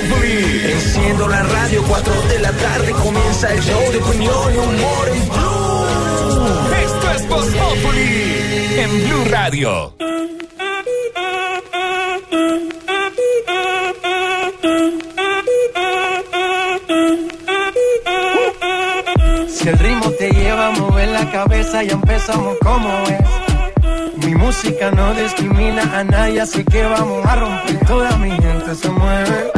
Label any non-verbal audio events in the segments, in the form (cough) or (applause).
Enciendo la radio, 4 de la tarde comienza el show de opinión y humor en Blue. Esto es Voz en Blue Radio. Si el ritmo te lleva a mover la cabeza, ya empezamos como es. Mi música no discrimina a nadie, así que vamos a romper. Toda mi gente se mueve.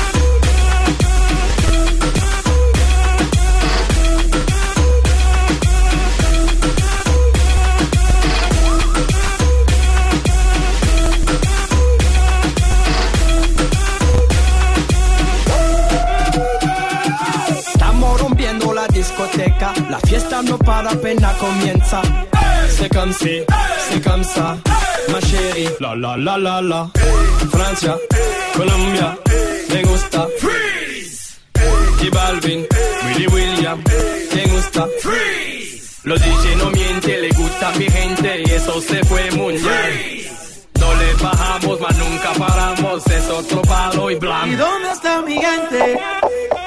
La fiesta no para, apenas comienza. C'est comme si, c'est comme ça, ma chérie. La la la la la. Francia, Colombia, me gusta. Freeze. Y Balvin, Willy William, me gusta. Freeze. Los DJ no mienten, le gusta a mi gente y eso se fue bien. No le bajamos, mas nunca paramos, es otro palo y ¿Y blanco. dónde está mi gente?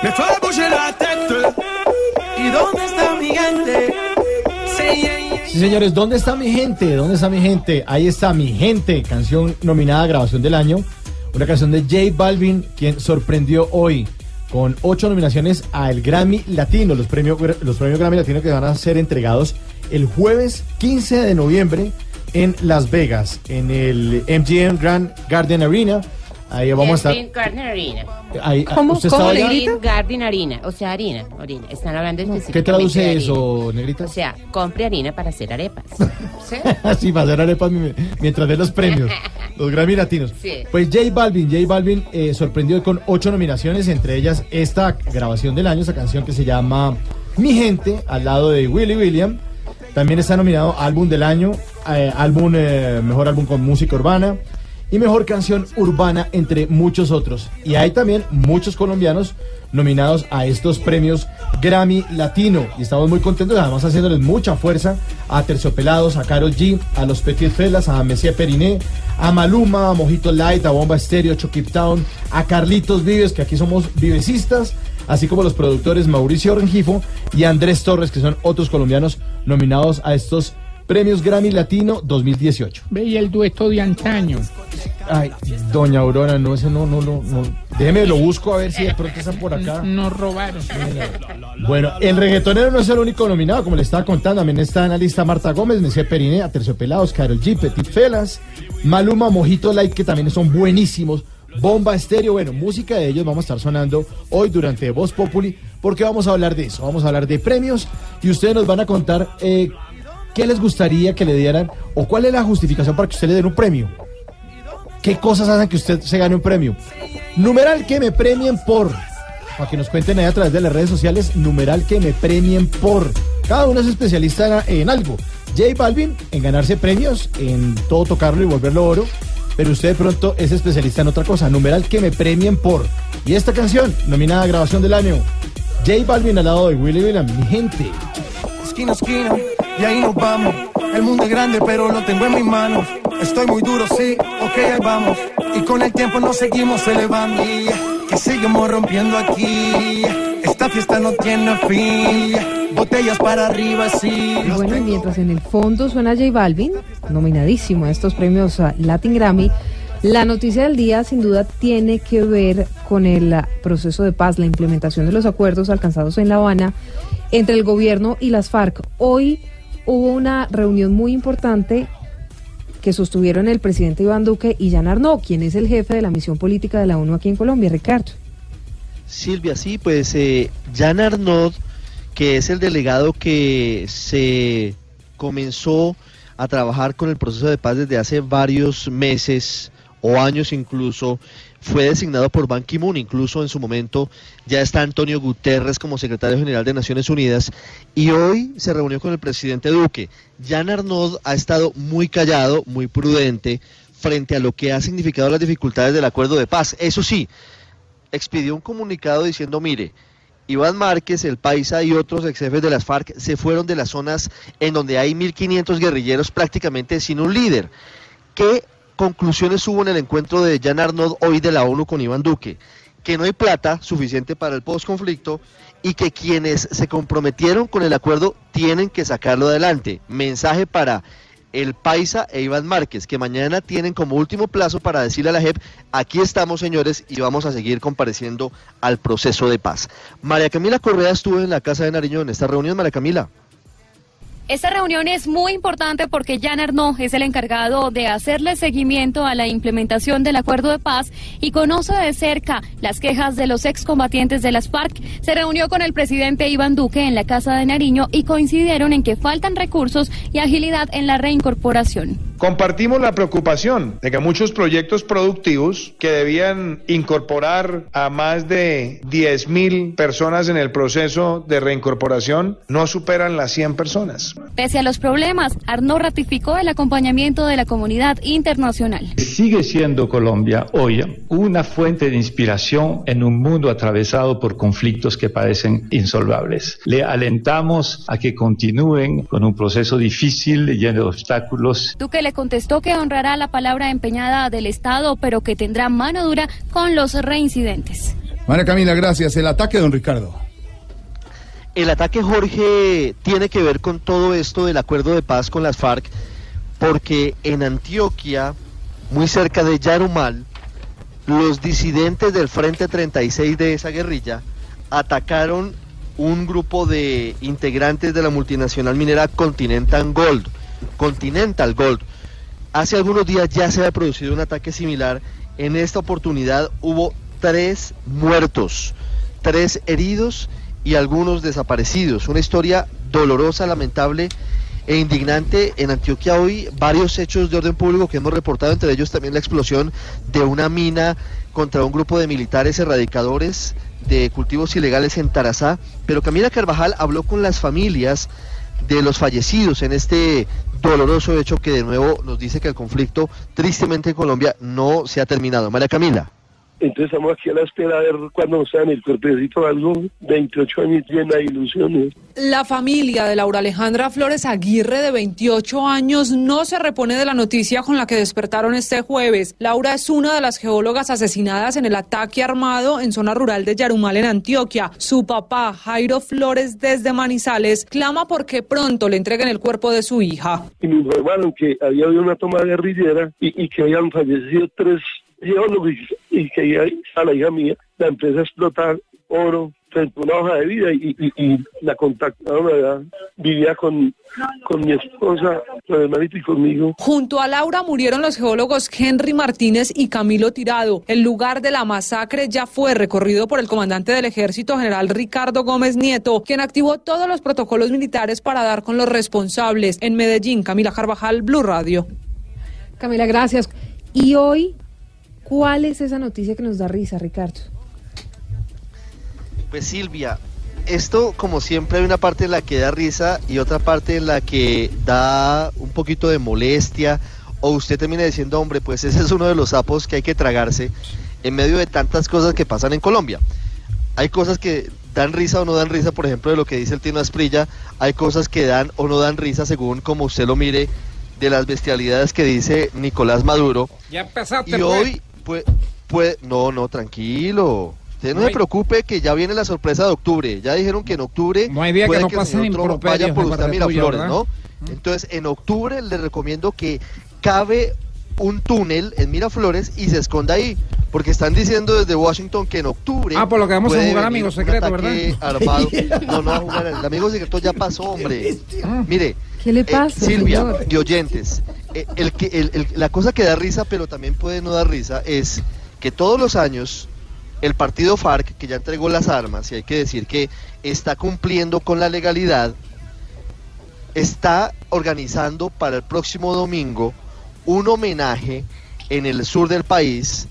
Me fue bouger la tête. ¿Y dónde está mi gente? Sí, señores, ¿dónde está mi gente? ¿Dónde está mi gente? Ahí está mi gente, canción nominada a grabación del año. Una canción de J Balvin, quien sorprendió hoy con ocho nominaciones al Grammy Latino, los premios, los premios Grammy Latino que van a ser entregados el jueves 15 de noviembre en Las Vegas, en el MGM Grand Garden Arena. Ahí vamos a Green estar. Garden Arena. ahí- ¿Cómo? ¿Usted ¿Cómo, estaba? Green Garden Harina, o sea, harina, harina. Están hablando específicamente ¿Qué traduce de eso, Negrita? O sea, compre harina para hacer arepas. (laughs) ¿Sí? Así va a hacer arepas mi- mientras ve los premios, (laughs) los Grammy Latinos. Sí. Pues J Balvin, J Balvin eh, sorprendió con ocho nominaciones, entre ellas esta grabación del año, esa canción que se llama Mi Gente, al lado de Willy William. También está nominado álbum del año, eh, álbum eh, mejor álbum con música urbana y mejor canción urbana entre muchos otros. Y hay también muchos colombianos nominados a estos premios Grammy Latino y estamos muy contentos, además haciéndoles mucha fuerza a Terciopelados, a Carol G, a los Petit Felas, a Messier Periné, a Maluma, a Mojito Light, a Bomba Estéreo, Chucky Town, a Carlitos Vives, que aquí somos vivecistas, así como los productores Mauricio Rengifo y Andrés Torres, que son otros colombianos nominados a estos premios Grammy Latino 2018. Veía el dueto de antaño. Ay, doña Aurora, no, ese no, no, no, no. Déjeme, lo busco a ver si de pronto están por acá. Nos robaron. Bueno, el reggaetonero no es el único nominado, como le estaba contando. También está en la lista Marta Gómez, Messier Periné, Aterciopelados, Karol G, Petit Felas, Maluma, Mojito Light, que también son buenísimos. Bomba Estéreo, bueno, música de ellos vamos a estar sonando hoy durante Voz Populi, porque vamos a hablar de eso, vamos a hablar de premios y ustedes nos van a contar eh, qué les gustaría que le dieran o cuál es la justificación para que usted le den un premio. ¿Qué cosas hacen que usted se gane un premio? Numeral que me premien por. Para que nos cuenten ahí a través de las redes sociales, numeral que me premien por. Cada uno es especialista en algo. J Balvin en ganarse premios, en todo tocarlo y volverlo oro. Pero usted de pronto es especialista en otra cosa. Numeral que me premien por. Y esta canción, nominada a grabación del año. J Balvin al lado de Willy William, mi gente. Esquina a esquina, y ahí nos vamos. El mundo es grande, pero lo tengo en mis manos. Estoy muy duro, sí, ok, ahí vamos. Y con el tiempo nos seguimos elevando. Que seguimos rompiendo aquí. Esta fiesta no tiene fin. Botellas para arriba, sí. Y bueno, y mientras en el fondo suena J Balvin, nominadísimo a estos premios ah, Latin Grammy, La noticia del día sin duda tiene que ver con el proceso de paz, la implementación de los acuerdos alcanzados en La Habana entre el gobierno y las FARC. Hoy hubo una reunión muy importante que sostuvieron el presidente Iván Duque y Jan Arnaud, quien es el jefe de la misión política de la ONU aquí en Colombia, Ricardo. Silvia, sí, pues eh, Jan Arnaud, que es el delegado que se comenzó a trabajar con el proceso de paz desde hace varios meses o años incluso, fue designado por Ban Ki-moon, incluso en su momento ya está Antonio Guterres como secretario general de Naciones Unidas y hoy se reunió con el presidente Duque. Jan Arnaud ha estado muy callado, muy prudente frente a lo que ha significado las dificultades del acuerdo de paz. Eso sí, expidió un comunicado diciendo, mire, Iván Márquez, el Paisa y otros ex jefes de las FARC se fueron de las zonas en donde hay 1.500 guerrilleros prácticamente sin un líder. ¿Qué conclusiones hubo en el encuentro de Jan Arnaud hoy de la ONU con Iván Duque? Que no hay plata suficiente para el postconflicto y que quienes se comprometieron con el acuerdo tienen que sacarlo adelante. Mensaje para el Paisa e Iván Márquez, que mañana tienen como último plazo para decirle a la JEP, aquí estamos señores y vamos a seguir compareciendo al proceso de paz. María Camila Correa estuvo en la Casa de Nariño en esta reunión, María Camila. Esta reunión es muy importante porque Jan Arnaud es el encargado de hacerle seguimiento a la implementación del acuerdo de paz y conoce de cerca las quejas de los excombatientes de las FARC. Se reunió con el presidente Iván Duque en la Casa de Nariño y coincidieron en que faltan recursos y agilidad en la reincorporación. Compartimos la preocupación de que muchos proyectos productivos que debían incorporar a más de 10 mil personas en el proceso de reincorporación no superan las 100 personas. Pese a los problemas, Arnaud ratificó el acompañamiento de la comunidad internacional. Sigue siendo Colombia hoy una fuente de inspiración en un mundo atravesado por conflictos que parecen insolvables. Le alentamos a que continúen con un proceso difícil, lleno de obstáculos. Duque le contestó que honrará la palabra empeñada del Estado, pero que tendrá mano dura con los reincidentes. María Camila, gracias. El ataque, don Ricardo. El ataque, Jorge, tiene que ver con todo esto del acuerdo de paz con las FARC, porque en Antioquia, muy cerca de Yarumal, los disidentes del Frente 36 de esa guerrilla atacaron un grupo de integrantes de la multinacional minera Continental Gold. Continental Gold. Hace algunos días ya se había producido un ataque similar. En esta oportunidad hubo tres muertos, tres heridos y algunos desaparecidos. Una historia dolorosa, lamentable e indignante en Antioquia hoy. Varios hechos de orden público que hemos reportado, entre ellos también la explosión de una mina contra un grupo de militares erradicadores de cultivos ilegales en Tarazá. Pero Camila Carvajal habló con las familias de los fallecidos en este doloroso hecho que de nuevo nos dice que el conflicto tristemente en Colombia no se ha terminado. María Camila. Entonces estamos aquí a la espera de ver cuándo nos dan el cuerpecito algo. 28 años llena de ilusiones. La familia de Laura Alejandra Flores Aguirre, de 28 años, no se repone de la noticia con la que despertaron este jueves. Laura es una de las geólogas asesinadas en el ataque armado en zona rural de Yarumal, en Antioquia. Su papá, Jairo Flores, desde Manizales, clama porque pronto le entreguen el cuerpo de su hija. Y me informaron que había habido una toma guerrillera y, y que habían fallecido tres geólogos y, y que a la hija mía, la empresa explota oro frente a una hoja de vida y, y- y la contactaron allá. Vivía con, con mi esposa, con el hermanito y conmigo. Junto a Laura murieron los geólogos Henry Martínez y Camilo Tirado. El lugar de la masacre ya fue recorrido por el comandante del ejército general Ricardo Gómez Nieto, quien activó todos los protocolos militares para dar con los responsables. En Medellín, Camila Carvajal, Blue Radio. Camila, gracias. Y hoy, ¿cuál es esa noticia que nos da risa, Ricardo? Pues Silvia, esto como siempre hay una parte en la que da risa y otra parte en la que da un poquito de molestia o usted termina diciendo, hombre, pues ese es uno de los sapos que hay que tragarse en medio de tantas cosas que pasan en Colombia. Hay cosas que dan risa o no dan risa, por ejemplo, de lo que dice el Tino Asprilla, hay cosas que dan o no dan risa según como usted lo mire de las bestialidades que dice Nicolás Maduro. Ya empezaste, Y pues. hoy, pues, pues, no, no, tranquilo. Usted no No se preocupe que ya viene la sorpresa de octubre. Ya dijeron que en octubre No hay día que puede no pasen señor Trump improperios vaya por de usted a parte tuya, Miraflores, ¿verdad? ¿no? Entonces, en octubre le recomiendo que cabe un túnel en Miraflores y se esconda ahí. Porque están diciendo desde Washington que en octubre. Ah, por lo que vamos a puede jugar Amigo Secreto, ¿verdad? Armado. (laughs) No, no, a jugar. El amigo secreto ya pasó, hombre. (laughs) Mire, ¿Qué le eh, pasa, Silvia señor? y oyentes, que, el- el- la cosa que da risa, pero también puede no dar risa, es que todos los años el partido FARC, que ya entregó las armas, y hay que decir que está cumpliendo con la legalidad, está organizando para el próximo domingo un homenaje en el sur del país,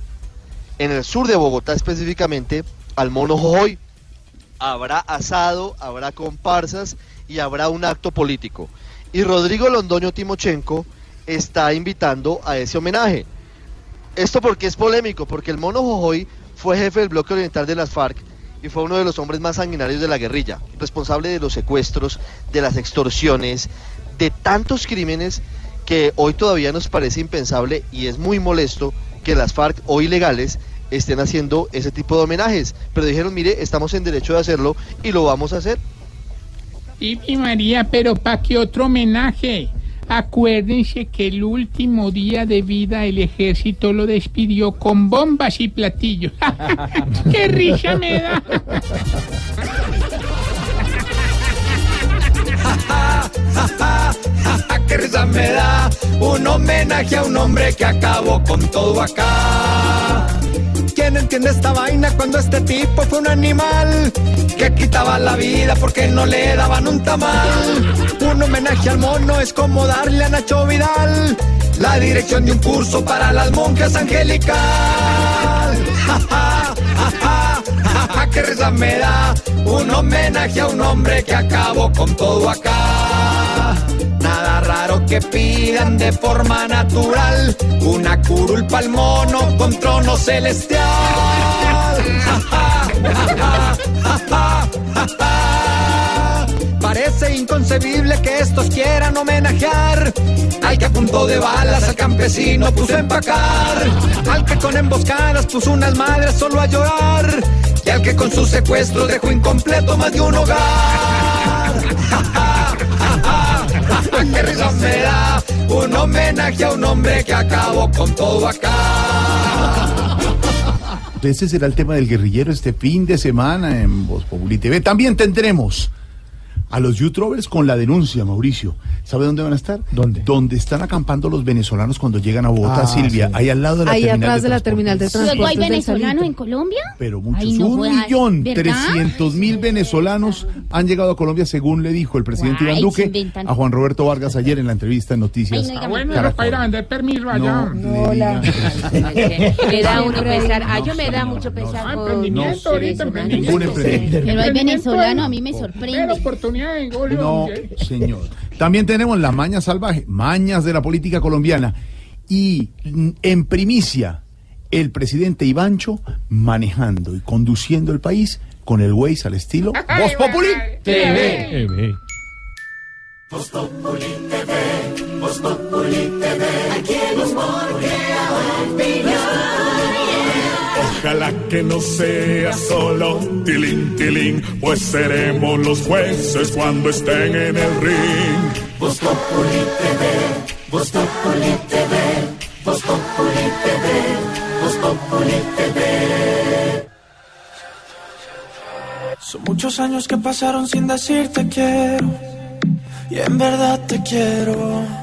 en el sur de Bogotá específicamente, al mono Jojoy. Habrá asado, habrá comparsas y habrá un acto político. Y Rodrigo Londoño Timochenko está invitando a ese homenaje. Esto porque es polémico, porque el mono Jojoy fue jefe del bloque oriental de las FARC y fue uno de los hombres más sanguinarios de la guerrilla, responsable de los secuestros, de las extorsiones, de tantos crímenes que hoy todavía nos parece impensable y es muy molesto que las FARC hoy legales estén haciendo ese tipo de homenajes. Pero dijeron, mire, estamos en derecho de hacerlo y lo vamos a hacer. Y, y María, pero ¿para qué otro homenaje? Acuérdense que el último día de vida el ejército lo despidió con bombas y platillos. (laughs) ¡Qué risa me da! (laughs) ¡Qué risa me da! Un homenaje a un hombre que acabó con todo acá. ¿Quién entiende esta vaina cuando este tipo fue un animal? Que quitaba la vida porque no le daban un tamal. Un homenaje al mono es como darle a Nacho Vidal la dirección de un curso para las monjas angelical. Ja, ja, ja, ¡Qué risa me da! Un homenaje a un hombre que acabó con todo acá. Nada raro que pidan de forma natural una curul pa'l mono con trono celestial. Parece inconcebible que estos quieran homenajear al que a punto de balas al campesino puso a empacar, al que con emboscadas puso unas madres solo a llorar y al que con sus secuestros dejó incompleto más de un hogar. (laughs) ¡Qué risa me da! Un homenaje a un hombre que acabó con todo acá. Ese será el tema del guerrillero este fin de semana en Voz Populi TV. También tendremos a los YouTubers con la denuncia, Mauricio. ¿Sabe dónde van a estar? ¿Dónde? Donde están acampando los venezolanos cuando llegan a Bogotá, Ah, Silvia. sí. Ahí al lado de la Ahí terminal atrás de de la terminal de transporte. ¿Luego hay venezolanos en Colombia? Pero muchos, Ay, no un millón, trescientos mil venezolanos han llegado a Colombia, según le dijo el presidente Iván Duque inventan. a Juan Roberto Vargas ayer en la entrevista en Noticias. Ah, bueno, era para ir a vender permiso allá. Hola. (laughs) Me da uno pesar. Ah, yo me da mucho pesar. Ah, emprendimiento ahorita, emprendimiento. Pero hay venezolano, a mí me sorprende. oportunidad No, señor. También tenemos la maña salvaje, mañas de la política colombiana. Y en primicia, el presidente Ivancho manejando y conduciendo el país con el Waze al estilo (laughs) Voz Populi TV. Voz Populi TV, Voz Populi TV, aquí el humor. Ojalá que no sea solo tilín, tilín, pues seremos los jueces cuando estén en el ring. Voz Populi TV, Voz Populi TV, Voz Populi TV, Voz Populi TV. Son muchos años que pasaron sin decirte quiero. Y en verdad te quiero.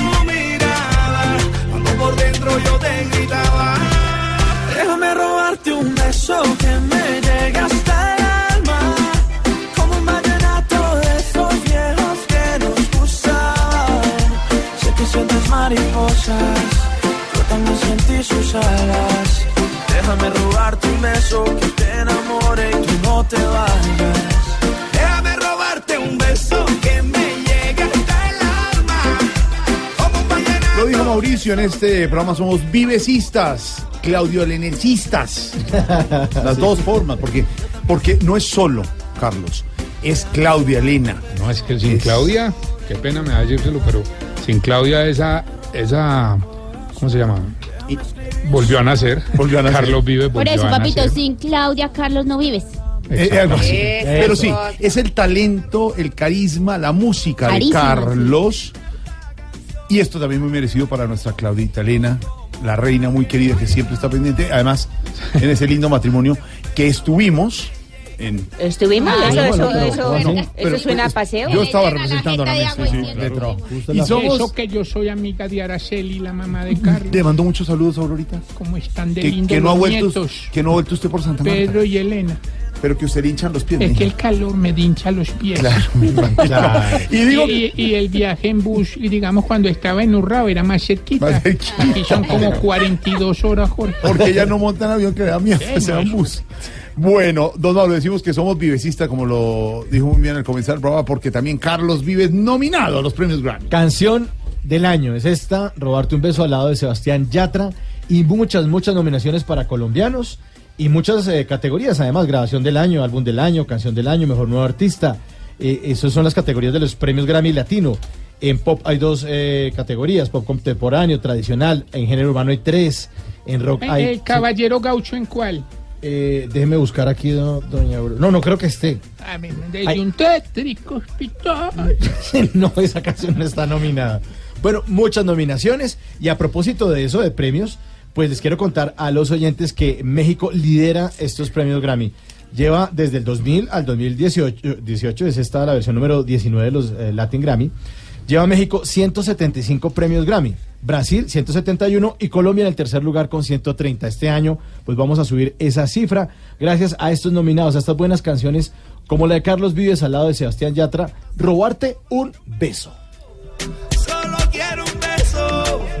por dentro yo te gritaba. Déjame robarte un beso que me llegue hasta el alma. Como un vallenato de esos viejos que nos gustaban. Sé que sientes mariposas, yo también sentí sus alas. Déjame robarte un beso que te enamore y tú no te vayas. Déjame robarte un beso Mauricio en este programa, somos vivecistas. Claudio Lenecistas. (laughs) Las dos formas, porque, porque no es solo Carlos, es Claudia Elena. No, es que sin Claudia, qué pena me da decírselo, pero sin Claudia esa, esa, ¿cómo se llama? Volvió a nacer. Volvió a nacer. Carlos vive, Por eso, a papito, nacer. sin Claudia Carlos no vives. Eh, algo así. Eso. Pero sí, es el talento, el carisma, la música de Carlos. Y esto también muy merecido para nuestra Claudita Elena, la reina muy querida que siempre está pendiente. Además, en ese lindo matrimonio que estuvimos en. Estuvimos, Ah, eso, eso, pero- eso, bueno, eso pero- suena a paseo. Yo estaba representando a la mesa sí, de trabajo. Y somos. eso que yo soy amiga de Araceli, la mamá de Carlos. Le mando muchos saludos, Aurorita. ¿Cómo están de Que, lindos que no ha vuelto, nietos? que no ha vuelto usted por Santa Marta. Pedro y Elena. Pero que usted le hinchan los pies. Es que el calor me hincha los pies. Claro. Y, (laughs) Y digo y- y el viaje en bus, y digamos, cuando estaba en Urrao era más cerquita. Más cerquita. Aquí son como (laughs) 42 horas, Jorge. Porque ella no monta en avión que le da miedo que sea un bus. Bueno, don Mauro, decimos que somos vivecistas, como lo dijo muy bien al comenzar el programa, porque también Carlos Vives nominado a los premios Grammy. Canción del año es esta, Robarte un beso al lado de Sebastián Yatra y muchas, muchas nominaciones para colombianos y muchas eh, categorías, además, grabación del año, álbum del año, canción del año, mejor nuevo artista. Eh, esas son las categorías de los premios Grammy Latino. En pop hay dos eh, categorías, pop contemporáneo, tradicional, en género urbano hay tres, en rock hay... ¿El caballero gaucho en cuál? Eh, déjeme buscar aquí, do- doña Aurora. No, no creo que esté. Ah, me- Desde Ay. un tétrico hospital. (laughs) no, esa canción no está nominada. Bueno, muchas nominaciones. Y a propósito de eso, de premios, pues les quiero contar a los oyentes que México lidera estos premios Grammy. Lleva desde el 2000 al 2018, 18, es esta la versión número 19 de los eh, Latin Grammy. Lleva México 175 premios Grammy, Brasil 171 y Colombia en el tercer lugar con 130. Este año pues vamos a subir esa cifra gracias a estos nominados, a estas buenas canciones como la de Carlos Vives al lado de Sebastián Yatra, Robarte un beso. Solo quiero un beso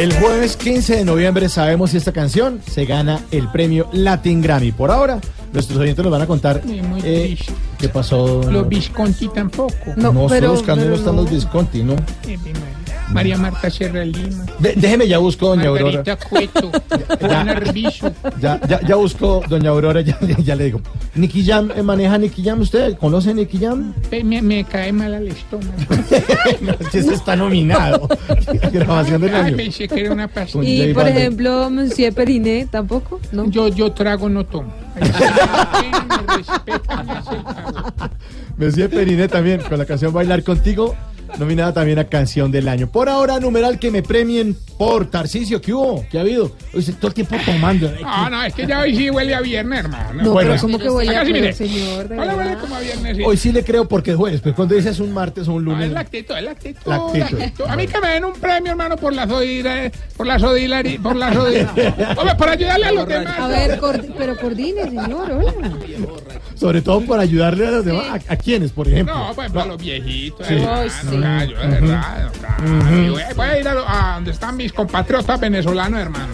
El jueves 15 de noviembre sabemos si esta canción se gana el premio Latin Grammy. Por ahora, nuestros oyentes nos van a contar eh, qué pasó. Los Visconti tampoco. No, No, estoy buscando pero no están los Visconti, ¿no? Eh, mi María. Marta Sierra Lima. De- déjeme ya busco doña Aurora. Margarita Cueto. Juan Arbizu. Ya, ya, ya busco doña Aurora, ya, ya le digo. Nicky Jam, eh, ¿maneja Nicky Jam usted? ¿Conoce Nicky Jam? Me, me cae mal al estómago. (laughs) no, está nominado. (laughs) Grabación del Ay, año. pensé que era una pastilla. Y J por ejemplo, Monsieur Periné tampoco, ¿no? Yo, yo trago, no tomo. (laughs) Monsieur Periné también, con la canción Bailar Contigo, nominada también a Canción del Año. Por ahora, numeral que me premien por Tarcisio. ¿Qué hubo? ¿Qué ha habido? Hoy se- todo el tiempo tomando. ¿eh? (laughs) No, no, es que ya hoy sí huele a viernes, hermano. No, Bueno, pero ¿cómo que huele a mire. señor? De Hola, huele como a viernes. sí. Hoy sí le creo porque es jueves, pero cuando dices un martes o un No, lunes. es la actitud, es la actitud. La la actitud. actitud. A mí que me den un premio, hermano, por la sodila, por la sodila, por la sodila. (laughs) Hombre, por ayudarle a los demás. A ver, coord- pero coordine, señor, hola. Sobre todo por ayudarle a los demás. ¿A, a quiénes, por ejemplo? No, pues para los viejitos, Sí. hermano, Ay, sí. De verdad. Voy a- Voy a ir a, lo- a donde están mis compatriotas venezolanos, hermano.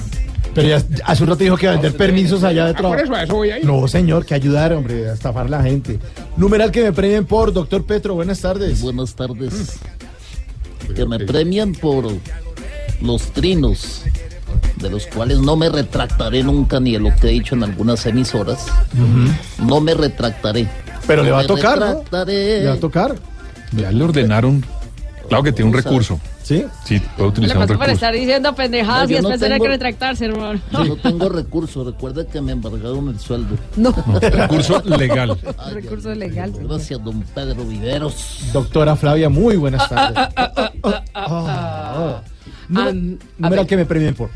Pero ya hace un rato dijo que va a vender permisos allá de Ah, trabajo. por eso, a eso voy a ir. No, señor, que ayudar, hombre, a estafar a la gente. Numeral que me premien por Doctor Petro. Buenas tardes. Buenas tardes. Que me premian por los trinos, de los cuales no me retractaré nunca ni de lo que he dicho en algunas emisoras. No me retractaré. Pero le va a me tocar, ¿no? retractaré. Le va a tocar. Ya le ordenaron. Claro que tiene un recurso. ¿Sí? Sí, puede utilizar un recurso. estar diciendo pendejadas No, y no después tener tengo- que retractarse, hermano. Yo no (laughs) tengo recursos. Recuerde que me embargaron el sueldo. No. Recurso (laughs) legal. (laughs) Recurso legal. Gracias, don Pedro Viveros. Doctora Flavia, muy buenas tardes. Ah, Número- ver. que me premien por.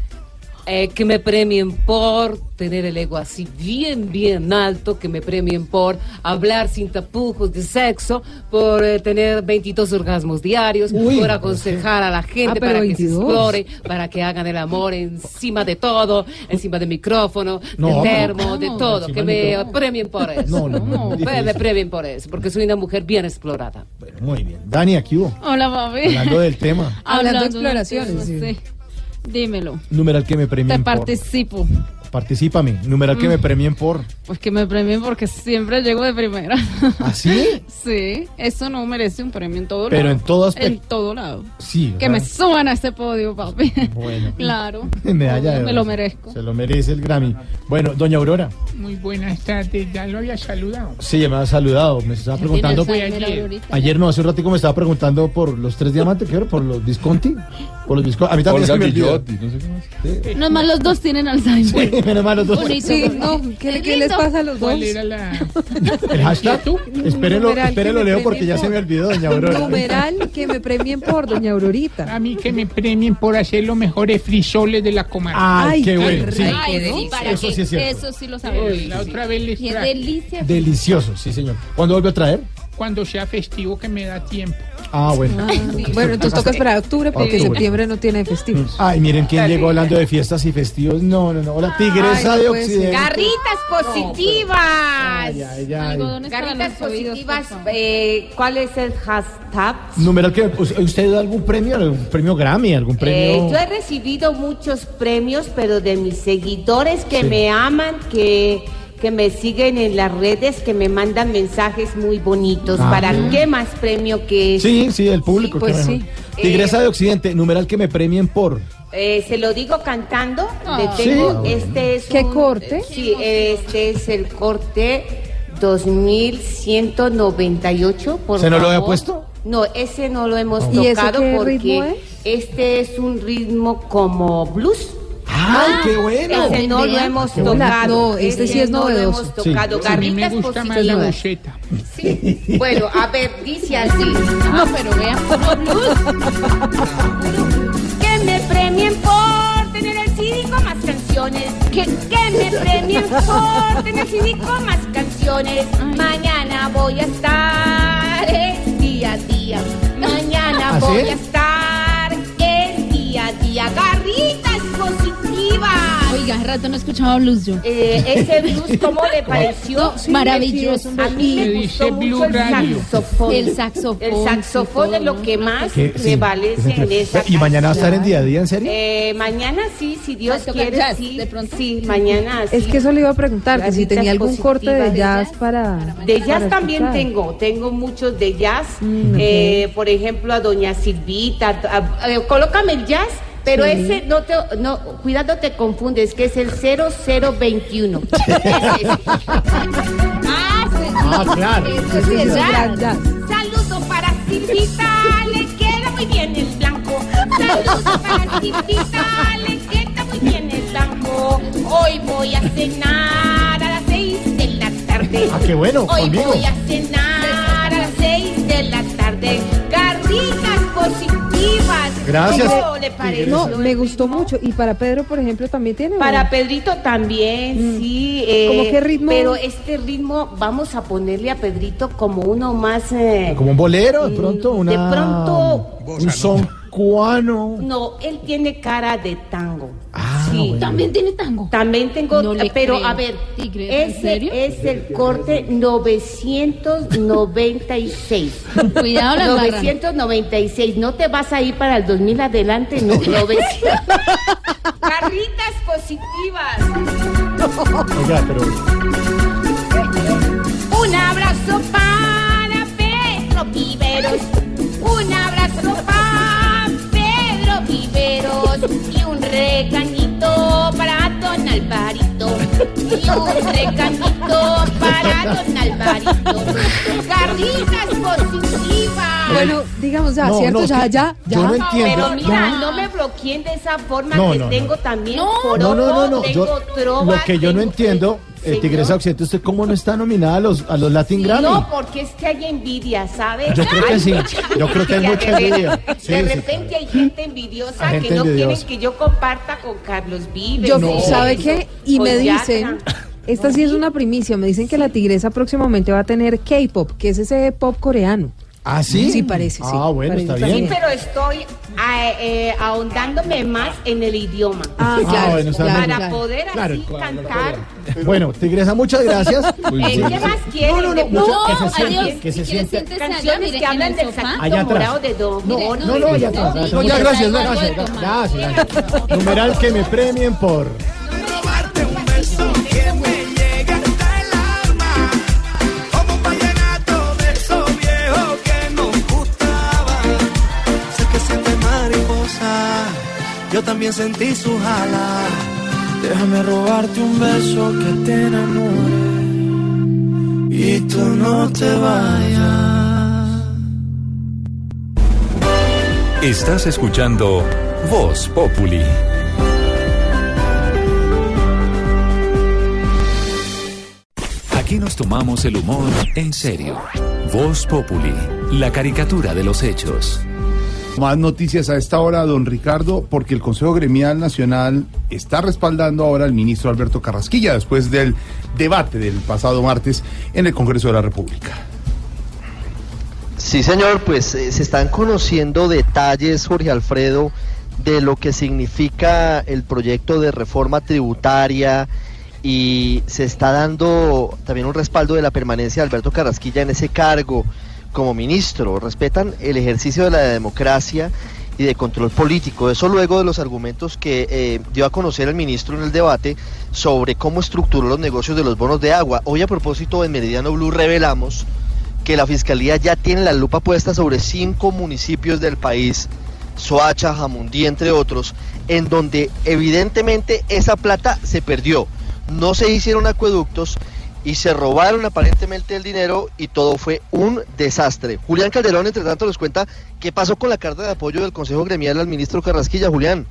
Eh, que me premien por tener el ego así bien, bien alto, que me premien por hablar sin tapujos de sexo, por eh, tener 22 orgasmos diarios, Uy, por aconsejar a la gente Ah, para que se 22. explore, para que hagan el amor encima de todo, encima del micrófono, No, del no, termo, de todo, que me premien por (laughs) eso. No, no, no, me, premien por eso, porque soy una mujer bien explorada. Muy bien. Dani, aquí hubo. Hola, papi. Hablando del tema. Hablando de exploraciones, tema, sí. Dímelo. Numeral que me Te premien por. Participo. Particípame. Numeral que Mm. me premien por. Pues que me premien porque siempre llego de primera. ¿Ah, sí? (laughs) sí, eso no merece un premio en todo Pero lado. en todo aspecto. En todo lado. Sí. Que me suban a ese podio, papi. Bueno. (laughs) claro. (laughs) Medalla de Me lo merezco. Se lo merece el Grammy. Bueno, doña Aurora. Muy buenas tardes, ya lo había saludado. Sí, me ha saludado. Me estaba preguntando. Fue ayer. Ayer no, hace un ratico me estaba preguntando por los tres diamantes, ¿qué era? Por los Visconti. Por los Visconti. A mí también Olga se me olvidó. Guillotti, no sé qué más. Nomás los dos tienen Alzheimer. Sí, (laughs) menos mal los dos. Bonito. Sí, no, ¿qué, qué les pasa a los dos? ¿Cuál era la...? (laughs) El hashtag. Espérenlo, que espérenlo, me Leo, porque ya se me olvidó, doña (laughs) Aurora. Numeral que me premien por doña Aurorita. A mí que me premien por hacer los mejores frisoles de la comarca. Ay, qué bueno. Sí, Ay, rico, sí, ¿no? ¿para Eso sí es cierto. Eso sí lo sabemos. La otra vez les Qué traje. delicia. Delicioso, sí, señor. ¿Cuándo vuelve a traer? Cuando sea festivo que me da tiempo. Ah, bueno. Ah, bueno, entonces toca esperar a octubre porque Octubre. septiembre no tiene festivos. Ay, miren quién llegó hablando de fiestas y festivos. No, no, no. Hola, tigresa Ay, no de puede ser. Occidente. Garritas positivas. Ay, Garritas positivas. eh, ¿Cuál es el hashtag? Numeral que ¿usted usted da algún premio, algún premio Grammy, algún Eh, premio. yo he recibido muchos premios, pero de mis seguidores que Sí. me aman, que, que me siguen en las redes, que me mandan mensajes muy bonitos. Ah, ¿Para bien. qué más premio que eso? Sí, sí, el público. pues qué mejor. sí. Tigresa de Occidente, numeral que me premien por. Eh, se lo digo cantando. Ah. Le tengo, Sí. Este es ¿Qué un- corte? Sí, este es el corte 2198, por ¿Se no lo había puesto? No, ese no lo hemos ¿Y ese tocado qué porque ritmo es? este es un ritmo como blues. ¡Ay, qué bueno! Ese no lo hemos tocado. No, este sí es no lo novedoso. hemos Sí. tocado. A mí me Garritas gusta más la buceta. Sí. Bueno, a ver, dice así. No, pero vean. (laughs) Que me premien por tener el CD con más canciones. Que, que me premien por tener el CD con más canciones. Mañana voy a estar es día a día. Mañana ¿Ah, sí? voy a estar Oiga, hace rato no escuchaba blues yo. Eh, ese blues, ¿cómo le (laughs) pareció? No, maravilloso. A mí me Me gustó mucho el saxofón. El saxofón, El saxofón es lo que más. Sí, prevalece en esa ¿Y mañana va a estar en día a día, en serio? Eh, mañana sí, si Dios ¿Va a tocar quiere, jazz, sí. de pronto? Sí, mañana sí. Es que eso le iba a preguntar, que si tenía algún corte de jazz jazz. para. De jazz para también escuchar. tengo, tengo muchos de jazz. Mm. Eh, por ejemplo, a Doña Silvita. a- a- colócame el jazz, pero Sí. ese no te, no, cuidado te confundes, que es el 0021. (laughs) Ese es. Ah, sí. Ah, claro. Eso sí es jazz. Saludo para Silvita, le queda muy bien el blanco. Saludo para Silvita, le queda muy bien el blanco. Hoy voy a cenar a las seis de la tarde. Ah, qué bueno, Hoy conmigo. voy a cenar a las seis de la tarde. Garritas positivas. Gracias. ¿Cómo le parece? No, me gustó mucho. Y para Pedro, por ejemplo, también tiene. Para ¿no? Pedrito también, sí. eh, ¿Cómo qué ritmo? Pero este ritmo, vamos a ponerle a Pedrito como uno más... eh, Como un bolero, de pronto, Mm, una. de pronto- Un son cubano. No, él tiene cara de tango. Ah, sí. bueno. También tiene tango. También tengo, No pero creo. a ver, Tigresa, ¿en ese serio? es el corte 996. Cuidado la embarran. 996, no te vas a ir para el 2000 adelante, no, (laughs) 900. Carritas positivas. Oiga, pero. Un abrazo para Pedro Viveros. Un abrazo para Pedro Viveros. Y un regañito para don Alvarito. Y un regañito para don Alvarito. Garritas positivas. Bueno, digamos ya, No, ¿cierto? no, ya, que ya, ya. yo no entiendo. Pero mira, No. no me bloqueen de esa forma No, que no, no. tengo también No. No, no, no, no. tengo Yo, trova, lo que yo no tengo- entiendo, eh, Tigresa Occidente, ¿usted cómo no está nominada a los, a los Latin Grammy? No, porque es que hay envidia, ¿sabe? Yo creo que sí. Yo creo que hay (laughs) mucha de envidia. Sí, de sí. repente hay gente envidiosa Hay que no quieren envidiosa. que yo comparta con Carlos Vives. Yo, ¿sabe qué? Y con me Yatra. dicen, esta sí es una primicia, me dicen que la tigresa próximamente va a tener K-pop, que es ese pop coreano. ¿Ah, sí? Sí, parece, sí. Ah, bueno, Parece está Sí, bien. pero estoy ah, eh, ahondándome más en el idioma. Ah, claro, bueno, está para. Claro. poder Claro, así claro, cantar. Bueno, Tigresa, muchas gracias. Muy bien. ¿Qué más quieren? No, no, no, No, que se siente, adiós. que se Si quiere, siente. siéntese allá, Canciones que hablan del saquito morado de Don No, no, no, ya, gracias. Gracias. gracias. Numeral que me premien por. También sentí su jala. Déjame robarte un beso que te enamore y tú no te vayas. Estás escuchando Voz Populi. Aquí nos tomamos el humor en serio. Voz Populi, la caricatura de los hechos. Más noticias a esta hora, don Ricardo, porque el Consejo Gremial Nacional está respaldando ahora al ministro Alberto Carrasquilla después del debate del pasado martes en el Congreso de la República. Sí, señor, pues eh, se están conociendo detalles, Jorge Alfredo, de lo que significa el proyecto de reforma tributaria y se está dando también un respaldo de la permanencia de Alberto Carrasquilla en ese cargo como ministro. Respetan el ejercicio de la democracia y de control político. Eso luego de los argumentos que eh, dio a conocer el ministro en el debate sobre cómo estructuró los negocios de los bonos de agua. Hoy a propósito en Meridiano Blue revelamos que la Fiscalía ya tiene la lupa puesta sobre cinco municipios del país, Soacha, Jamundí, entre otros, en donde evidentemente esa plata se perdió. No se hicieron acueductos y se robaron aparentemente el dinero y todo fue un desastre. Julián Calderón, entre tanto, nos cuenta qué pasó con la carta de apoyo del Consejo Gremial al ministro Carrasquilla. Julián.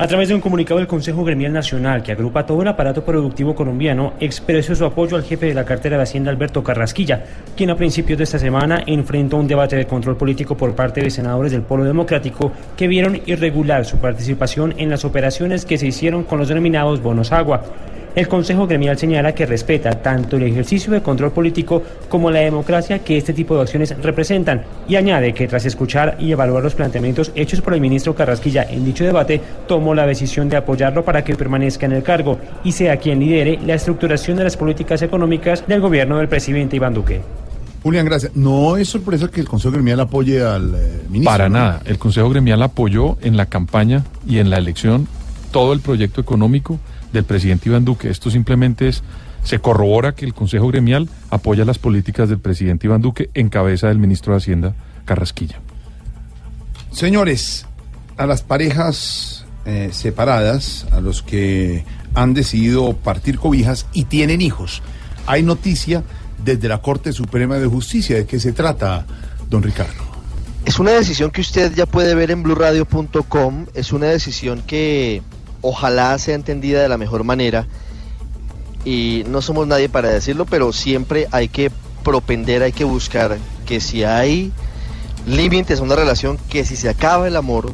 A través de un comunicado del Consejo Gremial Nacional que agrupa todo el aparato productivo colombiano, expresó su apoyo al jefe de la cartera de Hacienda, Alberto Carrasquilla, quien a principios de esta semana enfrentó un debate de control político por parte de senadores del Polo Democrático que vieron irregular su participación en las operaciones que se hicieron con los denominados bonos agua. El Consejo Gremial señala que respeta tanto el ejercicio de control político como la democracia que este tipo de acciones representan y añade que tras escuchar y evaluar los planteamientos hechos por el ministro Carrasquilla en dicho debate, tomó la decisión de apoyarlo para que permanezca en el cargo y sea quien lidere la estructuración de las políticas económicas del gobierno del presidente Iván Duque. Julián, gracias. No es sorpresa que el Consejo Gremial apoye al eh, ministro. Para nada. El Consejo Gremial apoyó en la campaña y en la elección todo el proyecto económico del presidente Iván Duque. Esto simplemente es, se corrobora que el Consejo Gremial apoya las políticas del presidente Iván Duque en cabeza del ministro de Hacienda, Carrasquilla. Señores, a las parejas eh, separadas, a los que han decidido partir cobijas y tienen hijos, hay noticia desde la Corte Suprema de Justicia. ¿De qué se trata, don Ricardo? Es una decisión que usted ya puede ver en blurradio.com. Es una decisión que ojalá sea entendida de la mejor manera. Y no somos nadie para decirlo, pero siempre hay que propender, hay que buscar que si hay límites a una relación, que si se acaba el amor,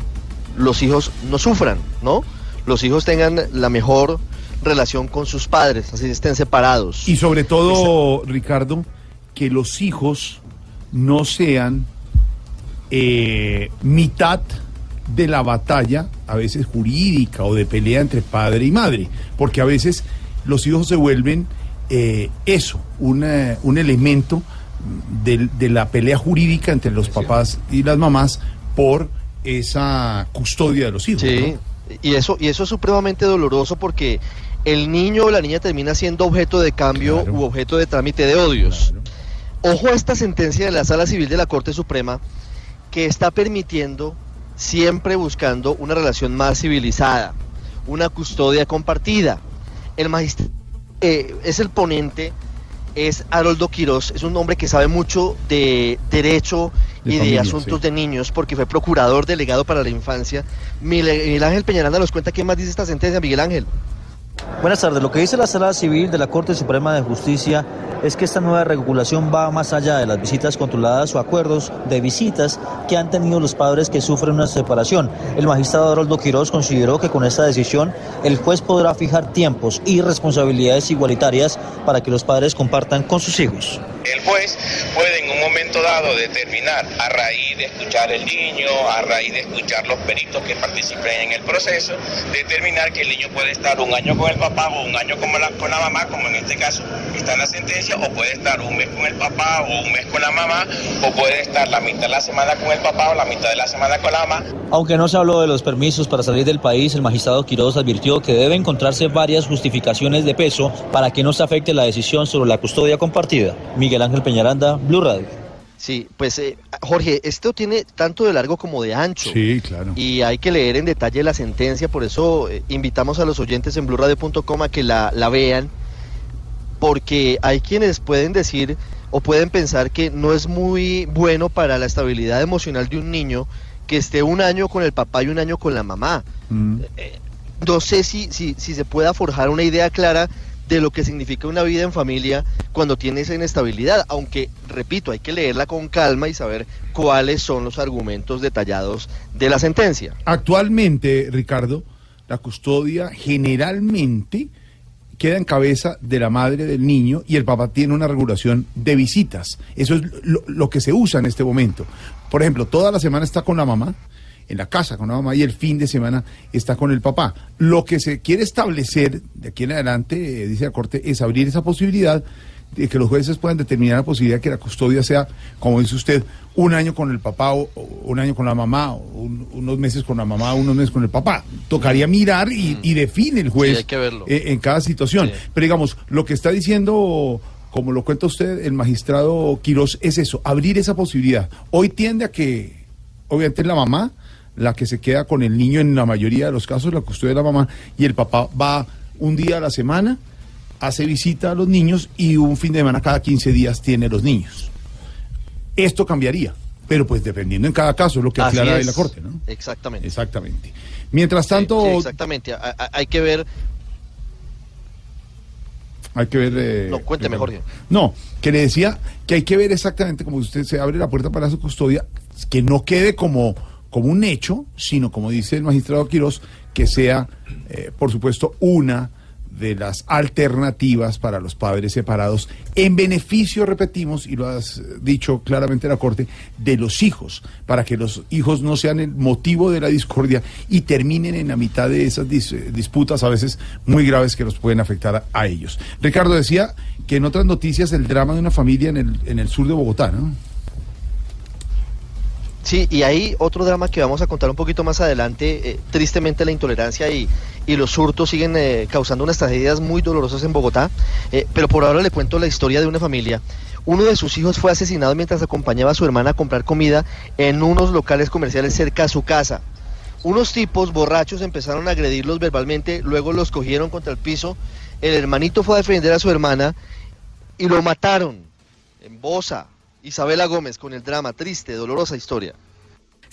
los hijos no sufran, ¿no? Los hijos tengan la mejor relación con sus padres, así estén separados. Y sobre todo, Ricardo, que los hijos no sean eh, mitad de la batalla, a veces jurídica o de pelea entre padre y madre, porque a veces los hijos se vuelven eh, eso, una- un elemento del- de, la pelea jurídica entre los papás y las mamás por esa custodia de los hijos. Sí, ¿no? y eso, y eso es supremamente doloroso porque el niño o la niña termina siendo objeto de cambio u objeto de trámite de odios. Ojo a esta sentencia de la Sala Civil de la Corte Suprema que está permitiendo, siempre buscando una relación más civilizada, una custodia compartida. El magistrado es el ponente, es Haroldo Quirós, es un hombre que sabe mucho de derecho De y de asuntos sí. de niños, porque fue procurador delegado para la infancia. Miguel Miguel Ángel Peñaranda nos cuenta qué más dice esta sentencia, Miguel Ángel. Buenas tardes. Lo que dice la Sala Civil de la Corte Suprema de Justicia es que esta nueva regulación va más allá de las visitas controladas o acuerdos de visitas que han tenido los padres que sufren una separación. El magistrado Haroldo Quiroz consideró que con esta decisión el juez podrá fijar tiempos y responsabilidades igualitarias para que los padres compartan con sus hijos. El juez puede en un momento dado determinar, a raíz de escuchar el niño, a raíz de escuchar los peritos que participen en el proceso, determinar que el niño puede estar un año con el papá o un año con la, con la mamá, como en este caso está en la sentencia, o puede estar un mes con el papá o un mes con la mamá, o puede estar la mitad de la semana con el papá o la mitad de la semana con la mamá. Aunque no se habló de los permisos para salir del país, el magistrado Quiroz advirtió que debe encontrarse varias justificaciones de peso para que no se afecte la decisión sobre la custodia compartida. Miguel Ángel Peñaranda, Blue Radio. Sí, pues eh, Jorge, esto tiene tanto de largo como de ancho. Sí, claro. Y hay que leer en detalle la sentencia, por eso eh, invitamos a los oyentes en blurradio.com a que la, la vean, porque hay quienes pueden decir o pueden pensar que no es muy bueno para la estabilidad emocional de un niño que esté un año con el papá y un año con la mamá. Eh, no sé si, si, si se pueda forjar una idea clara de lo que significa una vida en familia cuando tiene esa inestabilidad, aunque, repito, hay que leerla con calma y saber cuáles son los argumentos detallados de la sentencia. Actualmente, Ricardo, la custodia generalmente queda en cabeza de la madre del niño y el papá tiene una regulación de visitas. Eso es lo, lo que se usa en este momento. Por ejemplo, toda la semana está con la mamá, en la casa con la mamá y el fin de semana está con el papá. Lo que se quiere establecer de aquí en adelante, eh, dice la Corte, es abrir esa posibilidad de que los jueces puedan determinar la posibilidad de que la custodia sea, como dice usted, un año con el papá o, o un año con la mamá, o un- unos meses con la mamá, unos meses con el papá. Tocaría mirar y, y define el juez Sí, hay que verlo. eh, en cada situación. Pero digamos, lo que está diciendo, como lo cuenta usted, el magistrado Quirós, es eso, abrir esa posibilidad. Hoy tiende a que, obviamente, la mamá la que se queda con el niño en la mayoría de los casos, la custodia de la mamá, y el papá va un día a la semana, hace visita a los niños y un fin de semana cada 15 días tiene los niños. Esto cambiaría, pero pues dependiendo en cada caso, es lo que Así aclara ahí es. la Corte, ¿no? Exactamente. Exactamente. Mientras tanto, Sí, exactamente. Hay que ver. hay que ver... eh, No, cuénteme. Jorge. No, que le decía que hay que ver exactamente como usted se abre la puerta para su custodia, que no quede como, como un hecho, sino como dice el magistrado Quirós, que sea, eh, por supuesto, una de las alternativas para los padres separados, en beneficio, repetimos, y lo has dicho claramente la Corte, de los hijos, para que los hijos no sean el motivo de la discordia y terminen en la mitad de esas eh, disputas a veces muy graves que los pueden afectar a, a ellos. Ricardo decía que en otras noticias el drama de una familia en el, en el sur de Bogotá, ¿no? Sí, y hay otro drama que vamos a contar un poquito más adelante. eh, tristemente la intolerancia y, y los hurtos siguen eh, causando unas tragedias muy dolorosas en Bogotá. eh, pero por ahora le cuento la historia de una familia. Uno de sus hijos fue asesinado mientras acompañaba a su hermana a comprar comida en unos locales comerciales cerca a su casa. Unos tipos borrachos empezaron a agredirlos verbalmente, luego los cogieron contra el piso. El hermanito fue a defender a su hermana y lo mataron en Bosa. Isabela Gómez con el drama, triste, dolorosa historia.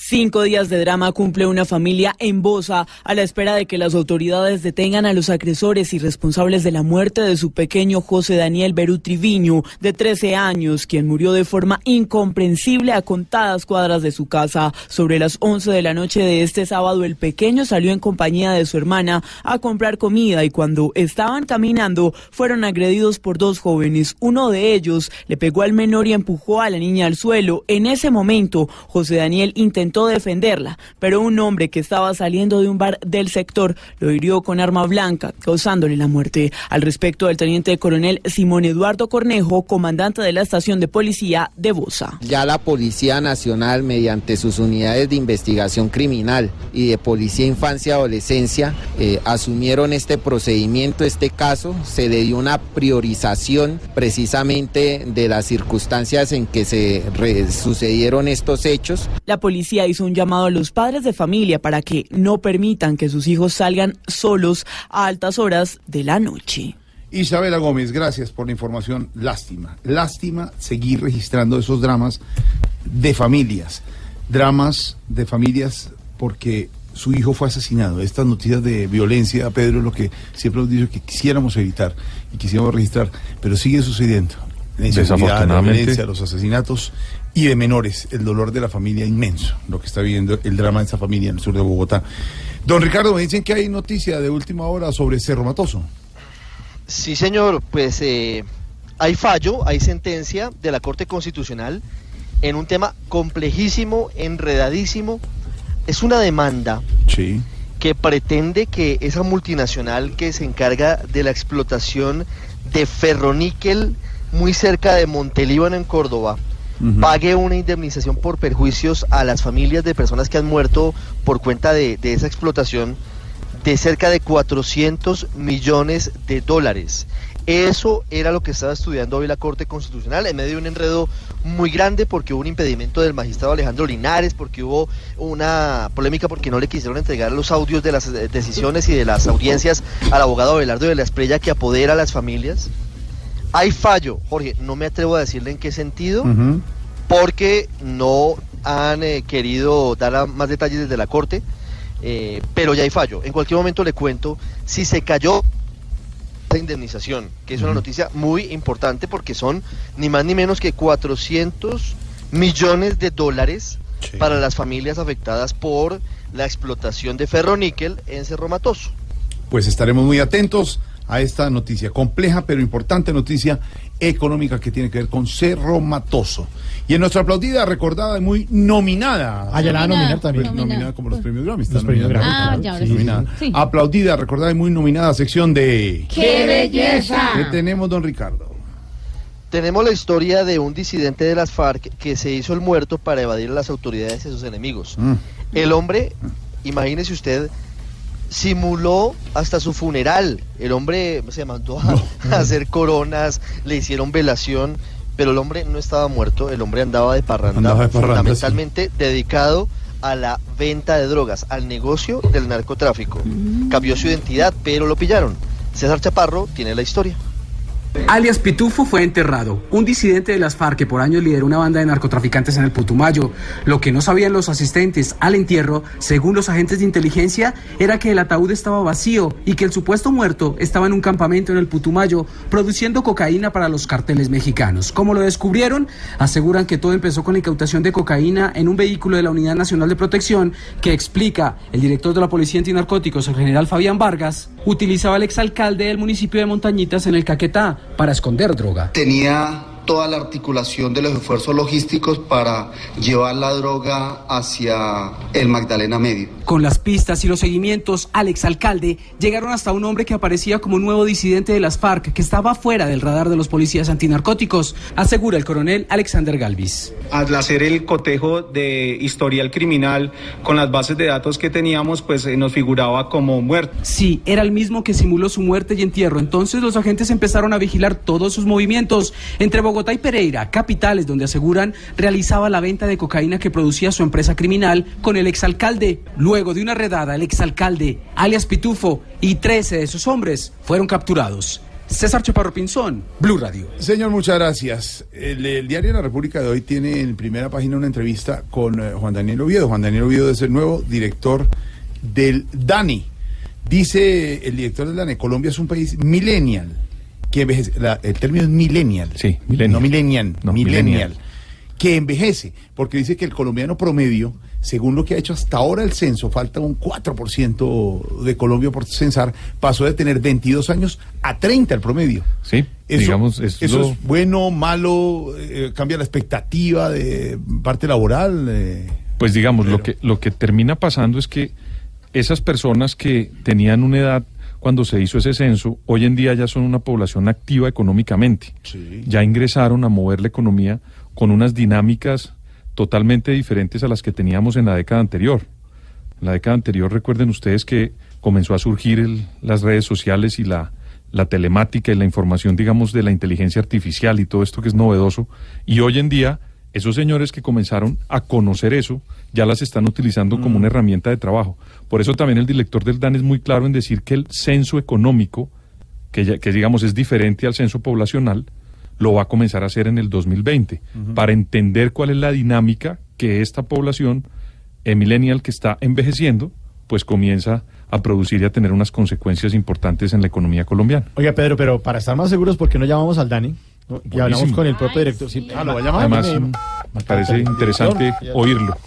Cinco días de drama cumple una familia en Bosa a la espera de que las autoridades detengan a los agresores y responsables de la muerte de su pequeño José Daniel Berú Triviño, de 13 años, quien murió de forma incomprensible a contadas cuadras de su casa. Sobre las 11 de la noche de este sábado, el pequeño salió en compañía de su hermana a comprar comida y cuando estaban caminando fueron agredidos por dos jóvenes. Uno de ellos le pegó al menor y empujó a la niña al suelo. En ese momento, José Daniel intentó defenderla, pero un hombre que estaba saliendo de un bar del sector lo hirió con arma blanca, causándole la muerte. Al respecto, el teniente coronel Simón Eduardo Cornejo, comandante de la estación de policía de Bosa. Ya la Policía Nacional, mediante sus unidades de investigación criminal y de Policía Infancia y Adolescencia, eh, asumieron este procedimiento, este caso. Se le dio una priorización precisamente de las circunstancias en que se sucedieron estos hechos. La policía hizo un llamado a los padres de familia para que no permitan que sus hijos salgan solos a altas horas de la noche. Isabela Gómez, gracias por la información. Lástima, lástima seguir registrando esos dramas de familias. Dramas de familias porque su hijo fue asesinado. Estas noticias de violencia, Pedro, es lo que siempre hemos dicho que quisiéramos evitar y quisiéramos registrar, pero sigue sucediendo. La inseguridad, la Desafortunadamente. violencia, los asesinatos y de menores, el dolor de la familia inmenso, lo que está viviendo el drama de esa familia en el sur de Bogotá. Don Ricardo, me dicen que hay noticia de última hora sobre Cerro Matoso. Sí, señor, pues eh, hay fallo, hay sentencia de la Corte Constitucional en un tema complejísimo, enredadísimo. Es una demanda Sí. que pretende que esa multinacional que se encarga de la explotación de ferroníquel muy cerca de Montelíbano en Córdoba pague una indemnización por perjuicios a las familias de personas que han muerto por cuenta de, esa explotación de cerca de 400 millones de dólares. Eso era lo que estaba estudiando hoy la Corte Constitucional en medio de un enredo muy grande porque hubo un impedimento del magistrado Alejandro Linares, porque hubo una polémica porque no le quisieron entregar los audios de las decisiones y de las audiencias al abogado Belardo de la Esprella que apodera a las familias. Hay fallo, Jorge, no me atrevo a decirle en qué sentido, porque no han eh, querido dar más detalles desde la Corte, eh, pero ya hay fallo. En cualquier momento le cuento si se cayó la indemnización, que es una noticia muy importante porque son ni más ni menos que 400 millones de dólares para las familias afectadas por la explotación de ferroníquel en Cerro Matoso. Pues estaremos muy atentos a esta noticia, compleja pero importante noticia económica que tiene que ver con Cerro Matoso. Y en nuestra aplaudida, recordada y muy nominada. Ah, ya la nominar también. Nominada como los premios Grammy. Los premios nominada. Grammy, Ah, claro. ya, ahora sí. Nominada. Sí. Aplaudida, recordada y muy nominada sección de... ¡Qué belleza! ¿Qué tenemos, don Ricardo? Tenemos la historia de un disidente de las FARC que se hizo el muerto para evadir a las autoridades y a sus enemigos. Mm. El hombre, imagínese usted, simuló hasta su funeral. El hombre se mandó a, a (laughs) hacer coronas, le hicieron velación, pero el hombre no estaba muerto, el hombre andaba de parranda, Andaba de parranda, fundamentalmente dedicado a la venta de drogas, al negocio del narcotráfico. Cambió su identidad, pero lo pillaron. César Chaparro tiene la historia. Alias Pitufo fue enterrado, un disidente de las FARC que por años lideró una banda de narcotraficantes en el Putumayo. Lo que no sabían los asistentes al entierro, según los agentes de inteligencia, era que el ataúd estaba vacío y que el supuesto muerto estaba en un campamento en el Putumayo produciendo cocaína para los carteles mexicanos. ¿Cómo lo descubrieron? Aseguran que todo empezó con la incautación de cocaína en un vehículo de la Unidad Nacional de Protección que explica el director de la Policía Antinarcóticos, el general Fabián Vargas, utilizaba al exalcalde del municipio de Montañitas en el Caquetá para esconder droga. Tenía toda la articulación de los esfuerzos logísticos para llevar la droga hacia el Magdalena Medio. Con las pistas y los seguimientos al exalcalde llegaron hasta un hombre que aparecía como un nuevo disidente de las FARC que estaba fuera del radar de los policías antinarcóticos, asegura el coronel Alexander Galvis. Al hacer el cotejo de historial criminal con las bases de datos que teníamos, pues eh, nos figuraba como muerto. Sí, era el mismo que simuló su muerte y entierro. Entonces los agentes empezaron a vigilar todos sus movimientos entre Bogotá y Pereira, capitales donde aseguran realizaba la venta de cocaína que producía su empresa criminal con el exalcalde. Luego de una redada, el exalcalde, alias Pitufo, y 13 de sus hombres fueron capturados. César Chaparro Pinzón, Blue Radio. Señor, muchas gracias. El, el diario La República de hoy tiene en primera página una entrevista con eh, Juan Daniel Oviedo. Juan Daniel Oviedo es el nuevo director del DANI. Dice el director del DANI, Colombia es un país millennial. Que envejece. La- el término es millennial. Sí, No millennial, No, millennial. millennial. Que envejece, porque dice que el colombiano promedio, según lo que ha hecho hasta ahora el censo, falta un 4% de Colombia por censar, pasó de tener 22 años a 30 el promedio. Sí, Eso, digamos, es eso lo- es bueno, malo, eh, cambia la expectativa de parte laboral. eh. Pues digamos, lo que, lo que termina pasando es que esas personas que tenían una edad cuando se hizo ese censo, hoy en día ya son una población activa económicamente. Ya ingresaron a mover la economía con unas dinámicas totalmente diferentes a las que teníamos en la década anterior. En la década anterior, recuerden ustedes que comenzó a surgir el- las redes sociales y la, la telemática y la información, digamos, de la inteligencia artificial y todo esto que es novedoso. Y hoy en día, esos señores que comenzaron a conocer eso, ya las están utilizando como una herramienta de trabajo. Por eso también el director del DAN es muy claro en decir que el censo económico, que, ya- que digamos es diferente al censo poblacional, lo va a comenzar a hacer en el 2020, Ujú. para entender cuál es la dinámica que esta población eh, millennial que está envejeciendo pues comienza a producir y a tener unas consecuencias importantes en la economía colombiana. Oiga, Pedro, pero para estar más seguros, ¿por qué no llamamos al Dani? ¿No? Y hablamos con el propio director. Sí, ah, lo va a llamar. Además, Me- me parece interesante oírlo.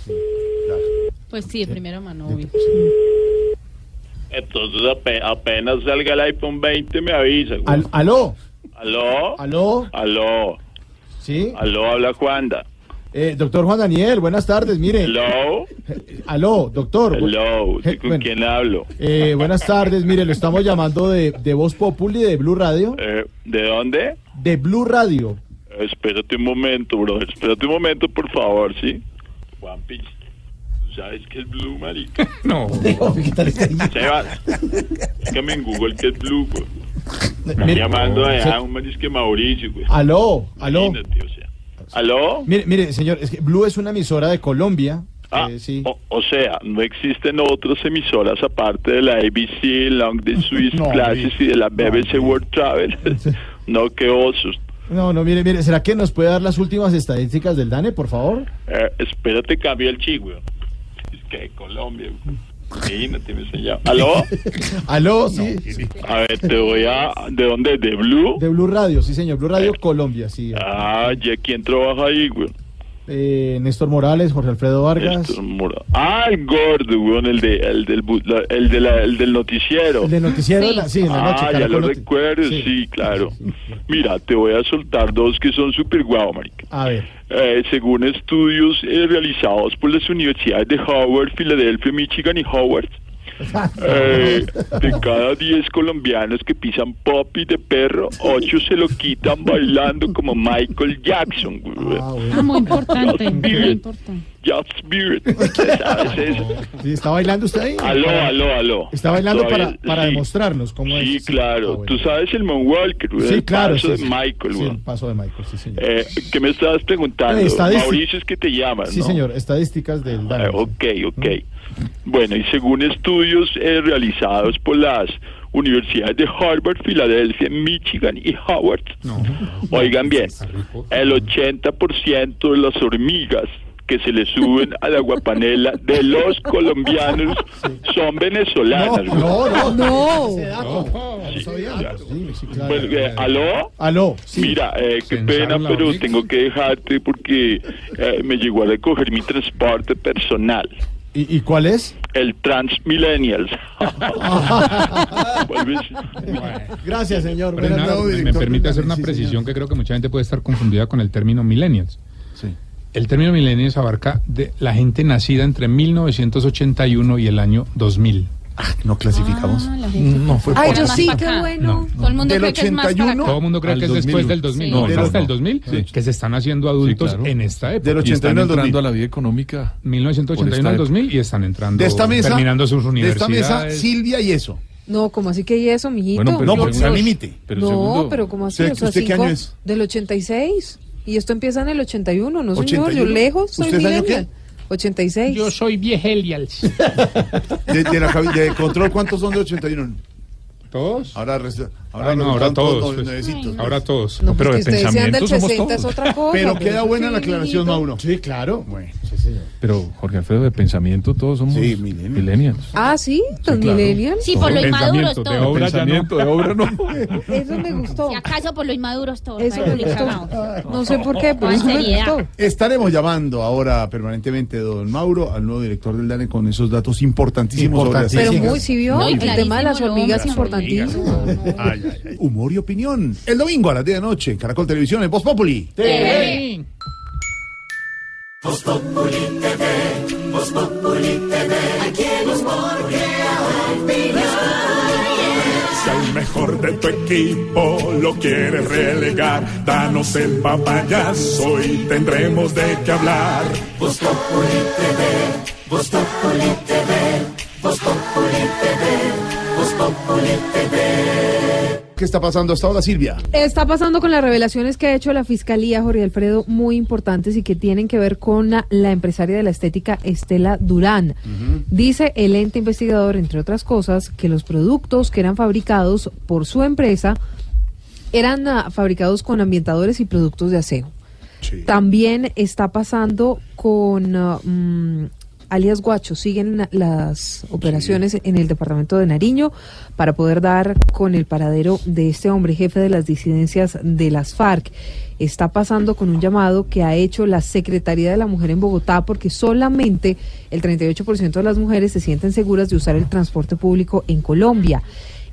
Pues sí, de primera mano, obvio. Entonces ape- apenas salga el iPhone 20 me avisa. Al- ¿Aló? ¿Aló? ¿Aló? ¿Aló? ¿Sí? ¿Aló? Habla Juanda. Eh, doctor Juan Daniel, buenas tardes, mire. ¿Aló? Aló, doctor. ¿Aló? ¿Sí Eh, ¿Con bueno. quién hablo? Eh, buenas tardes, mire, lo estamos llamando de, de Voz Populi, de Blue Radio. Eh, ¿De dónde? De Blue Radio. Eh, espérate un momento, bro. Espérate un momento, por favor, ¿sí? Juanpi, ¿tú sabes qué es Blue, marica? (laughs) No. (laughs) Sebas, búscame en Google qué es Blue, güey. Me llamando allá un marisque Mauricio, güey. Aló, aló. Imagínate, o sea. ¿Aló? Mire, mire, señor, es que Blue es una emisora de Colombia. Ah, eh, sí. o, o sea, no existen otras emisoras aparte de la ABC, Long the (laughs) Swiss No, Classes y de la BBC World Travel. (laughs) no, qué osos. No, no, mire, mire, ¿será que nos puede dar las últimas estadísticas del DANE, por favor? Eh, espérate, cambio el chi, güey. Es que Colombia. Imagínate, me enseñaba. ¿Aló? (laughs) Aló, sí. A ver, te voy a... ¿De dónde? ¿De Blue? De Blue Radio, sí, señor. Blue Radio Colombia, sí. Ah, ¿y quién trabaja ahí, güey? Eh, Néstor Morales, Jorge Alfredo Vargas. Ah, el gordo, güey, el, de, el, del, bu- la- el, de la- el del noticiero. El de noticiero, la- sí, en la noche. Ah, ya lo Noti- recuerdo, sí, claro. Mira, te voy a soltar dos que son súper guau, marica. A ver. Eh, según estudios eh, realizados por las universidades de Howard, Filadelfia, Michigan y Howard, (laughs) eh, de cada 10 colombianos que pisan popi de perro, 8 se lo quitan bailando como Michael Jackson. Ah, muy importante, muy importante. Just Beard. (laughs) Sí, ¿Está bailando usted ahí? Aló, Para- aló, aló. Está bailando para, Todavía- para sí. demostrarnos cómo Sí, es. claro. Ah. Tú sabes el Moonwalker, Sí, el claro. paso de. Michael, Sí, el paso de Michael, sí, señor. Eh, ¿Qué me estabas preguntando? Eh. Mauricio es que te llaman, sí, ¿no? señor. Estadísticas del DANE. Eh, ok, ok. Bueno, y según estudios eh, realizados por las universidades de Harvard, Filadelfia, Michigan y Howard, oigan bien, el 80% de las hormigas que se le suben a la guapanela de los colombianos son venezolanas. No, no, No. ¿Aló? Aló, sí. Mira, eh, qué pena, pero tengo que dejarte porque eh, me llegó a recoger mi transporte personal. ¿Y, y cuál es? El Transmillennials. (laughs) Gracias, señor. Pero Buenas nada, tardes. me, me permite hacer una Sí, señor. precisión que creo que mucha gente puede estar confundida con el término millennials. El término millennials abarca de la gente nacida entre 1981 y el año 2000. no clasificamos. Ah, la gente No fue Ay, por- yo sí, qué bueno. Todo el mundo Del cree que es más para. Todo el mundo cree que es 2000. después del 2000. Sí. No, no, hasta el no. 2000 Sí. que se están haciendo adultos claro. en esta época. Del Y 81 están al entrando 2000. a la vida económica. 1981 al Por esta 2000 y están entrando, De esta mesa, terminando sus de esta universidades. mesa, Silvia y eso. No, ¿cómo así que y eso, mijito? Bueno, pero No, porque está límite. no, segundo- pero ¿cómo así? ¿Usted- O sea, usted qué cinco- año es? Del 86. Y esto empieza en el 81, ¿no, señor? 81. Yo lejos soy ¿Usted es año millennial. 86. Yo soy viejelials. (laughs) De, de la cabi- de control, ¿cuántos son de 81? ¿Todos? Ahora, resta- ahora, Ay, no, ahora todos pues. nuevecitos. Ahora todos. No, pero pues de que ustedes sean del pensamiento somos 60 es todos. otra cosa. Pero queda eso buena la aclaración. Mauro. Sí, claro. Bueno. Pero, Jorge Alfredo, de pensamiento todos somos Sí, millennials. millennials. Ah, sí, los claro. millennials. Sí, por lo inmaduros Pensamiento, de todos. obra ya no. pensamiento, de obra no. (laughs) Eso me gustó. Si acaso por lo inmaduros todos. Eso me que gustó. No sé por qué, pero eso me gustó. Estaremos llamando ahora permanentemente, don Mauro, al nuevo director del DANE con esos datos importantísimos Importantísimos. Pero muy, si vio, No, el tema de las hormigas importantísimo. Ay, ay, ay. Humor y opinión. El domingo a las 10 de la noche en Caracol Televisión, en Voz Populi. Sí. Si al mejor de tu equipo lo quieres relegar, danos el papayazo y tendremos de qué hablar. Voz Populi TV, Voz Populi TV, Voz Populi TV, Voz Populi TV. ¿Qué está pasando hasta ahora, Silvia? Está pasando con las revelaciones que ha hecho la Fiscalía, Jorge Alfredo, muy importantes y que tienen que ver con la, la empresaria de la estética Estela Durán. Dice el ente investigador, entre otras cosas, que los productos que eran fabricados por su empresa eran ah, fabricados con ambientadores y productos de aseo. También está pasando con... ah, mm, alias Guacho. Siguen la- las operaciones en el departamento de Nariño para poder dar con el paradero de este hombre, jefe de las disidencias de las FARC. Está pasando con un llamado que ha hecho la Secretaría de la Mujer en Bogotá porque solamente el 38% de las mujeres se sienten seguras de usar el transporte público en Colombia.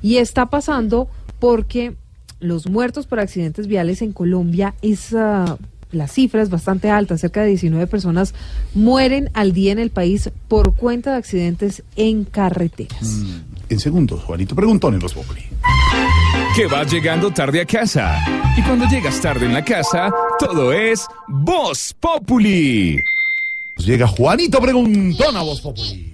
Y está pasando porque los muertos por accidentes viales en Colombia es ah, la cifra es bastante alta, cerca de 19 personas mueren al día en el país por cuenta de accidentes en carreteras. En segundos, Juanito Preguntón en los Populi. Que vas llegando tarde a casa. Y cuando llegas tarde en la casa, todo es Voz Populi. Llega Juanito Preguntón a Voz Populi.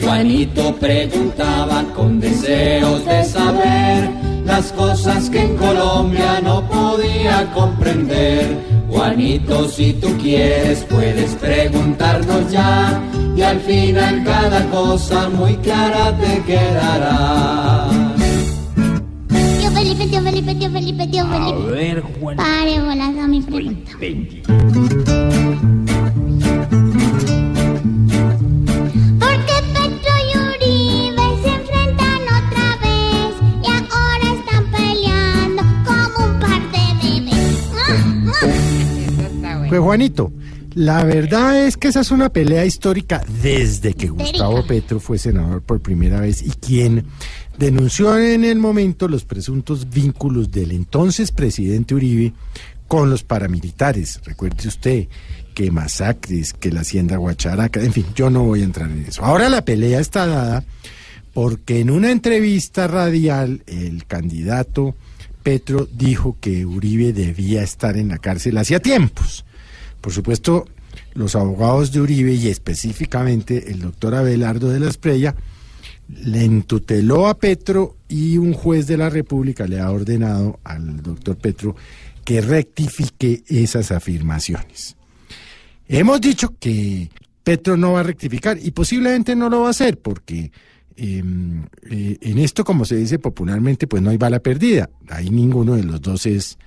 Juanito preguntaba con deseos de saber las cosas que en Colombia no podía comprender. Juanito, si tú quieres, puedes preguntarnos ya y al final cada cosa muy clara te quedará. Tío Felipe, tío Felipe, tío Felipe, tío Felipe. A ver, Juan. Pare bolas a mi pregunta. 20. Juanito, la verdad es que esa es una pelea histórica desde que Gustavo Petro fue senador por primera vez y quien denunció en el momento los presuntos vínculos del entonces presidente Uribe con los paramilitares. Recuerde usted que masacres, que la hacienda Guacharaca, en fin, yo no voy a entrar en eso. Ahora la pelea está dada porque en una entrevista radial el candidato Petro dijo que Uribe debía estar en la cárcel hacía tiempos. Por supuesto, los abogados de Uribe y específicamente el doctor Abelardo de la Esprella le entuteló a Petro y un juez de la República le ha ordenado al doctor Petro que rectifique esas afirmaciones. Hemos dicho que Petro no va a rectificar y posiblemente no lo va a hacer porque eh, eh, en esto, como se dice popularmente, pues no hay bala perdida. Ahí ninguno de los dos es,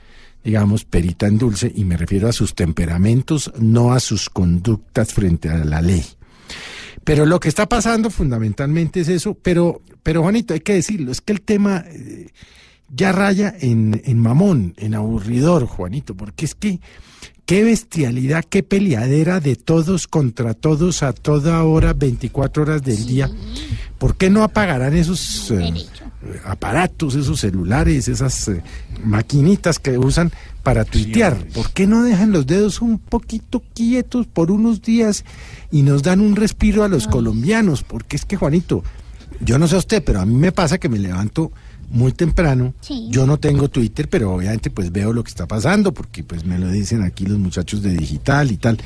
digamos, perita en dulce y me refiero a sus temperamentos, no a sus conductas frente a la ley. Pero lo que está pasando fundamentalmente es eso, pero, pero Juanito, hay que decirlo, es que el tema eh, ya raya en, en mamón, en aburridor, Juanito, porque es que qué bestialidad, qué peleadera de todos contra todos a toda hora, 24 horas del día. ¿Por qué no apagarán esos eh, aparatos, esos celulares, esas eh, maquinitas que usan para tuitear? ¿Por qué no dejan los dedos un poquito quietos por unos días y nos dan un respiro a los colombianos? Porque es que, Juanito, yo no sé a usted, pero a mí me pasa que me levanto muy temprano. Sí. Yo no tengo Twitter, pero obviamente pues veo lo que está pasando, porque pues me lo dicen aquí los muchachos de digital y tal.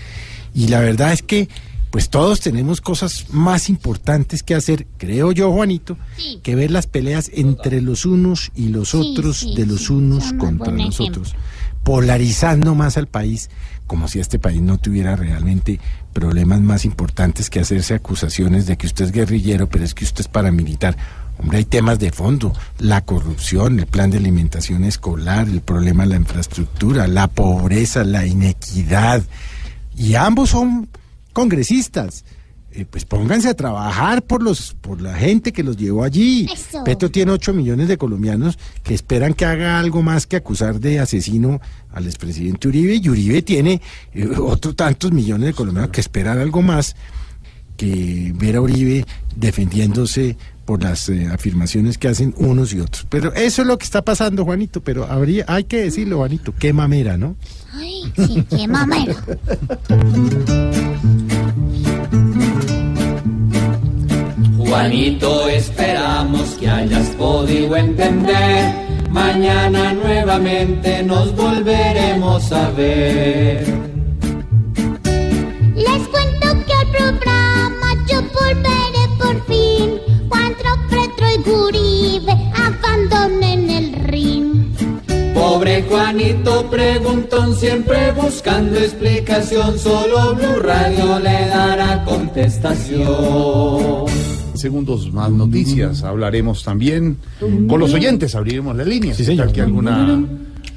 Y la verdad es que pues todos tenemos cosas más importantes que hacer, creo yo, Juanito, que ver las peleas entre los unos y los Sí, otros, sí, de los unos contra los ejemplo. otros, polarizando más al país, como si este país no tuviera realmente problemas más importantes que hacerse acusaciones de que usted es guerrillero, pero es que usted es paramilitar. Hombre, hay temas de fondo, la corrupción, el plan de alimentación escolar, el problema de la infraestructura, la pobreza, la inequidad. Y ambos son congresistas. Eh, pues pónganse a trabajar por los por la gente que los llevó allí. Eso. Petro tiene 8 millones de colombianos que esperan que haga algo más que acusar de asesino al expresidente Uribe y Uribe tiene eh, otros tantos millones de colombianos que esperan algo más que ver a Uribe defendiéndose por las eh, afirmaciones que hacen unos y otros. Pero eso es lo que está pasando, Juanito, pero habría hay que decirlo, Juanito, qué mamera, ¿no? Ay, sí, qué mamera. (laughs) Juanito, esperamos que hayas podido entender. Mañana nuevamente nos volveremos a ver. Les cuento que al programa yo volveré por fin cuando Petro y Guribe abandonen el ring. Pobre Juanito preguntón, siempre buscando explicación. Solo Blue Radio le dará contestación. Segundos más noticias. Hablaremos también con los oyentes. Abriremos la línea. Sí, ¿Qué tal señor. que alguna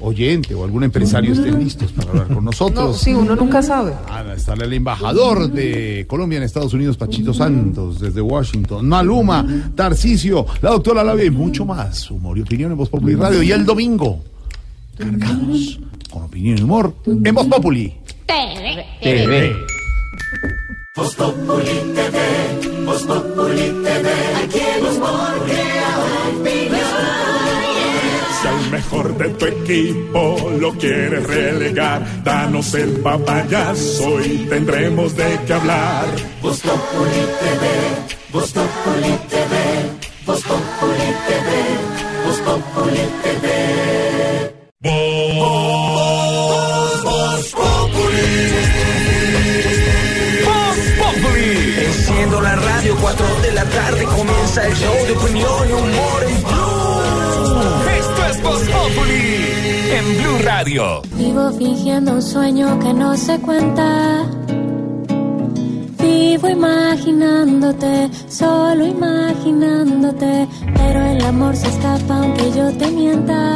oyente o algún empresario estén listos para hablar con No, nosotros. sí, uno nunca sabe. Ah, está el embajador de Colombia en Estados Unidos, Pachito Santos, desde Washington, Maluma, Tarcisio, la doctora Lavia y mucho más. Humor y opinión en Voz Populi Radio. Y el domingo, cargados con opinión y humor en Voz Populi. TV. TV. Voz Populi TV, Voz Populi TV, aquí el humor Si al mejor de tu equipo lo quieres relegar, danos el papayazo y tendremos de qué hablar. Voz Populi TV, Voz Populi TV, Voz Populi TV, Voz Populi TV. Voz, 4 de la tarde comienza el show de opinión y humor en Blue. Esto es Voz Populi en Blue Radio. Vivo fingiendo un sueño que no se cuenta. Vivo imaginándote, solo imaginándote. Pero el amor se escapa aunque yo te mienta.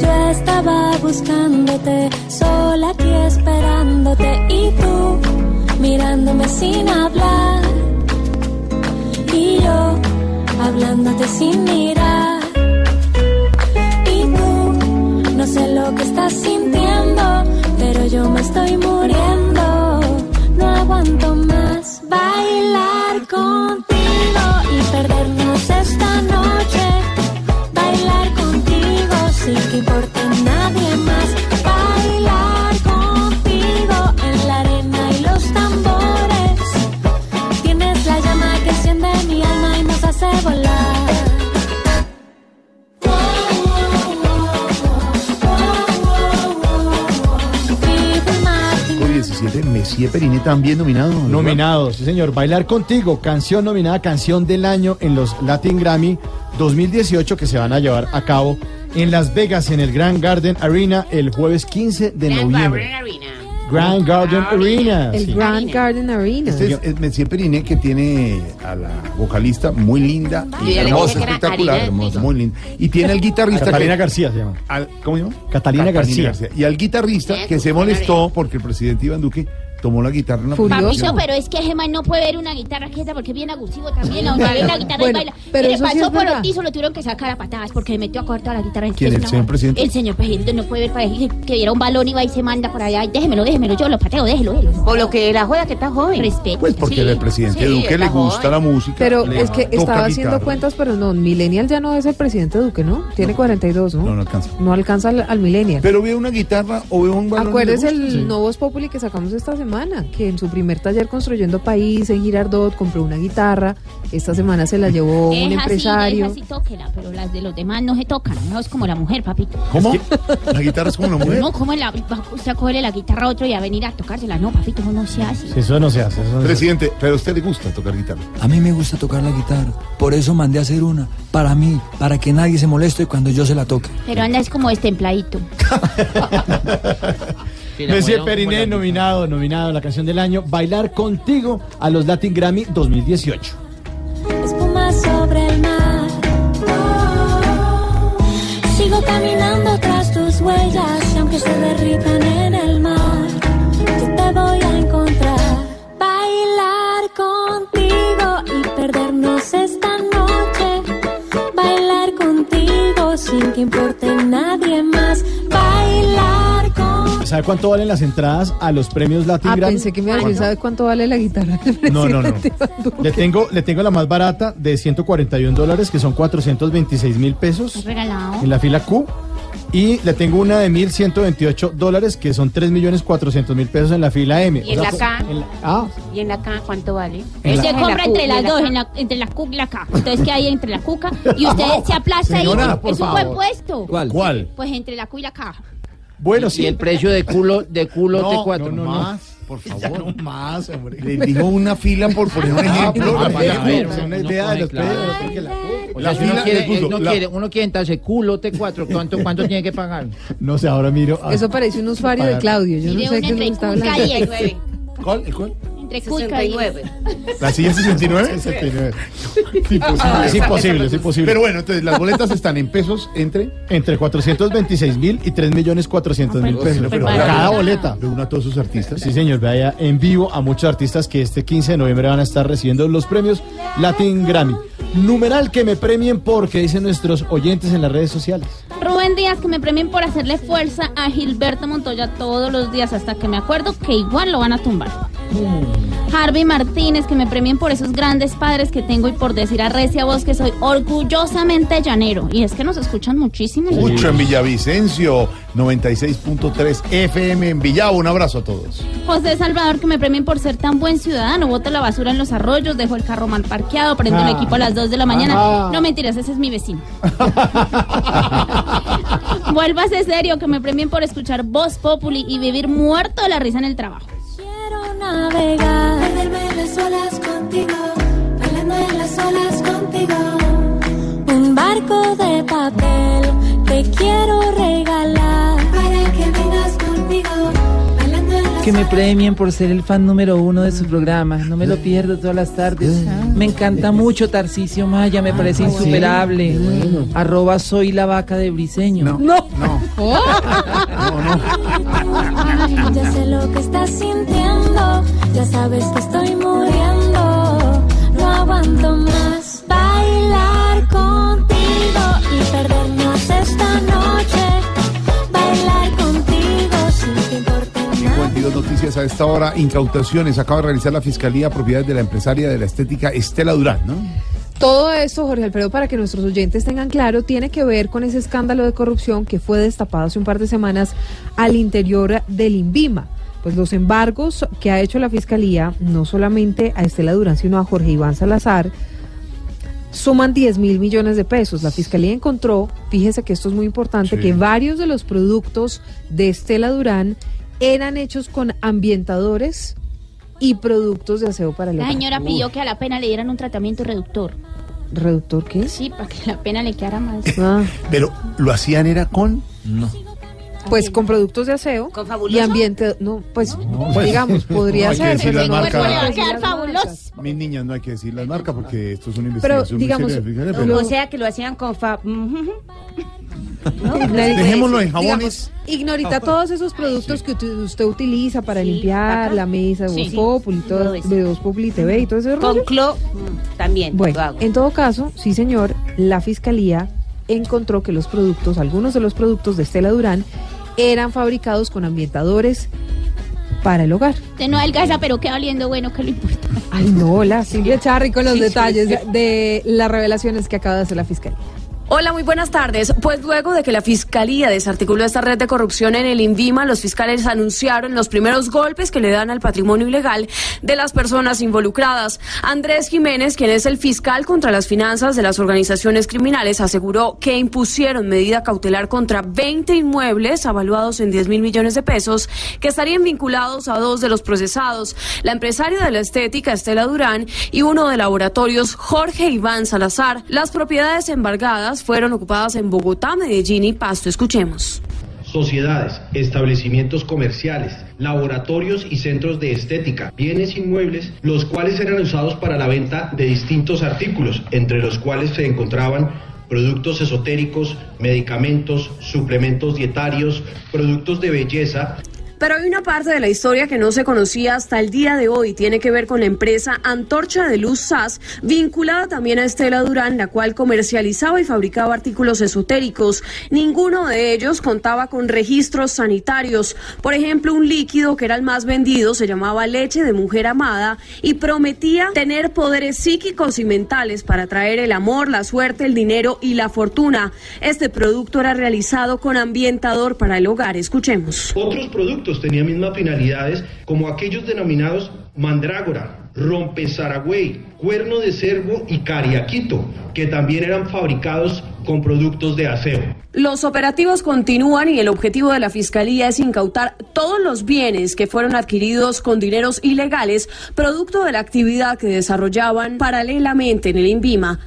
Yo estaba buscándote, sola aquí esperándote. Y tú mirándome sin hablar. Hablándote sin mirar. También nominado. ¿verdad? Nominado, sí señor. Bailar contigo, canción nominada, canción del año en los Latin Grammy 2018 que se van a llevar a cabo en Las Vegas en el Grand Garden Arena el jueves 15 de noviembre. Grand Garden Arena. El sí. Grand Garden Arena. Este es, es Messier Periné que tiene a la vocalista muy linda y hermosa, espectacular, Karina muy linda. Y tiene al guitarrista Catalina que- García se llama. al- ¿Cómo se llama? Catalina García. Y al guitarrista que se molestó porque el presidente Iván Duque tomó la guitarra en la Papito, presentación. pero es que Gemma no puede ver una guitarra quieta porque es bien abusivo también. A donde ve una guitarra Bueno, y baila. pero sí pasó es por verdad. Otizo, lo tuvieron que sacar a patadas porque le metió a cortar la guitarra. ¿Quién, Es el señor presidente? El señor presidente no puede ver para que, que viera un balón y va y se manda por allá. Déjemelo, déjemelo, yo lo pateo, déjelo, déjelo. Por lo que la juega que está joven. Respeto. Pues porque Sí, al presidente sí, Duque le gusta joven. la música. Pero le es que estaba haciendo guitarra. cuentas, pero no, Millennial ya no es el presidente Duque, ¿no? Tiene 42, ¿no? No, no alcanza. No alcanza al, al Millennial. Pero ve una guitarra o ve un balón. Acuérdese el Sí. Novos Populi que sacamos esta semana, que en su primer taller Construyendo País en Girardot compró una guitarra. Esta semana se la llevó un Deja así, empresario. deja así, tóquela, pero las de los demás no se tocan. No es como la mujer, papito. ¿Cómo? ¿La guitarra es como la mujer? No, como la, usted a cogerle la guitarra a otro y a venir a tocársela. No, papito, eso no se hace. Eso no se hace. Eso no se hace. Presidente, pero a usted le gusta tocar guitarra. A mí me gusta tocar la guitarra, por eso mandé a hacer una, para mí, para que nadie se moleste cuando yo se la toque. Pero anda es como destempladito. (laughs) Messier Periné nominado, nominado a la canción del año, Bailar contigo a los Latin Grammy 2018. espuma sobre el mar. Sigo caminando tras tus huellas y aunque se derritan en el mar, yo te voy a encontrar. Bailar contigo y perdernos esta noche. Bailar contigo sin que importe nadie más. ¿Sabe cuánto valen las entradas a los premios Latin Ah, Grammy? pensé que me iba a decir, ¿sabe cuánto vale la guitarra? No, no, no. Le tengo, le tengo la más barata de 141 dólares, que son 426 mil pesos Regalado. en la fila Q. Y le tengo una de 1.128 dólares, que son 3 millones 400 mil pesos en la fila M. ¿Y en O la K? en la- ah, ¿Y en la K cuánto vale? En la- Se En la compra Q entre las en dos, la, entre la Q y la K. Entonces, ¿qué hay entre la cuca? Y (laughs) usted se aplasta Señora, ahí. por Es un favor. buen puesto. ¿Cuál? ¿Cuál? Pues entre la Q y la K. Bueno, sí. Y el precio de culo de culo No, T4. no, no, no. Más, por (laughs) favor. no más, hombre. Le dijo una fila por poner un ejemplo. Ah, la para fila ver, Q. o sea, una uno idea de los. O sea, si uno quiere, puso, uno la- quiere, uno quiere entrarse culo T4, ¿cuánto, cuánto tiene que pagar? No sé, ahora miro. ah, Eso parece un usuario de Claudio. Yo no sé qué está hablando. ¿Cuál? ¿El cuál? Entre cuica y... ¿La silla 69? 69. (laughs) Imposible. Es imposible, es imposible. Pero bueno, entonces las boletas están en pesos entre. Entre 426 mil y 3 millones 400 mil Ah, pesos. pero- pero- cada boleta. De uno a todos sus artistas. Sí, señor, vaya en vivo a muchos artistas que este 15 de noviembre van a estar recibiendo los premios Latin Grammy. Numeral que me premien porque dicen nuestros oyentes en las redes sociales. Rubén Díaz, que me premien por hacerle fuerza a Gilberto Montoya todos los días hasta que me acuerdo que igual lo van a tumbar. Harvey Martínez, que me premien por esos grandes padres que tengo y por decir a recia voz que soy orgullosamente llanero. Y es que nos escuchan muchísimo. Mucho en Villavicencio, 96.3 FM en Villavo. Un abrazo a todos. José Salvador, que me premien por ser tan buen ciudadano. Boto la basura en los arroyos, dejo el carro mal parqueado, prendo el Ah. equipo a las 2 de la mañana. Ajá. No mentiras, ese es mi vecino. (laughs) Vuélvase serio, que me premien por escuchar Voz Populi y vivir muerto de la risa en el trabajo. Navegar, perderme en las olas contigo, bailando en las olas contigo. Un barco de papel te quiero regalar Que me premien por ser el fan número uno de su programa. No me lo pierdo todas las tardes. Me encanta mucho Tarcisio Maya, me parece sí. insuperable. Arroba soy la vaca de Briseño. No. No. Ay, (laughs) ya sé lo que estás sintiendo, ya sabes que estoy muriendo. No aguanto más bailar contigo y perdernos esta noche. 22 Noticias a esta hora. Incautaciones acaba de realizar la Fiscalía propiedades de la empresaria de la estética Estela Durán, ¿no? Todo esto, Jorge Alfredo, para que nuestros oyentes tengan claro, tiene que ver con ese escándalo de corrupción que fue destapado hace un par de semanas al interior del INVIMA. Pues los embargos que ha hecho la Fiscalía, no solamente a Estela Durán, sino a Jorge Iván Salazar, suman 10 mil millones de pesos. La Fiscalía encontró, fíjese que esto es muy importante, que varios de los productos de Estela Durán eran hechos con ambientadores y productos de aseo para el La hogar. señora pidió que a la pena le dieran un tratamiento reductor. ¿Reductor qué? Sí, para que la pena le quedara más. (laughs) Ah. Pero lo hacían era con. No. Pues con productos de aseo y ambiente, no, pues pues, digamos, podría no ser, pero las no marcas. Le va a decir quedar fabuloso. Mis niñas, no hay que decir las marcas porque esto es una Pero, investigación. muy digamos, seria de Fiscalía, pero- O sea que lo hacían con fa... (laughs) (laughs) Dejémoslo en jabones. Digamos, ignorita todos esos productos que usted utiliza para limpiar acá. la mesa de Sí. Voz Populi, todo, Todo eso. de Voz Populi TV y todo ese Con rollo. clo mm, también lo Bueno, hago. en todo caso, sí señor, la fiscalía encontró que los productos, algunos de los productos de Estela Durán, eran fabricados con ambientadores para el hogar. Usted no adelgaza, pero queda oliendo bueno, que lo importa. Ay, no, la Silvia Charri con los Sí, detalles sí. de las revelaciones que acaba de hacer la fiscalía. Hola, muy buenas tardes. Pues luego de que la Fiscalía desarticuló esta red de corrupción en el INVIMA, los fiscales anunciaron los primeros golpes que le dan al patrimonio ilegal de las personas involucradas. Andrés Jiménez, quien es el fiscal contra las finanzas de las organizaciones criminales, aseguró que impusieron medida cautelar contra 20 inmuebles avaluados en 10 mil millones de pesos que estarían vinculados a dos de los procesados, la empresaria de la estética Estela Durán y uno de laboratorios Jorge Iván Salazar. Las propiedades embargadas fueron ocupadas en Bogotá, Medellín y Pasto. Escuchemos. Sociedades, establecimientos comerciales, laboratorios y centros de estética, bienes inmuebles, los cuales eran usados para la venta de distintos artículos, entre los cuales se encontraban productos esotéricos, medicamentos, suplementos dietarios, productos de belleza, Pero hay una parte de la historia que no se conocía hasta el día de hoy. Tiene que ver con la empresa Antorcha de Luz SAS, vinculada también a Estela Durán, la cual comercializaba y fabricaba artículos esotéricos. Ninguno de ellos contaba con registros sanitarios. Por ejemplo, un líquido que era el más vendido se llamaba leche de mujer amada y prometía tener poderes psíquicos y mentales para traer el amor, la suerte, el dinero y la fortuna. Este producto era realizado con ambientador para el hogar. Escuchemos. Otros productos tenían mismas finalidades como aquellos denominados mandrágora, rompezaragüey, cuerno de cervo y cariaquito, que también eran fabricados con productos de aseo. Los operativos continúan y el objetivo de la Fiscalía es incautar todos los bienes que fueron adquiridos con dineros ilegales, producto de la actividad que desarrollaban paralelamente en el INVIMA.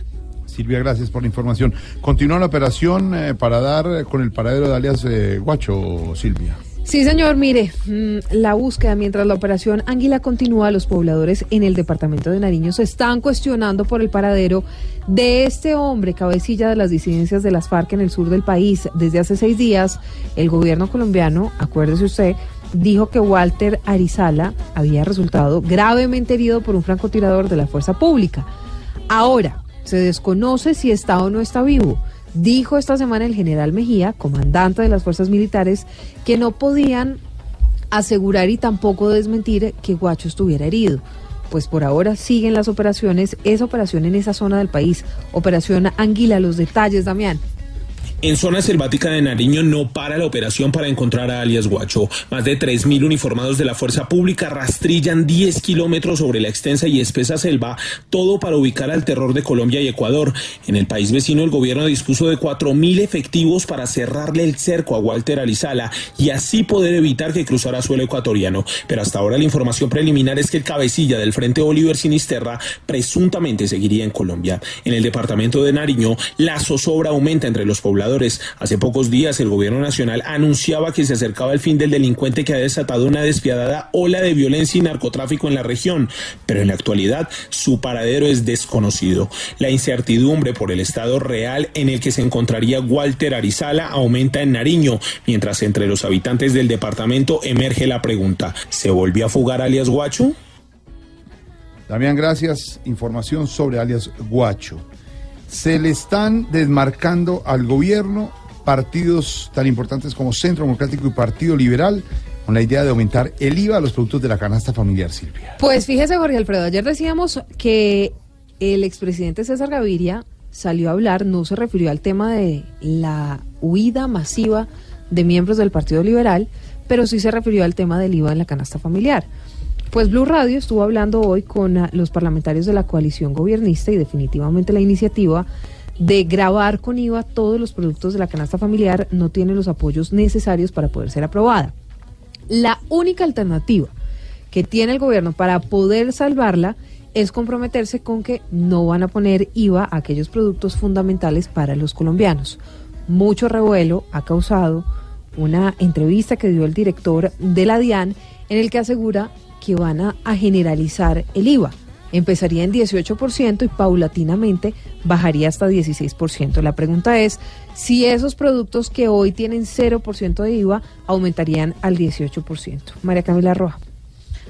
Silvia, gracias por la información. Continúa la operación eh, para dar eh, con el paradero de alias eh, Guacho, Silvia. Sí, señor, mire, mm, la búsqueda mientras la operación Águila continúa, los pobladores en el departamento de Nariño se están cuestionando por el paradero de este hombre, cabecilla de las disidencias de las FARC en el sur del país. Desde hace seis días, el gobierno colombiano, acuérdese usted, dijo que Walter Arizala había resultado gravemente herido por un francotirador de la fuerza pública. Ahora, se desconoce si está o no está vivo. Dijo esta semana el general Mejía, comandante de las fuerzas militares, que no podían asegurar y tampoco desmentir que Guacho estuviera herido. Pues por ahora siguen las operaciones, esa operación en esa zona del país, Operación Anguila, los detalles, Damián. En zona selvática de Nariño no para la operación para encontrar a alias Guacho. Más de 3.000 uniformados de la fuerza pública rastrillan 10 kilómetros sobre la extensa y espesa selva, todo para ubicar al terror de Colombia y Ecuador. En el país vecino el gobierno dispuso de 4.000 efectivos para cerrarle el cerco a Walter Arizala y así poder evitar que cruzara suelo ecuatoriano. Pero hasta ahora la información preliminar es que el cabecilla del Frente Oliver Sinisterra presuntamente seguiría en Colombia. En el departamento de Nariño la zozobra aumenta entre los Hace pocos días el gobierno nacional anunciaba que se acercaba el fin del delincuente que ha desatado una despiadada ola de violencia y narcotráfico en la región, pero en la actualidad su paradero es desconocido. La incertidumbre por el estado real en el que se encontraría Walter Arizala aumenta en Nariño, mientras entre los habitantes del departamento emerge la pregunta, ¿se volvió a fugar alias Guacho? Damián, gracias. Información sobre alias Guacho. Se le están desmarcando al gobierno partidos tan importantes como Centro Democrático y Partido Liberal con la idea de aumentar el IVA a los productos de la canasta familiar, Silvia. Pues fíjese, Jorge Alfredo, ayer decíamos que el expresidente César Gaviria salió a hablar, no se refirió al tema de la huida masiva de miembros del Partido Liberal, pero sí se refirió al tema del IVA en la canasta familiar. Pues Blue Radio estuvo hablando hoy con ah, los parlamentarios de la coalición gobernista y definitivamente la iniciativa de grabar con IVA todos los productos de la canasta familiar no tiene los apoyos necesarios para poder ser aprobada. La única alternativa que tiene el gobierno para poder salvarla es comprometerse con que no van a poner IVA a aquellos productos fundamentales para los colombianos. Mucho revuelo ha causado una entrevista que dio el director de la DIAN en el que asegura que van a, generalizar el IVA. Empezaría en 18% y paulatinamente bajaría hasta 16%. La pregunta es si esos productos que hoy tienen 0% de IVA aumentarían al 18%. María Camila Roja.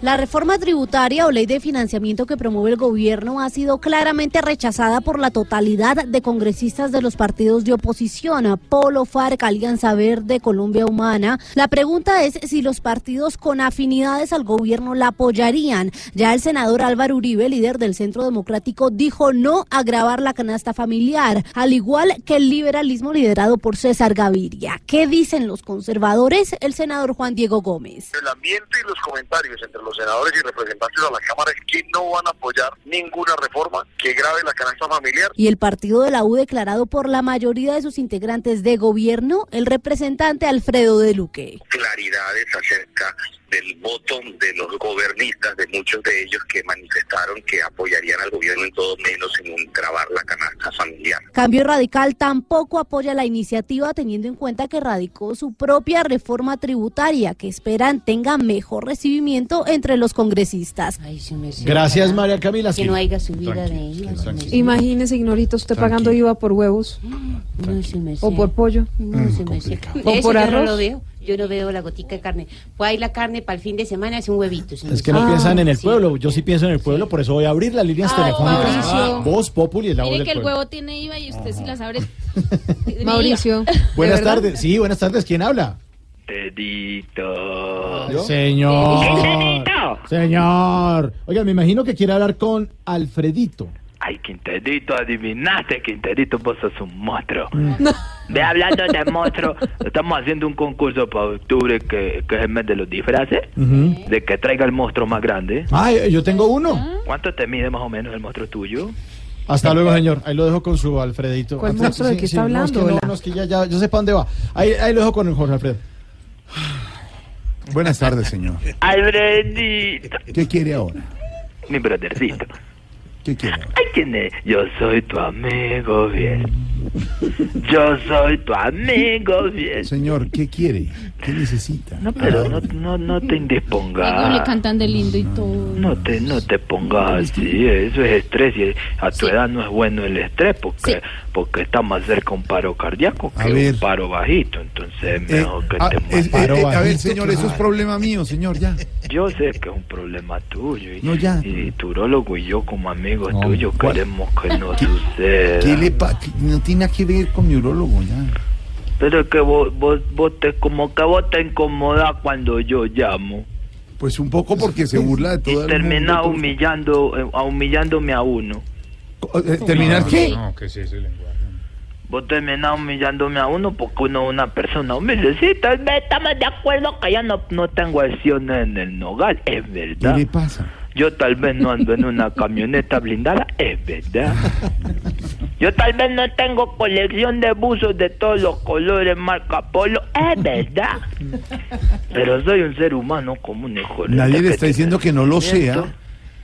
La reforma tributaria o ley de financiamiento que promueve el gobierno ha sido claramente rechazada por la totalidad de congresistas de los partidos de oposición, Polo, FARC, Alianza Verde, Colombia Humana. La pregunta es si los partidos con afinidades al gobierno la apoyarían. Ya el senador Álvaro Uribe, líder del Centro Democrático, dijo no agravar la canasta familiar, al igual que el liberalismo liderado por César Gaviria. ¿Qué dicen los conservadores? El senador Juan Diego Gómez. El ambiente y los comentarios entre los senadores y representantes a la Cámara es que no van a apoyar ninguna reforma que grave la canasta familiar. Y el partido de la U declarado por la mayoría de sus integrantes de gobierno, el representante Alfredo de Luque. Claridades acerca del voto de los gobernistas, de muchos de ellos que manifestaron que apoyarían al gobierno en todo menos en un grabar la canasta familiar. Cambio Radical tampoco apoya la iniciativa teniendo en cuenta que radicó su propia reforma tributaria que esperan tenga mejor recibimiento entre los congresistas. Gracias, María Camila. Que no haya subida de IVA. Imagínese, Ignorito, usted pagando IVA por huevos No o por pollo No sé. o por yo arroz. No lo veo. Yo no veo la gotica de carne. Pues ahí la carne para el fin de semana es un huevito. señor. Es que no Ah, piensan en el sí. pueblo. Yo sí pienso en el pueblo, por eso voy a abrir las líneas Ay, telefónicas. Mauricio. Voz Populi es la voz Mire del que el pueblo. huevo tiene IVA y usted si las abre. Mauricio. (laughs) Buenas tardes. Sí, buenas tardes. ¿Quién habla? Edito. Señor. Señor. Oiga, me imagino que quiere hablar con Alfredito. Ay, Quinterito, adivinaste, Quinterito, vos sos un monstruo. Mm. (laughs) Ve hablando de monstruo, estamos haciendo un concurso para octubre que, que es el mes de los disfraces, de que traiga el monstruo más grande. Ay, yo tengo uno. ¿Cuánto te mide más o menos el monstruo tuyo? Hasta luego, señor. Ahí lo dejo con su Alfredito. ¿Cuál Alfred- monstruo? ¿De qué está no, es que hablando? no, no, es que ya, ya, yo sé para dónde va. Ahí, ahí lo dejo con el Jorge Alfredo. Buenas tardes, señor. Alfredito. ¿Qué quiere ahora? Mi brothercito. ¿Qué quiere ahora? Ay, tiene? Yo soy tu amigo bien. Yo soy tu amigo bien. Señor, ¿qué quiere? ¿Qué necesita? No, pero no, no, no te Digo, le indispongas. cantan de lindo y todo. No te, no te pongas así, eso es estrés y a tu edad no es bueno el estrés porque, porque está más cerca un paro cardíaco A que un paro bajito, entonces es Eh, mejor que ah, te es- eh, eh, a ver, señor, eso es problema mío, señor, ya. Yo sé que es un problema tuyo y, No, ya. y tu urólogo y yo como amigos No, tuyos ¿cuál? queremos que no suceda. ¿Qué le pa- qué- No tiene nada que ver con mi urologo, ya. Pero es que vos, vos, vos te, como que vos te incomodás cuando yo llamo Pues un poco porque se burla de todo y el terminás mundo. humillando, eh, humillándome a uno. Eh, ¿Terminar qué? No, ¿qué es ese lenguaje? Vos terminás humillándome a uno porque uno es una persona humilde. Sí, tal vez estamos de acuerdo que yo no, no tengo acciones en el nogal, es ¿Qué verdad. le pasa? Yo tal vez no ando en una camioneta blindada, es verdad. (laughs) Yo tal vez no tengo colección de buzos de todos los colores marca Polo, es verdad. (laughs) Pero soy un ser humano común y corriente. Nadie le está diciendo que no lo sea.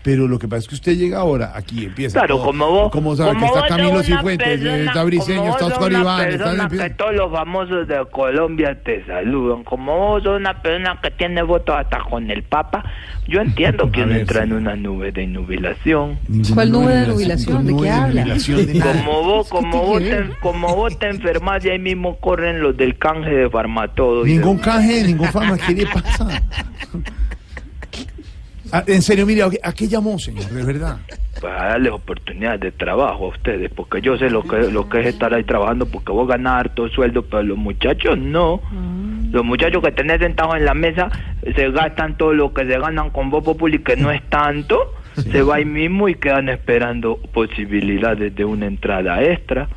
Pero lo que pasa es que usted llega ahora, aquí empieza. Claro, todo. como vos, Como sabe como que está Camilo Cifuentes, persona- está Briseño, como está vos sos Oscar una Iván, está persona que todos los famosos de Colombia te saludan. Como vos sos una persona que tiene votos hasta con el Papa, yo entiendo (laughs) que uno entra en una nube de nubilación. ¿Cuál nube de nubilación? ¿De qué habla? (laughs) Como vos, como vos, te, como vos te enfermas y ahí mismo corren los del canje de Farmatodo. Ningún canje, ningún fama, ¿qué le (laughs) pasa? Ah, en serio, mire, ¿a qué- ¿a qué llamó, señor? De verdad. para darles oportunidades de trabajo a ustedes, porque yo sé lo que lo que es estar ahí trabajando, porque vos ganás harto sueldo, pero los muchachos no. Los muchachos que tenés sentados en la mesa se gastan todo lo que se ganan con Voz Populi, que no es tanto, se va ahí mismo y quedan esperando posibilidades de una entrada extra.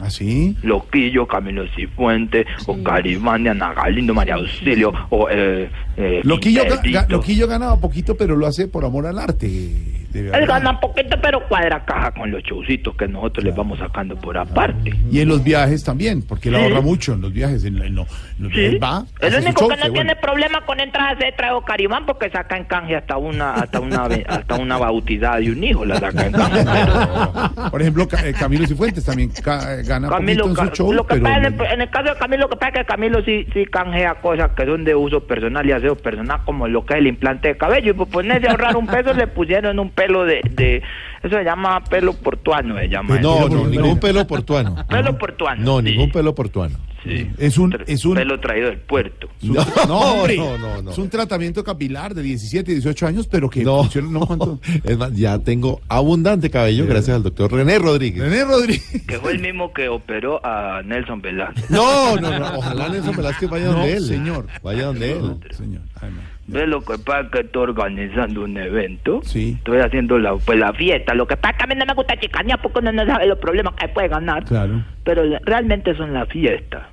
¿Así? Loquillo, Camilo Cifuentes, o Caribán, Ana Galindo, María Auxilio, o eh, eh, Loquillo, ga- Loquillo ganaba poquito, pero lo hace por amor al arte. Él gana poquito, pero cuadra caja con los showcitos que nosotros les vamos sacando por aparte. Y en los viajes también, porque él Sí. ahorra mucho en los viajes. En, en lo- los viajes va. El hace su único show, que no qué tiene bueno. problema con entradas de trago Caribán porque saca en canje hasta una hasta una ve- hasta una bautizada de un hijo la saca en canje. (laughs) Por ejemplo, Ca- eh, Camilo Cifuentes también ca- eh, gana Camilo, poquito en Ca- su show, lo que pero pasa en, el, en el caso de Camilo, lo que pasa es que Camilo sí, sí canjea cosas que son de uso personal y aseo personal, como lo que es el implante de cabello. Y por ponerse a ahorrar un peso, le pusieron un pelo de, de eso se llama pelo portuano, se llama. No, eso. no, ningún pelo portuano. Pelo portuano. (laughs) No, ningún pelo portuano. Sí. Es un, es un, Pelo traído del puerto. (laughs) no, no, no, no. es un tratamiento capilar de 17, 18 años, pero que funciona, no cuánto. (laughs) Es más, ya tengo abundante cabello gracias al doctor René Rodríguez. René Rodríguez. Que fue el mismo que operó a Nelson Velázquez. No, no, no. Ojalá Nelson Velázquez vaya No, donde él. señor. Vaya donde él. Señor. Ay, no. Ve lo que pasa es que estoy organizando un evento. Sí. Estoy haciendo la, pues, la fiesta. Lo que pasa es que a mí no me gusta chicanear porque uno no sabe los problemas que puede ganar. Claro. Pero realmente son la fiesta.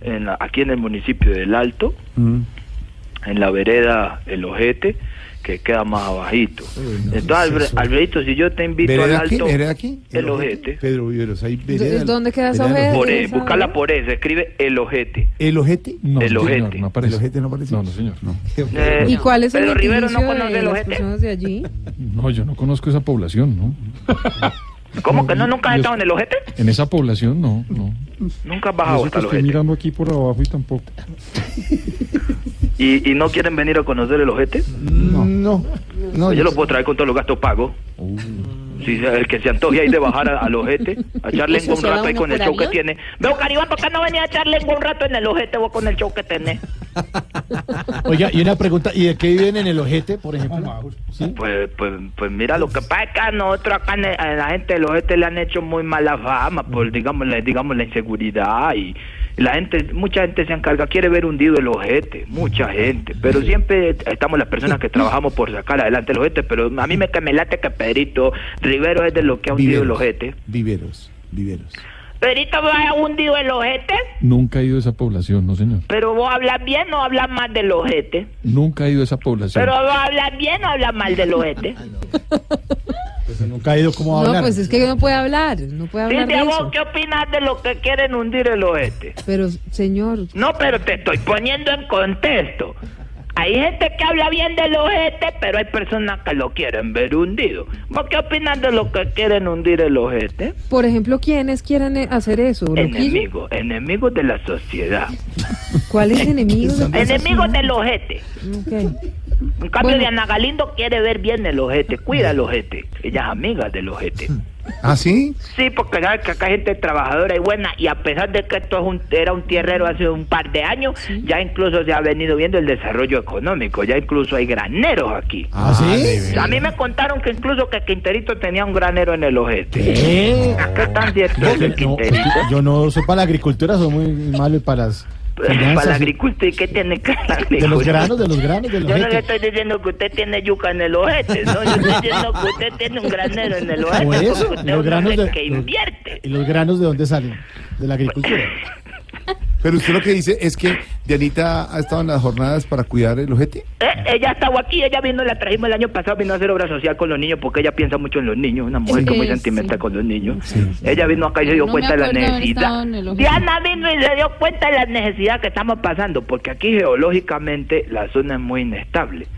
En la- aquí en el municipio del Alto, Mm. en la vereda El Ojete, que queda más abajito. Entonces, Albre- Alfredito, si yo te invito al. Alto, ¿Vereda qué? El Ojete. Pedro Viveros, ahí vereda. ¿Dónde queda esa ojete? Por E, esa buscarla por E, se escribe El Ojete. ¿El ojete? No, El señor, ojete. no aparece. ¿El ojete no aparece? No, no, señor. No. (laughs) Eh, ¿Y cuál es el Pedro Rivero no conoce de El Ojete. de allí? (laughs) No, yo no conozco esa población, ¿no? ¿Cómo que no? ¿Nunca has estado en El Ojete? En esa población, no, no. Nunca has Y bajado hasta El estoy mirando aquí por abajo y tampoco. ¿Y, ¿Y no quieren venir a conocer El Ojete? No. No. Pues yo lo puedo traer con todos los gastos pagos. Uh. Si el que se antoje ahí de bajar al ojete, a echar lengua un rato ahí con el show que tiene. Veo, Caribán, ¿por qué no venía a echar lengua un rato en el ojete vos con el show que tenés? Oiga, y una pregunta, ¿y de qué viven en el ojete, por ejemplo? ¿Sí? Pues, pues, pues mira, lo que pasa es que a nosotros acá en el- a la gente del ojete le han hecho muy mala fama por, digamos, la, digamos, la inseguridad y y la gente, mucha gente se encarga, quiere ver hundido el ojete, mucha gente, pero siempre estamos las personas que trabajamos por sacar adelante el ojete, pero a mí me, que me late que Pedrito Rivero es de lo que ha hundido el ojete. Viveros. Viveros. Pedrito, ¿vos has hundido el ojete? Nunca he ido a esa población, no, señor. Pero vos hablas bien o hablas mal del ojete. Nunca he ido a esa población. Pero vos hablas bien o hablas mal del ojete. (laughs) (laughs) Pues nunca ha ido como a No, hablar. pues es que no puede hablar, no puede hablar de Cintia, ¿vos eso. qué opinas de lo que quieren hundir el ojete? Pero, señor, No, pero te estoy poniendo en contexto. Hay gente que habla bien del ojete, pero hay personas que lo quieren ver hundido. ¿Vos qué opinas de los que quieren hundir el ojete? Por ejemplo, ¿quiénes quieren eh, hacer eso? Enemigos, enemigos de la sociedad. ¿Cuáles (laughs) enemigos? de Enemigos del ojete. En cambio, Diana Galindo quiere ver bien el ojete, cuida el ojete. Ella es amiga del ojete. ¿Ah, sí? Sí, porque sabes que acá hay gente trabajadora y buena, y a pesar de que esto es un, era un tierrero hace un par de años, ya incluso se ha venido viendo el desarrollo económico, ya incluso hay graneros aquí. ¿Ah, sí? A mí me contaron que incluso que Quinterito tenía un granero en el ojete. ¿Qué? ¿Qué tan cierto es el No, Quinterito? yo no soy para la agricultura, soy muy malo para las Para la agricultura, ¿y qué tiene que la De los granos, de los granos, de los Yo no le estoy diciendo que usted tiene yuca en el ojete, no, yo estoy diciendo que usted tiene un granero en el ojete, O porque usted los granos de- que invierte. ¿Y los granos de dónde salen? De la agricultura. Pero usted lo que dice es que Dianita ha estado en las jornadas para cuidar el ojete. Eh, ella estaba aquí, ella vino, la trajimos el año pasado, vino a hacer obra social con los niños porque ella piensa mucho en los niños, una mujer que es muy sentimental sí. con los niños. Ella vino acá y se dio No cuenta de la necesidad. Diana vino y se dio cuenta de la necesidad que estamos pasando porque aquí geológicamente la zona es muy inestable.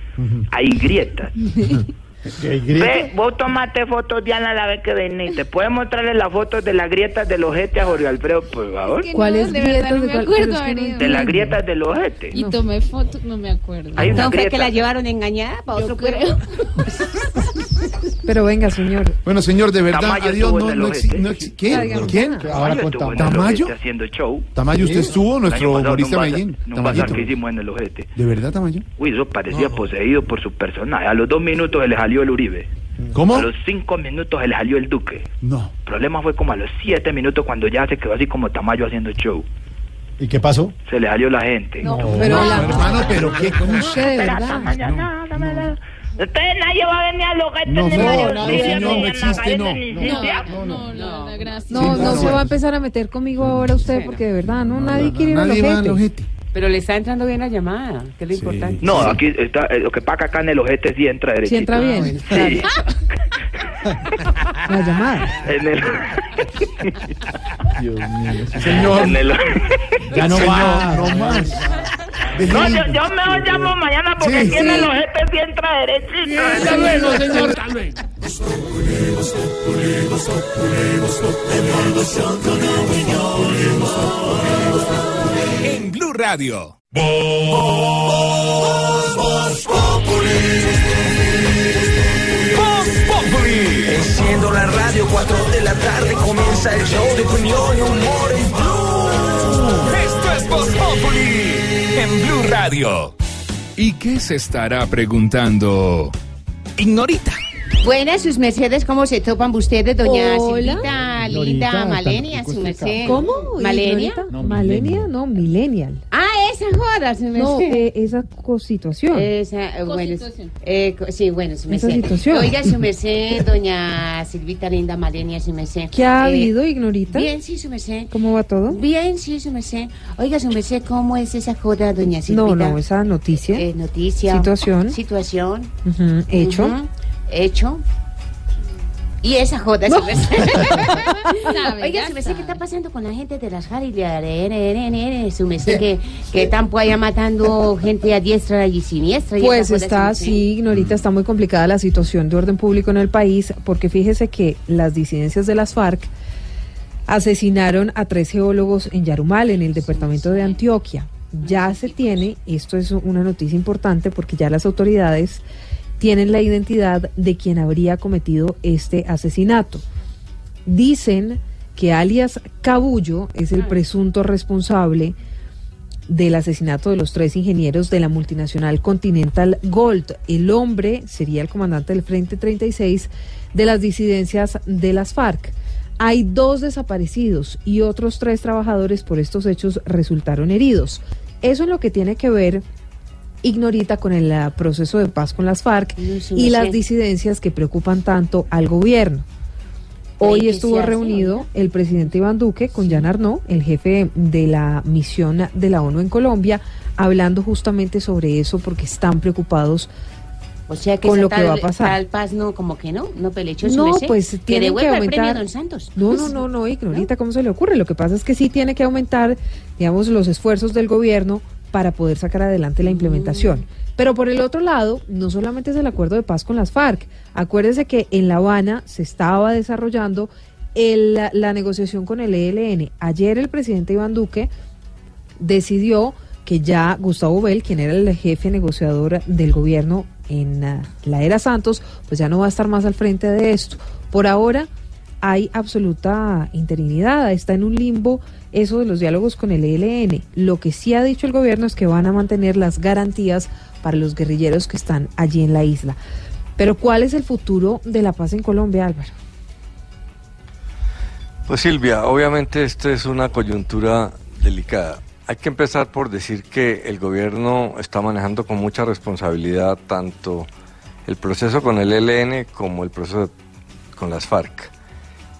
Hay grietas. (laughs) Ve, vos tomaste fotos, Diana, la vez que viniste. ¿Puedes mostrarle las fotos de las grietas del ojete a Jorge Alfredo, por favor? Que ¿Cuáles no, de verdad grietas no de me cuál- acuerdo es que no. De las grietas del ojete. Y tomé fotos, no me acuerdo. Hay una ¿No fue que grieta. la llevaron engañada para otro cuerpo? (laughs) Pero venga, señor. Bueno, señor, de verdad, Tamayo adiós, no, no ojete. exi- no exi- ¿Quién? Ahora contamos. ¿Tamayo? haciendo show. Tamayo, usted estuvo, nuestro humorista Medellín. Tamayito. que hicimos en el ojete. ¿De verdad, Tamayo? Uy, eso parecía poseído por su personaje. A los dos minutos se le salió el Uribe. ¿Cómo? A los cinco minutos se le salió el Duque. No. El problema fue como a los siete minutos cuando ya se quedó así como Tamayo haciendo show. ¿Y qué pasó? Se le salió la gente. No, pero No, la- hermano, pero qué verdad. Tamayo, no, no, no, no. Ustedes nadie va a venir a los gatos No, ni no, Mario no, no existe, no, no. No, no, no. No, Sí, no, no, se no. va a empezar a meter conmigo ahora usted, porque de verdad, no, nadie quiere ir al Nadie va al ojete. Pero le está entrando bien la llamada, que es lo importante. No, aquí está, eh, lo que pasa que acá en el ojete sí entra derechito. Si entra bien, Sí. la llamada. En el, Dios mío. Señor, en el- Ya no señor, va. no más. No, yo, yo mejor llamo mañana porque Sí. aquí en el ojete sí entra derechito. Hasta luego, señor. Hasta luego. En Blue Radio. Voz Populi. Enciendo la radio, 4 de la tarde comienza el show de opinión y humor en Blue. Esto es Voz Populi en Blue Radio. ¿Y qué se estará preguntando? Ignorita. Buenas, sus mercedes, ¿cómo se topan ustedes, doña Hola. Silvita, Lorita, linda, Malenia, su este merced? ¿Cómo? ¿Malenia? Ignorita? Malenia, no, millennial. Ah, esa joda, su No, merced. eh, esa cosituación. Esa, eh, bueno, eh, sí, bueno, su Esa merced. situación. Oiga, su merced, doña Silvita, linda, Malenia, su merced. ¿Qué ha Eh, habido, Ignorita? Bien, sí, su merced. ¿Cómo va todo? Bien, sí, su merced. Oiga, su merced, ¿cómo es esa joda, doña Silvita? No, no, esa noticia. Eh, noticia. Situación. Situación. Hecho. Ujú, Hecho. Y esa joda, su merced. (laughs) (laughs) Sabe, Oiga, su merced, ¿qué está pasando con la gente de las Harry? Su merced, que, que están por allá matando gente a diestra y siniestra. y Pues está así, Ignorita, está muy complicada la situación de orden público en el país, porque fíjese que las disidencias de las FARC asesinaron a tres geólogos en Yarumal, en el departamento de Antioquia. Ya se tiene, esto es una noticia importante porque ya las autoridades tienen la identidad de quien habría cometido este asesinato. Dicen que alias Cabullo es el presunto responsable del asesinato de los tres ingenieros de la multinacional Continental Gold. El hombre sería el comandante del Frente 36 de las disidencias de las FARC. Hay dos desaparecidos y otros tres trabajadores por estos hechos resultaron heridos. Eso es lo que tiene que ver, Ignorita, con el ah, proceso de paz con las FARC No, sí, y no las sé. disidencias que preocupan tanto al gobierno. Hoy Oye, ¿qué estuvo reunido el presidente Iván Duque con Jan Arnaud, el jefe de la misión de la ONU en Colombia, hablando justamente sobre eso porque están preocupados O sea que con lo que va a pasar. tal paz no, como que no, no pelechó su No, merced. pues que tienen que el aumentar. premio Don Santos. No, (laughs) no, no, no, Ignorita, ¿cómo se le ocurre? Lo que pasa es que sí tiene que aumentar, digamos, los esfuerzos del gobierno para poder sacar adelante la implementación. Pero por el otro lado, no solamente es el acuerdo de paz con las FARC. Acuérdese que en La Habana se estaba desarrollando el- la, la negociación con el ELN. Ayer el presidente Iván Duque decidió que ya Gustavo Bell, quien era el jefe negociador del gobierno en ah, la era Santos, pues ya no va a estar más al frente de esto. Por ahora hay absoluta interinidad, está en un limbo eso de los diálogos con el ELN. Lo que sí ha dicho el gobierno es que van a mantener las garantías para los guerrilleros que están allí en la isla. Pero ¿cuál es el futuro de la paz en Colombia, Álvaro? Pues Silvia, obviamente esta es una coyuntura delicada. Hay que empezar por decir que el gobierno está manejando con mucha responsabilidad tanto el proceso con el ELN como el proceso con las FARC.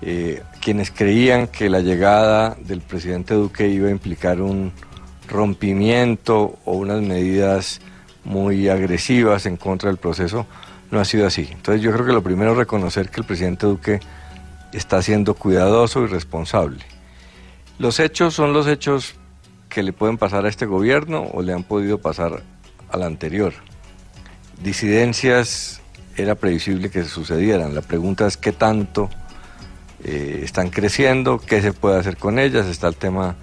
Eh, quienes creían que la llegada del presidente Duque iba a implicar un rompimiento o unas medidas muy agresivas en contra del proceso, no ha sido así. Entonces yo creo que lo primero es reconocer que el presidente Duque está siendo cuidadoso y responsable. Los hechos son los hechos que le pueden pasar a este gobierno o le han podido pasar al anterior. Disidencias era previsible que sucedieran. La pregunta es qué tanto eh, están creciendo, qué se puede hacer con ellas. Está el tema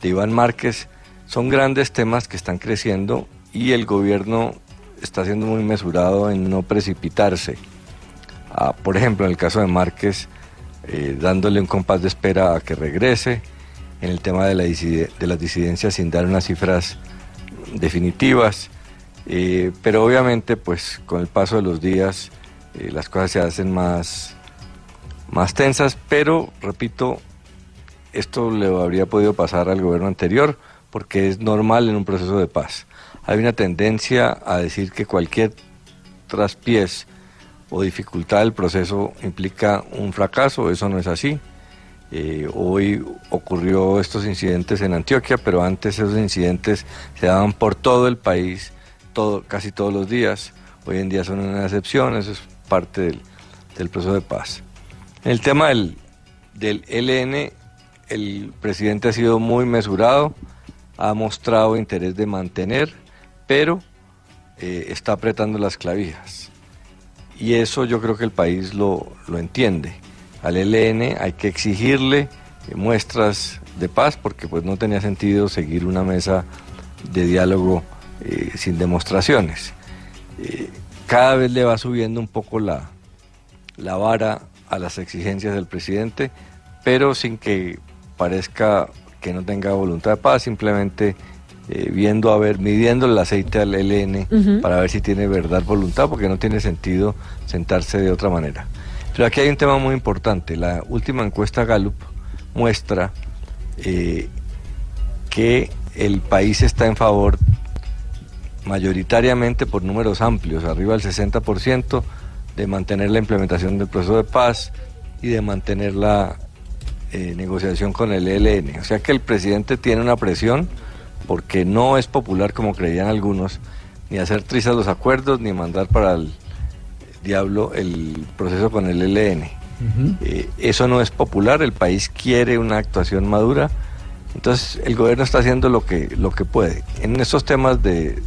de Iván Márquez. Son grandes temas que están creciendo y el gobierno está siendo muy mesurado en no precipitarse. Ah, por ejemplo, en el caso de Márquez, eh, dándole un compás de espera a que regrese, en el tema de, la las disidencias sin dar unas cifras definitivas, eh, pero obviamente pues con el paso de los días las cosas se hacen más, más tensas, pero repito, esto le habría podido pasar al gobierno anterior porque es normal en un proceso de paz. Hay una tendencia a decir que cualquier traspiés o dificultad del proceso implica un fracaso, eso no es así. Eh, hoy ocurrió estos incidentes en Antioquia, pero antes esos incidentes se daban por todo el país, todo, casi todos los días. Hoy en día son una excepción, eso es parte del, del proceso de paz. En el tema del, LN, el presidente ha sido muy mesurado, ha mostrado interés de mantener, pero eh, está apretando las clavijas. Y eso yo creo que el país lo, lo entiende. Al ELN hay que exigirle eh, muestras de paz porque pues no tenía sentido seguir una mesa de diálogo eh, sin demostraciones. Cada vez le va subiendo un poco la, la vara a las exigencias del presidente, pero sin que parezca que no tenga voluntad de paz, simplemente eh, viendo a ver, midiendo el aceite al Ujú. para ver si tiene verdad voluntad, porque no tiene sentido sentarse de otra manera. Pero aquí hay un tema muy importante. La última encuesta Gallup muestra eh, que el país está en favor mayoritariamente por números amplios, arriba del 60%, de mantener la implementación del proceso de paz y de mantener la eh, negociación con el ELN. O sea que el presidente tiene una presión porque no es popular como creían algunos, ni hacer trizas los acuerdos, ni mandar para el diablo el proceso con el ELN. Eh, eso no es popular, el país quiere una actuación madura, entonces el gobierno está haciendo lo que, lo que puede. En estos temas de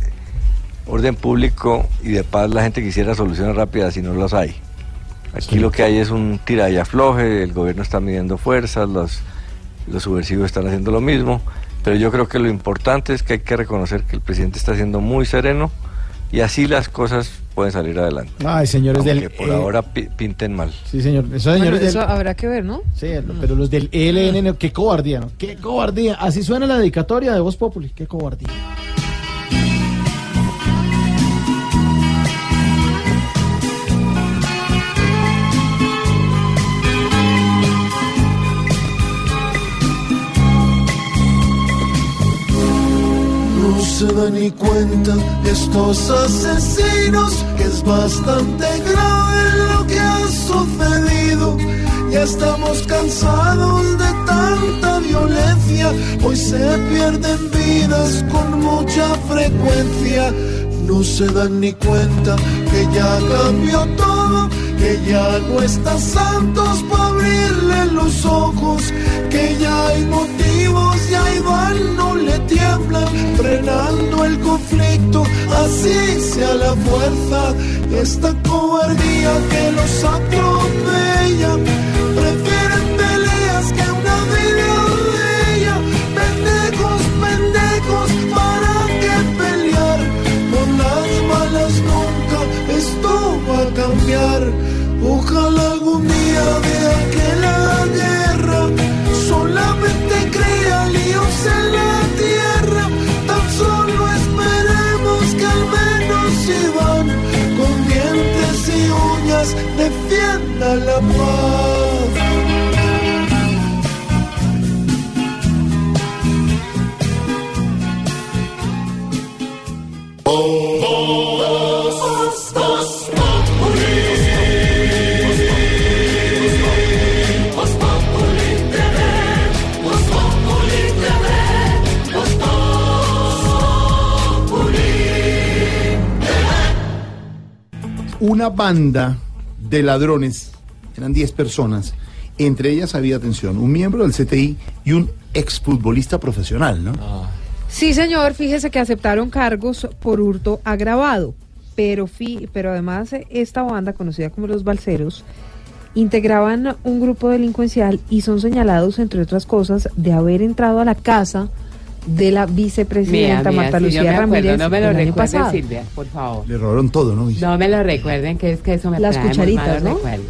orden público y de paz la gente quisiera soluciones rápidas y no las hay. Aquí lo que hay es un tira y afloje, el gobierno está midiendo fuerzas, los, los subversivos están haciendo lo mismo, pero yo creo que lo importante es que hay que reconocer que el presidente está siendo muy sereno y así las cosas pueden salir adelante. Ay, señores Aunque del... por eh, ahora pi- pinten mal. Sí, señor. Bueno, señores eso del... habrá que ver, ¿no? Sí, pero los del ELN, no, qué cobardía, ¿no? Qué cobardía. Así suena la dedicatoria de Voz Populi, qué cobardía. Se da ni cuenta estos asesinos que es bastante grave lo que ha sucedido. Ya estamos cansados de tanta violencia, hoy se pierden vidas con mucha frecuencia. No se dan ni cuenta que ya cambió todo, que ya no está santos para abrirle los ojos, que ya hay motivos y a Iván no le tiemblan, frenando el conflicto, así sea la fuerza, esta cobardía que los atropella, Ojalá algún día vea que la guerra solamente crea líos en la tierra. Tan solo esperemos que al menos Iván con dientes y uñas defienda la paz. Una banda de ladrones, eran 10 personas, entre ellas había, atención, un miembro del CTI y un exfutbolista profesional, ¿no? Sí, señor, fíjese que aceptaron cargos por hurto agravado, pero, fi- pero además eh, esta banda, conocida como los Balseros, integraban un grupo delincuencial y son señalados, entre otras cosas, de haber entrado a la casa de la vicepresidenta Mira, mira, Marta yo Lucía acuerdo, Ramírez no me lo recuerden. Silvia, por favor. Le robaron todo, ¿no? No me lo recuerden, que es que eso me Las trae cucharitas, malos ¿no? recuerdos.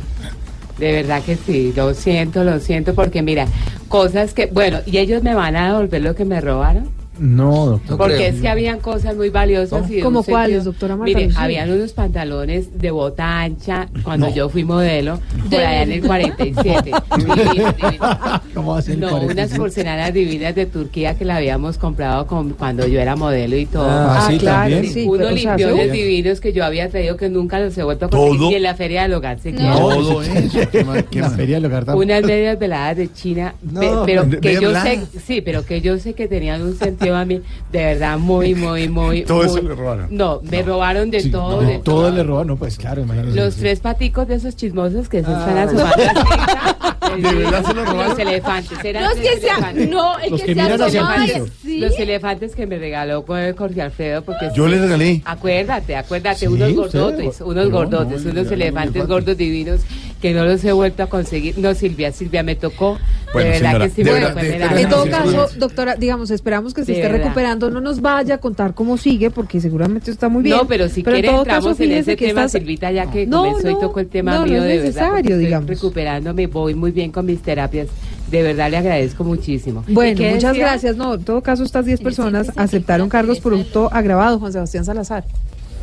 De verdad que sí, lo siento, lo siento, porque mira, cosas que, bueno, ¿y ellos me van a devolver lo que me robaron? No, doctor. Porque es que habían cosas muy valiosas y de ¿Cómo cuáles, doctora Marta Mire, Lucía? habían unos pantalones de bota ancha cuando yo fui modelo, por De- allá en el 47. Divino, divino. ¿Cómo va a ser el No, 47? unas porcelanas divinas de Turquía que la habíamos comprado con, cuando yo era modelo y todo. Ah, sí, claro, también. sí, Unos pero, o sea, limpiones divinos que yo había traído que nunca los he vuelto a conseguir. ¿Todo? Y en la feria del hogar se. Todo eso. ¿Qué más? ¿Qué La feria del hogar tampoco. Unas medias veladas de China, No, pe- pero que yo sé, sí, pero que yo sé que tenían un sentido a mí, de verdad, muy, muy, muy. (laughs) Todo eso muy- le robaron. No, me robaron de Sí, todo, no, de todo todo. le roban, no, pues claro. Los sí. tres paticos de esos chismosos que se están Ah. (laughs) asomando. ¿De verdad se los robaron? Los elefantes, eran No, es tres que elefantes. no, el Los que, que se miran hacia el asomaba, piso. sí. Los elefantes que me regaló Jorge Alfredo porque Yo sí. le regalé. Acuérdate, acuérdate, Sí, unos gordotes, unos no, gordotes, no, unos elefantes elefante. gordos divinos que no los he vuelto a conseguir. No, Silvia, Silvia, me tocó. Bueno, de verdad señora, que sí de me verdad, tocó de- en. En todo caso, doctora, digamos, esperamos que se De esté verdad. recuperando, no nos vaya a contar cómo sigue, porque seguramente está muy bien. No, pero si en quiere todo entramos caso, en ese que tema, estás- Silvita, ya que No, comenzó y no, tocó el tema no, no mío es de verdad. necesario, porque estoy digamos. recuperándome, voy muy bien con mis terapias. De verdad le agradezco muchísimo. ¿Y Bueno, muchas decía? gracias. No, en todo caso, estas 10 personas aceptaron cargos por hurto agravado, Juan Sebastián Salazar.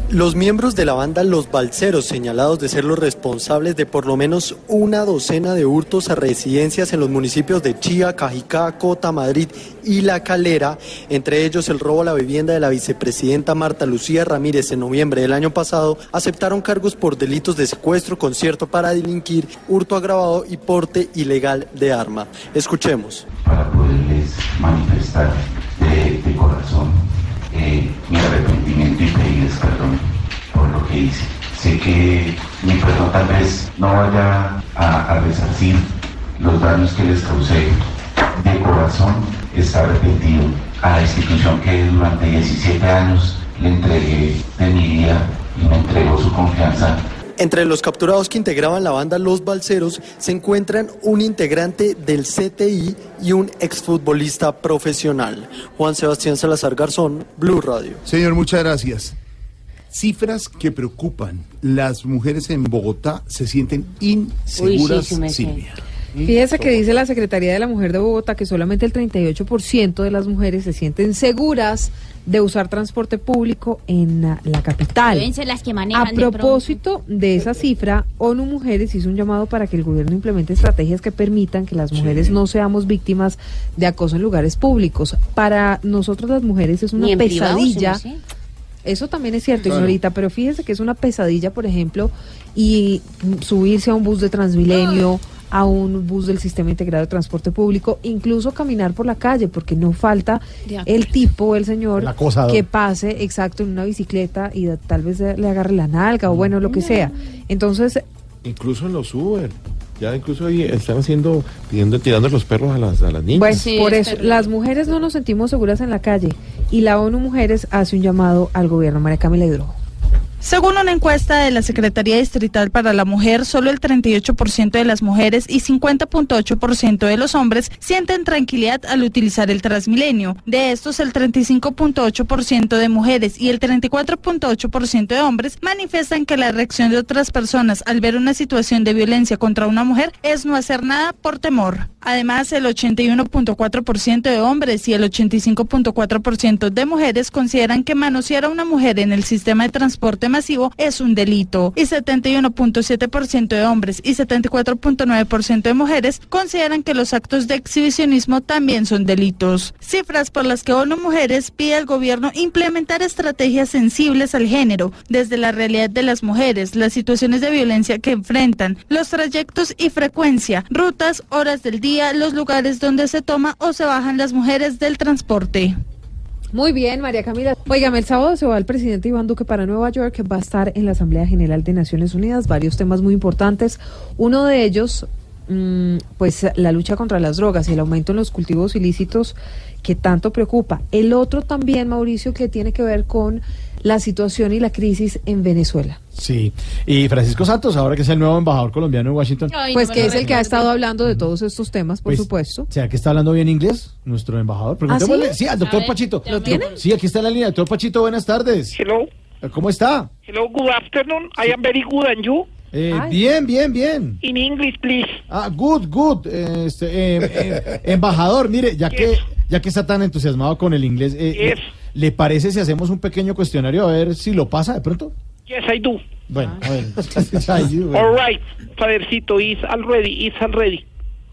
Los miembros de la banda Los Balseros, señalados de ser los responsables de por lo menos una docena de hurtos a residencias en los municipios de Chía, Cajicá, Cota, Madrid y La Calera, entre ellos el robo a la vivienda de la vicepresidenta Marta Lucía Ramírez en noviembre del año pasado, aceptaron cargos por delitos de secuestro, concierto para delinquir, hurto agravado y porte ilegal de arma. Escuchemos. para poderles manifestar de, corazón eh, mi perdón por lo que hice. Sé que mi perdón tal vez no vaya a, a resarcir los daños que les causé. De corazón está arrepentido a la institución que durante 17 años le entregué de mi vida y me entregó su confianza Entre los capturados que integraban la banda Los Balseros se encuentran un integrante del CTI y un exfutbolista profesional. Juan Sebastián Salazar Garzón, Blue Radio. Señor, muchas gracias. Cifras que preocupan. Las mujeres en Bogotá se sienten inseguras, Uy, sí, sí me sé. Silvia. Fíjese que dice la Secretaría de la Mujer de Bogotá que solamente el 38% de las mujeres se sienten seguras de usar transporte público en la, la capital. Deben ser las que manejan A propósito de esa cifra, ONU Mujeres hizo un llamado para que el gobierno implemente estrategias que permitan que las mujeres no seamos víctimas de acoso en lugares públicos. Para nosotros las mujeres es una privado, pesadilla. sí, no sé. Eso también es cierto, Claro. señorita, pero fíjese que es una pesadilla, por ejemplo, y subirse a un bus de Transmilenio, a un bus del sistema integrado de transporte público, incluso caminar por la calle, porque no falta el tipo, el señor, El que pase exacto en una bicicleta y tal vez le agarre la nalga o bueno, lo que sea. Entonces, Incluso en los Uber. Ya incluso ahí están haciendo, pidiendo, tirando los perros a las, a las niñas. Pues por eso, las mujeres no nos sentimos seguras en la calle y la ONU Mujeres hace un llamado al gobierno. María Camila Hidrojo. Según una encuesta de la Secretaría Distrital para la Mujer, solo el 38% de las mujeres y 50.8% de los hombres sienten tranquilidad al utilizar el Transmilenio. De estos, el 35.8% de mujeres y el 34.8% de hombres manifiestan que la reacción de otras personas al ver una situación de violencia contra una mujer es no hacer nada por temor. Además, el 81.4% de hombres y el 85.4% de mujeres consideran que manosear a una mujer en el sistema de transporte masivo es un delito y 71.7% de hombres y 74.9% de mujeres consideran que los actos de exhibicionismo también son delitos. Cifras por las que ONU Mujeres pide al gobierno implementar estrategias sensibles al género, desde la realidad de las mujeres, las situaciones de violencia que enfrentan, los trayectos y frecuencia, rutas, horas del día, los lugares donde se toma o se bajan las mujeres del transporte. Muy bien, María Camila. Óigame, el sábado se va el presidente Iván Duque para Nueva York, va a estar en la Asamblea General de Naciones Unidas. Varios temas muy importantes. Uno de ellos, mm, pues la lucha contra las drogas y el aumento en los cultivos ilícitos que tanto preocupa. El otro también, Mauricio, que tiene que ver con la situación y la crisis en Venezuela. Sí, y Francisco Santos, ahora que es el nuevo embajador colombiano en Washington. pues que es el que ha estado hablando de todos estos temas, por Pues, supuesto. ¿Será que está hablando bien inglés nuestro embajador? Preguntémosle. sí? sí? al doctor ver, Pachito. ¿lo tiene? Sí, aquí está en la línea. Doctor Pachito, buenas tardes. Hello. ¿Cómo está? Hello, good afternoon. I am very good and you? Eh, bien, bien, bien. In English, please. Ah, good, good. Eh, este, eh, eh, embajador, mire, ya que ya que está tan entusiasmado con el inglés, eh, Yes. ¿Le parece si hacemos un pequeño cuestionario a ver si lo pasa de pronto? Yes, I do. Bueno, a ver. (laughs) All right, Fadercito, is already, is already.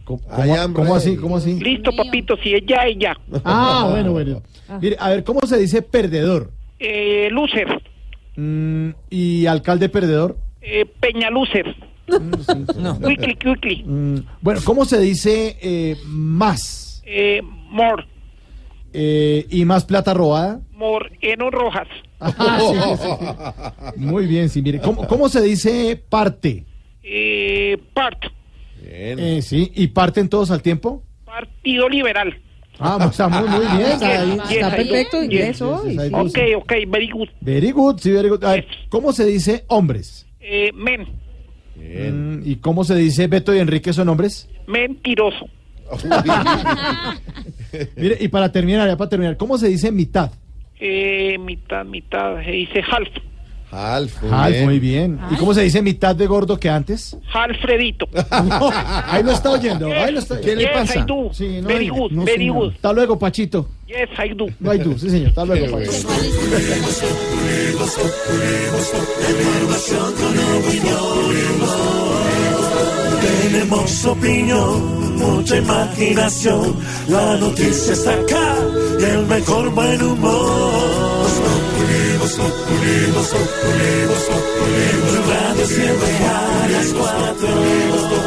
¿Cómo, cómo- cómo así? ¿Cómo así? Listo, papito, si es ya, es ya. Ah, bueno, bueno. Mire, a ver, ¿cómo se dice perdedor? Eh, loser, Mm, ¿Y alcalde perdedor? eh, Peña loser. Quickly, quickly. Mm, bueno, ¿cómo se dice eh, más? Eh, more, Eh, ¿Y más plata robada? Moreno Rojas. Ah, sí, sí, sí. Muy bien, sí, mire. ¿Cómo, cómo se dice parte? Eh, part, Eh, sí, ¿y parten todos al tiempo? Partido Liberal. Ah, está muy, muy bien. Está. Yes, perfecto Yes. inglés hoy. Ok, ok, very good. Very good, sí, very good. A ver, ¿cómo se dice hombres? Eh, men, Mm, ¿Y cómo se dice Beto y Enrique son hombres? mentiroso. (laughs) Mire, y para terminar, ya para terminar, ¿cómo se dice mitad? Eh, mitad, mitad, se dice half. Half, Half, muy bien. ¿Y cómo se dice mitad de gordo que antes? Alfredito. (laughs) No, ahí lo está oyendo. Ahí lo está. ¿Qué le Yes, pasa? I do. Sí, no, Very ay, good, no, very señor. good. Hasta luego, Pachito. Yes, I do. No hay tú, sí, señor. Hasta luego, Pachito. Tenemos opinión, mucha imaginación. La noticia está acá y el mejor buen humor. Tu radio siempre a las cuatro.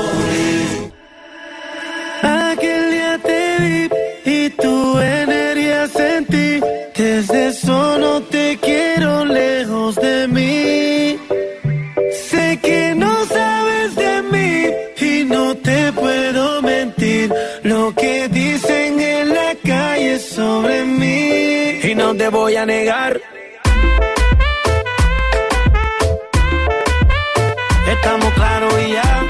Te voy a negar. Estamos claros y ya.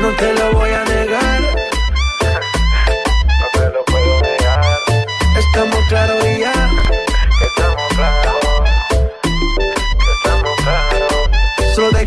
No te lo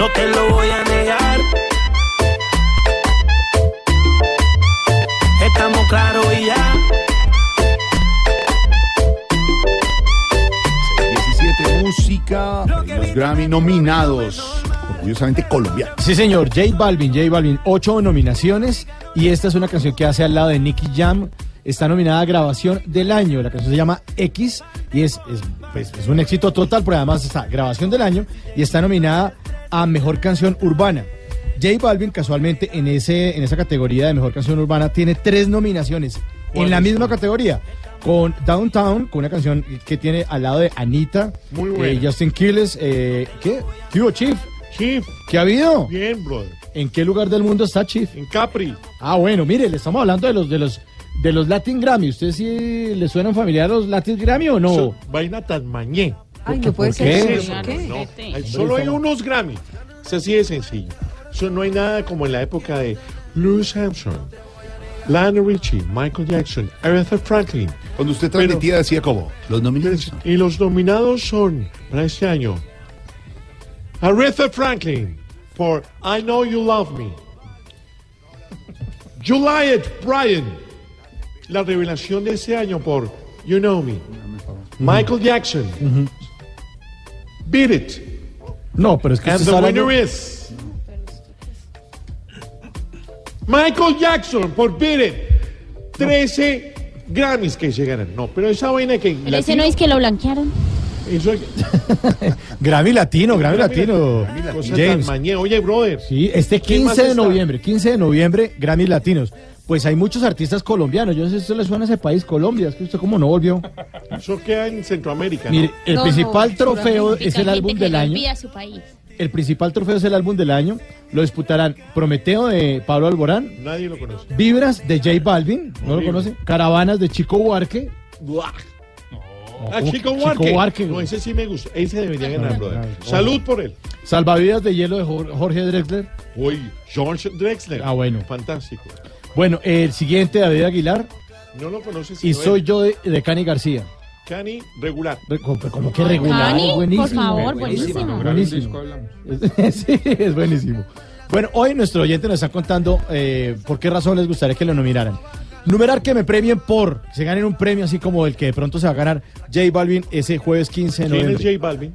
No te lo voy a negar. Estamos claros y ya. 17, música, los Grammy nominados, orgullosamente colombianos. Sí, señor, J Balvin, J Balvin, ocho nominaciones y esta es una canción que hace al lado de Nicky Jam. Está nominada a grabación del año. La canción se llama X y es, es, pues, es un éxito total, pero además está grabación del año y está nominada a mejor canción urbana. J Balvin, casualmente, en, ese, en esa categoría de mejor canción urbana, tiene tres nominaciones en la misma categoría. Con Downtown, con una canción que tiene al lado de Anita, Muy eh. Justin Quiles, eh, ¿qué? ¿Qué hubo, Chief? Chief. ¿Qué ha habido? Bien, brother. ¿En qué lugar del mundo está Chief? En Capri. Ah, bueno, mire, le estamos hablando de los de los de los Latin Grammy. ¿Usted sí le suenan familiar los Latin Grammy o no? So- vaina tan mañé. Ay, no puede ¿Por ser. Solo hay unos Grammy. Es así de sencillo. Eso no hay nada como en la época de Louis Armstrong, Lionel Richie, Michael Jackson, Aretha Franklin. Cuando usted transmitía decía como, los nominados. Y los nominados son para este año Aretha Franklin por I Know You Love Me. Juliet Bryan, la revelación de este año por You Know Me. Michael Jackson, Beat It. No, pero es que And the winner is Michael Jackson por Beat It. 13 Grammys que llegaron. No, pero esa vaina que. Pero ese no es que lo blanquearon. Eso, (laughs) Grammy Latino, Grammy Latino. Cosa James. Oye, brother. Sí, este ¿Quién más 15 de está? noviembre, 15 de noviembre, Grammy Latinos. Pues hay muchos artistas colombianos. Yo no sé si usted le suena a ese país, Colombia. Es que usted como no volvió. Eso queda en Centroamérica. ¿no? Mire, el No, principal no, trofeo es el álbum del año. olvida su país. El principal trofeo es el álbum del año. Lo disputarán Prometeo de Pablo Alborán, Nadie lo conoce. Vibras de J Balvin, ¿no lo conoce? Caravanas de Chico Buarque. Ah, ¿cómo Chico que Buarque. Chico Buarque? No, ese sí me gusta. Ese debería ganar, brother. no. Salud por él. Salvavidas de hielo de Jor- Jorge Drexler. Uy, George Drexler. Ah, bueno. Fantástico. Bueno, el siguiente, David Aguilar. No lo conoces. Y soy él. yo de, de Cani García. Cani, regular. Re- Como, como que regular, Cani, buenísimo. por favor, buenísimo. Buenísimo. (laughs) sí, es buenísimo. Bueno, hoy nuestro oyente nos está contando eh, por qué razón les gustaría que lo nominaran. Numerar que me premien por, que se ganen un premio así como el que de pronto se va a ganar J Balvin ese jueves 15 de ¿Quién es noviembre. J Balvin?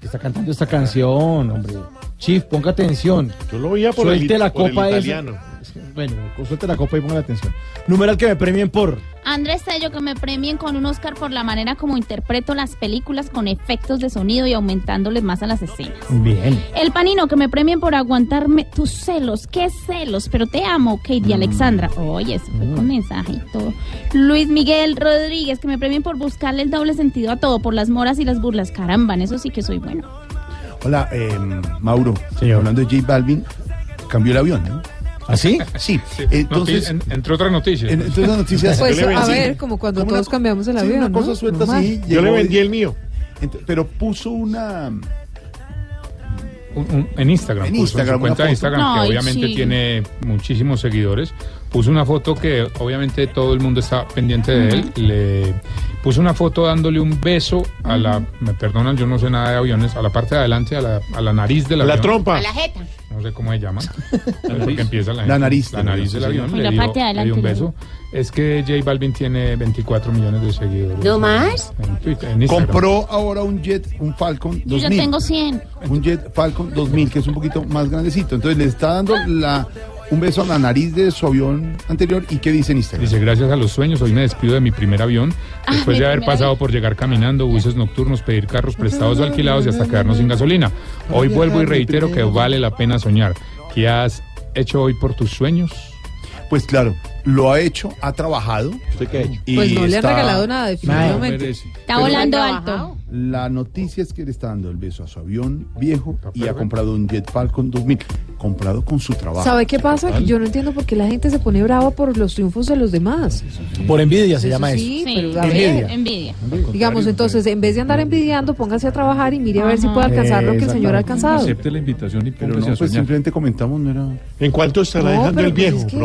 que está cantando esta canción, hombre. Chief, ponga atención. Yo lo veía por el, Suelte la por el copa esa. Bueno, suelte la copa y ponga atención. Numeral que me premien por. Andrés Tello, que me premien con un Oscar por la manera como interpreto las películas con efectos de sonido y aumentándoles más a las escenas. Bien. El panino, que me premien por aguantarme tus celos. ¿Qué celos? Pero te amo, Kate y Alexandra. Oye, eso fue con mensaje y todo. Luis Miguel Rodríguez, que me premien por buscarle el doble sentido a todo, por las moras y las burlas. Caramba, en eso sí que soy bueno. Hola, eh, Mauro. Hablando de J Balvin, cambió el avión, ¿no? ¿Ah, sí? (laughs) Sí. Entonces, Noti- en- entre otras noticias. en- entre otras noticias. Pues yo le a ver, como cuando Como todos una- cambiamos el sí, avión. una cosa ¿no? suelta Normal. así. Yo le vendí y- el mío. Ent- pero puso una. Un- un- en Instagram, En puso Instagram, en su cuenta de. Instagram, que Ay, obviamente sí. tiene muchísimos seguidores, puso una foto que obviamente todo el mundo está pendiente de él, le puso una foto dándole un beso a la, me perdonan, yo no sé nada de aviones, a la parte de adelante, a la, a la nariz del La avión. trompa. A la jeta. No sé cómo se llama. (laughs) porque empieza la, La nariz La nariz del avión. Le Y la dio, parte de le dio un adelante, beso. Es que J Balvin tiene 24 millones de seguidores. ¿No más? En Twitter, en. Compró ahora un jet, un Falcon Yo 2000. ya tengo 100. Un jet Falcon 2000, que es un poquito más grandecito. Entonces le está dando la, un beso a la nariz de su avión anterior. ¿Y qué dice en Instagram? Dice, gracias a los sueños, hoy me despido de mi primer avión, Ah, después de haber pasado avión. por llegar caminando, buses nocturnos, pedir carros prestados o alquilados y hasta quedarnos sin gasolina. Hoy vuelvo y reitero que vale la pena soñar. ¿Qué has hecho hoy por tus sueños? Pues claro, lo ha hecho, ha trabajado. ¿Usted qué ha hecho? y Pues no le han está- regalado nada, definitivamente. Está volando alto. La noticia es que le está dando el beso a su avión viejo y ha comprado un Jet Falcon 2000, comprado con su trabajo. ¿Sabe qué pasa? Que yo no entiendo por qué la gente se pone brava por los triunfos de los demás. Por envidia se Eso llama eso. sí, Sí, pero Envidia. envidia. digamos, entonces, en vez de andar envidiando, póngase a trabajar y mire a ver si puede alcanzar lo que el señor ha alcanzado. Acepte la invitación y Pero no, a pues soñar. simplemente comentamos, no era... ¿En cuánto estará No, dejando el pues viejo, es que.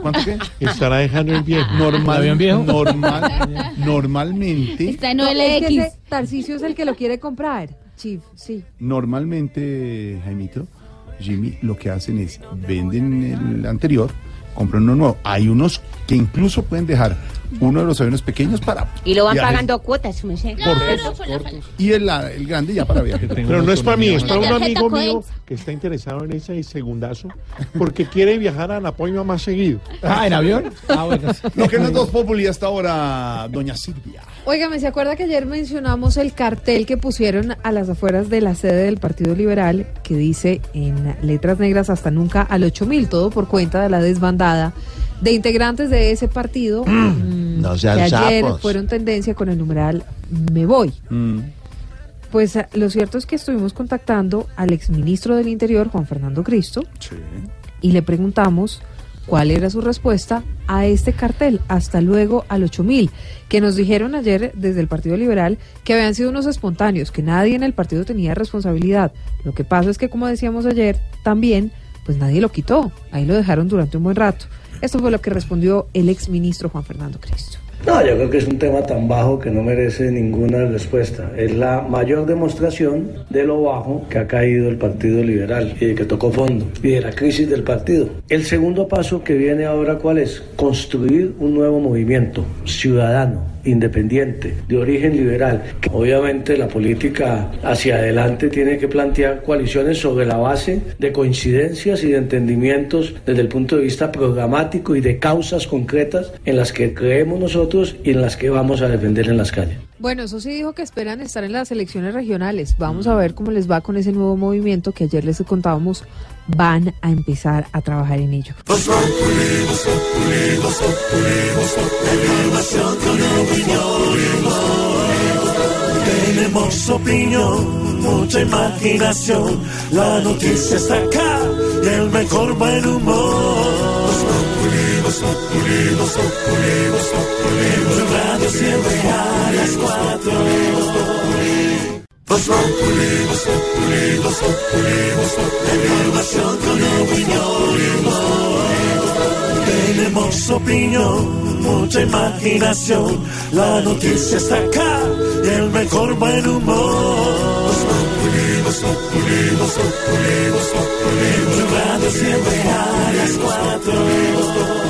¿Cuánto qué? (laughs) Estará dejando el (laughs) viejo. Normal, ¿El avión viejo? Normal, normalmente, Está en No, es que OLX. ese Tarcisio es el que lo quiere comprar. Chief, sí. normalmente, Jaimito, Jimmy, lo que hacen es venden el anterior compren uno nuevo. Hay unos que incluso pueden dejar uno de los aviones pequeños para Y lo van viajes pagando cuotas, su merced. cortos y el, la- el grande ya para (laughs) viajes. Pero no es para mí, es para un La amigo mío que está interesado en ese segundazo porque quiere viajar a Napoima más seguido. Ah, ¿en avión? Ah, bueno. Lo que no es dos populi hasta ahora, doña Silvia. Óigame, ¿se acuerda que ayer mencionamos el cartel que pusieron a las afueras de la sede del Partido Liberal que dice en letras negras hasta nunca al 8000, todo por cuenta de la desbandada de integrantes de ese partido mm, no sean que ayer sapos. fueron tendencia con el numeral Me voy. Pues eh, lo cierto es que estuvimos contactando al exministro del Interior, Juan Fernando Cristo, y le preguntamos cuál era su respuesta a este cartel, hasta luego al 8000, que nos dijeron ayer desde el Partido Liberal que habían sido unos espontáneos, que nadie en el partido tenía responsabilidad. Lo que pasa es que, como decíamos ayer, también, pues nadie lo quitó, ahí lo dejaron durante un buen rato. Esto fue lo que respondió el exministro Juan Fernando Cristo. No, yo creo que es un tema tan bajo que no merece ninguna respuesta. Es la mayor demostración de lo bajo que ha caído el Partido Liberal y de que tocó fondo y de la crisis del partido. El segundo paso que viene ahora, ¿cuál es? Construir un nuevo movimiento ciudadano independiente, de origen liberal. Obviamente la política hacia adelante tiene que plantear coaliciones sobre la base de coincidencias y de entendimientos desde el punto de vista programático y de causas concretas en las que creemos nosotros y en las que vamos a defender en las calles. Bueno, eso sí dijo que esperan estar en las elecciones regionales. Vamos a ver cómo les va con ese nuevo movimiento que ayer les contábamos. Van a empezar a trabajar en ello. Información con opinión. Tenemos opinión, mucha imaginación. La noticia está acá y el mejor buen humor. En Blue Radio siempre a las cuatro. Voz Populi, Voz Populi, Voz Populi, Voz Populi. Información con opinión. Tenemos opinión, mucha imaginación. La noticia está acá y el mejor buen humor. Siempre a las cuatro.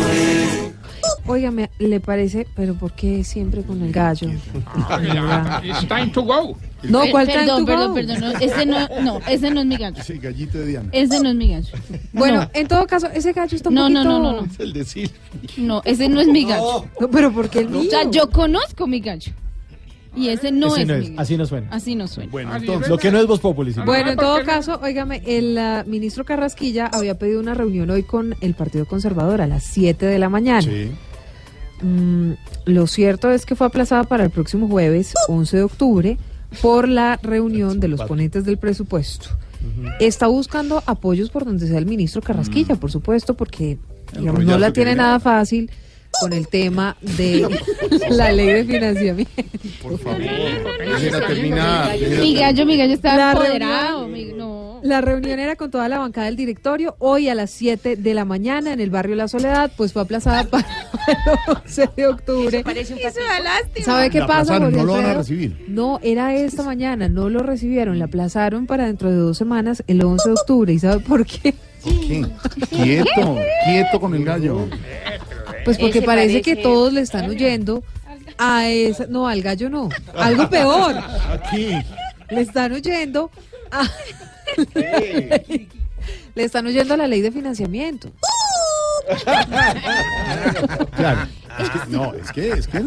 Óigame, ¿le parece? Pero ¿por qué siempre con el gallo? It's time to go. No, ¿cuál time Perdón, to perdón, go? perdón. No, ese no, no, ese no es mi gallo. Sí, gallito de Diana. Ese no es mi gallo. Bueno, en todo caso, ese gallo está un No, no, poquito... no, no, no. el decir. No, ese no es mi gallo. No, pero ¿por qué el mío? O sea, yo conozco mi gallo. Y ese no Ese es no es, así no suena. Así no suena. Bueno, Entonces, lo que no es Voz Populi. sí. Bueno, en todo caso, óigame, el ah, ministro Carrasquilla había pedido una reunión hoy con el Partido Conservador a las 7 de la mañana. Mm, lo cierto es que fue aplazada para el próximo jueves, 11 de octubre, por la reunión de los ponentes del presupuesto. Está buscando apoyos por donde sea el ministro Carrasquilla, por supuesto, porque digamos, no la tiene nada fácil con el tema de (laughs) la ley de financiamiento. Por favor. Mi gallo, mi gallo está La empoderado. reunión- mi- no. La reunión era con toda la bancada del directorio hoy a las 7 de la mañana en el barrio La Soledad, pues fue aplazada (laughs) para el 11 de octubre. ¿Sabe qué La pasa? no lo van a recibir. No, era esta mañana, no lo recibieron, la aplazaron para dentro de dos semanas, el 11 de octubre. ¿Y sabe por qué? ¿Qué? Quieto, quieto con el gallo. Pues porque Ese parece que todos le están huyendo a esa, no, al gallo no, algo peor. Aquí. Le están huyendo a... Le están huyendo a la ley de financiamiento. Claro. Es que, no, es que, es que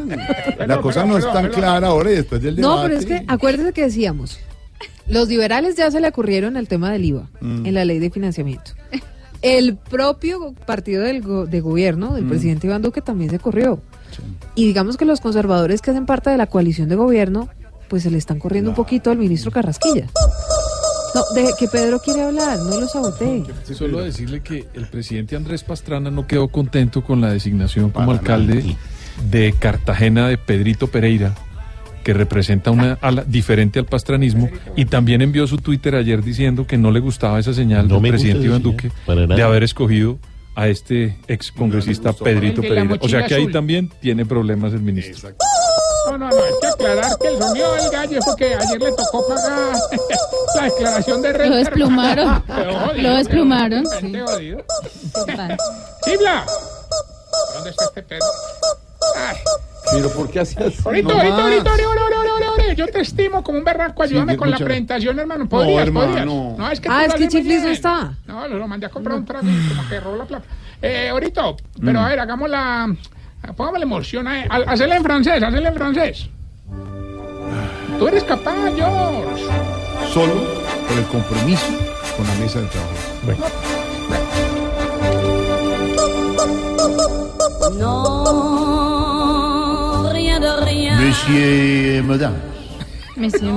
la cosa no es tan clara ahora y después del debate. No, pero es que acuérdese que decíamos, los liberales ya se le ocurrieron el tema del IVA Mm. en la ley de financiamiento. El propio partido del go- de gobierno, del Mm. presidente Iván Duque, también se corrió. Y digamos que los conservadores que hacen parte de la coalición de gobierno, pues se le están corriendo un poquito al ministro Carrasquilla. No, de que Pedro quiere hablar, no lo saboté. Solo decirle que el presidente Andrés Pastrana no quedó contento con la designación como alcalde de Cartagena de Pedrito Pereira, que representa una ala diferente al pastranismo, y también envió su Twitter ayer diciendo que no le gustaba esa señal No del presidente Iván Duque de haber escogido a este ex congresista Pedrito de la Pereira. O sea que ahí azul. también tiene problemas el ministro. No, no, no, hay que aclarar que el sonido del gallo fue que ayer le tocó pagar (laughs) la declaración de renta. Lo desplumaron. (laughs) Jodido, Lo desplumaron. jodido. ¡Chibla! ¿Dónde está este perro? Ay, Pero ¿por qué así? ahorita, No ahorita, ahorita, yo te estimo como un berraco, ayúdame Sí, con la escucha. presentación, hermano. ¿Podrías, No, podrías? hermano. No, es que Ah, es lo que Chiflis no está. No, lo mandé a comprar un trago como que robó la plata. Eh, ahorita, pero a ver, hagamos la... Póngame la emoción, a a- hacela en francés, hacela en francés. Tú eres capaz, George. Solo por el compromiso con la mesa de trabajo. Non, rien. Monsieur madame, Monsieur.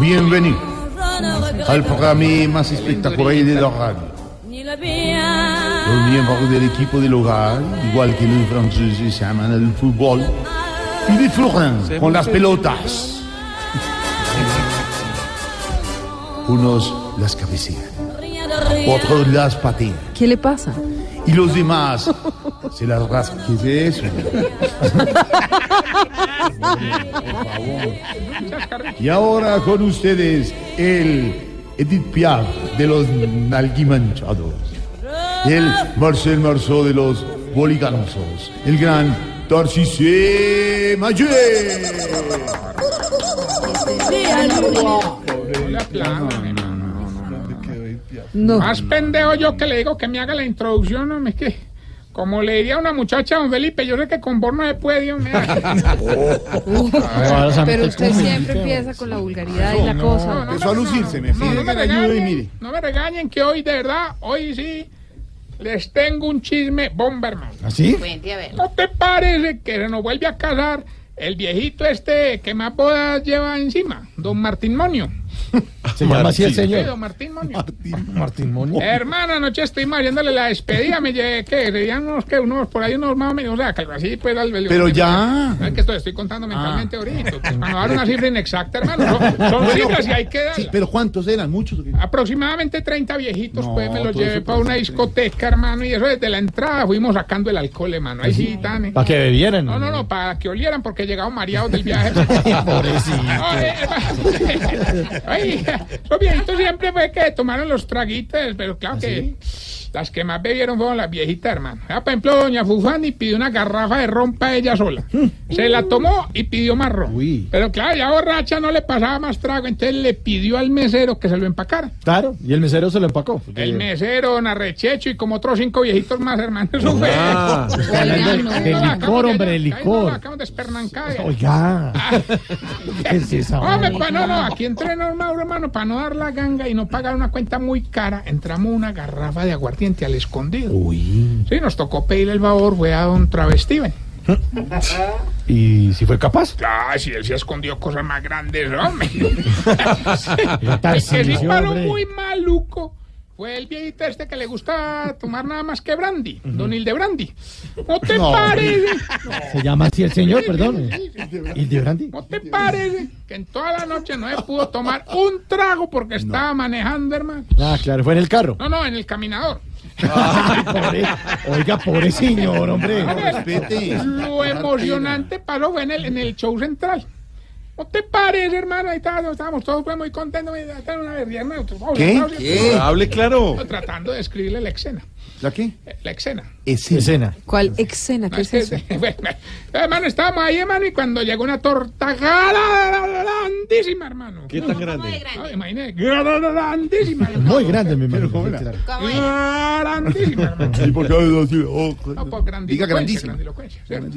regrette al programa más espectacular de la radio. Los miembros del equipo del hogar, igual que los franceses se aman el fútbol, y disfrutan con las pelotas. Unos las cabecean, otros las patean, ¿Qué le pasa? Y los demás se las rascan. ¿Qué es eso? (laughs) Y ahora con ustedes el Edith Piaf de los nalguimanchados, el Marcel Marceau de los boliganzos, el gran Tarcisé aplaudan, hermano. No. Más pendejo yo que le digo que me haga la introducción, no me que. Como le diría a una muchacha a don Felipe, yo sé que con vos no se puede. (laughs) Pero usted siempre empieza con la vulgaridad y la cosa. Empezó a lucirse, me No, no me que le ayude y regañen, mire. no me regañen que hoy de verdad, hoy sí, les tengo un chisme bomba, hermano. ¿Así? Cuente, a ver. ¿No te parece que se nos vuelve a casar el viejito este que más bodas lleva encima? Don Martín Monio. Se llama así el señor. Martín Monio. Martín Monio. Hermana, anoche estoy haciéndole la despedida, me llegué, ¿qué? Serían unos, que Unos, por ahí unos más o menos, o sea, así, pues, al Pero ya. Es que esto estoy contando mentalmente ahorita, pues, para no dar una cifra inexacta, hermano. Son, son cifras y hay que dar. Sí, pero ¿cuántos eran? Muchos. Aproximadamente 30 viejitos, No, pues me los llevé para una discoteca, hermano, y eso desde la entrada fuimos sacando el alcohol, hermano. Ahí sí, tan. Para que bebieran. No, no, no, para que olieran porque llegaban mareados del viaje. (laughs) Pobrecito. Ay, (laughs) los viejitos siempre fue que tomaron los traguitos, pero claro que las que más bebieron fueron las viejitas, hermano. Ya, por ejemplo, doña Fufani pidió una garrafa de rompa ella sola. Se la tomó y pidió más ron. Pero claro, ya borracha no le pasaba más trago, entonces le pidió al mesero que se lo empacara. Claro, y el mesero se lo empacó. El mesero, don Arrechecho y como otros cinco viejitos más, hermano. Eso fue. Ah, No, de licor, hombre, de licor. acabamos de espernancar. Oiga. (laughs) ¿Qué es esa Hombre, vaina? pa- no, no, aquí entrenó Mauro, hermano, para no dar la ganga y no pagar una cuenta muy cara, entramos una garrafa de aguardiente al escondido. Uy. Sí, nos tocó pedirle el favor, fue a don Travestiven. (laughs) ¿Y si fue capaz? Claro, si él se escondió cosas más grandes, hombre. (laughs) El hombre. muy maluco fue el viejito este que le gusta tomar nada más que brandy, don Hildebrandi. ¿No te No. parece? Se llama así el señor, perdón. ¿Y de Brandy? ¿No te parece que en toda la noche no se pudo tomar un trago porque estaba manejando, hermano? Ah, claro, fue en el carro. No, no, en el caminador. Ay, pobre- Oiga, pobre señor, hombre. Lo emocionante pasó fue en el, en el show central. ¿No te parece, hermano? Ahí estábamos, estábamos todos pues, muy contentos. Una nosotros, ¿Qué? ¿Qué? Hable claro. Tratando de escribirle la escena. ¿La qué? La escena. Escena. ¿Cuál escena? ¿Qué es eso? (laughs) Bueno, hermano, estábamos ahí, hermano, y cuando llegó una torta grandísima, hermano. ¿Qué tan grande? No, imagínate, grandísima. (laughs) Muy grande, mi hermano. Grandísima, hermano. ¿Y por qué así? Oh, No, por Diga grandilocuencia, grandísima. grandilocuencia, ¿cierto?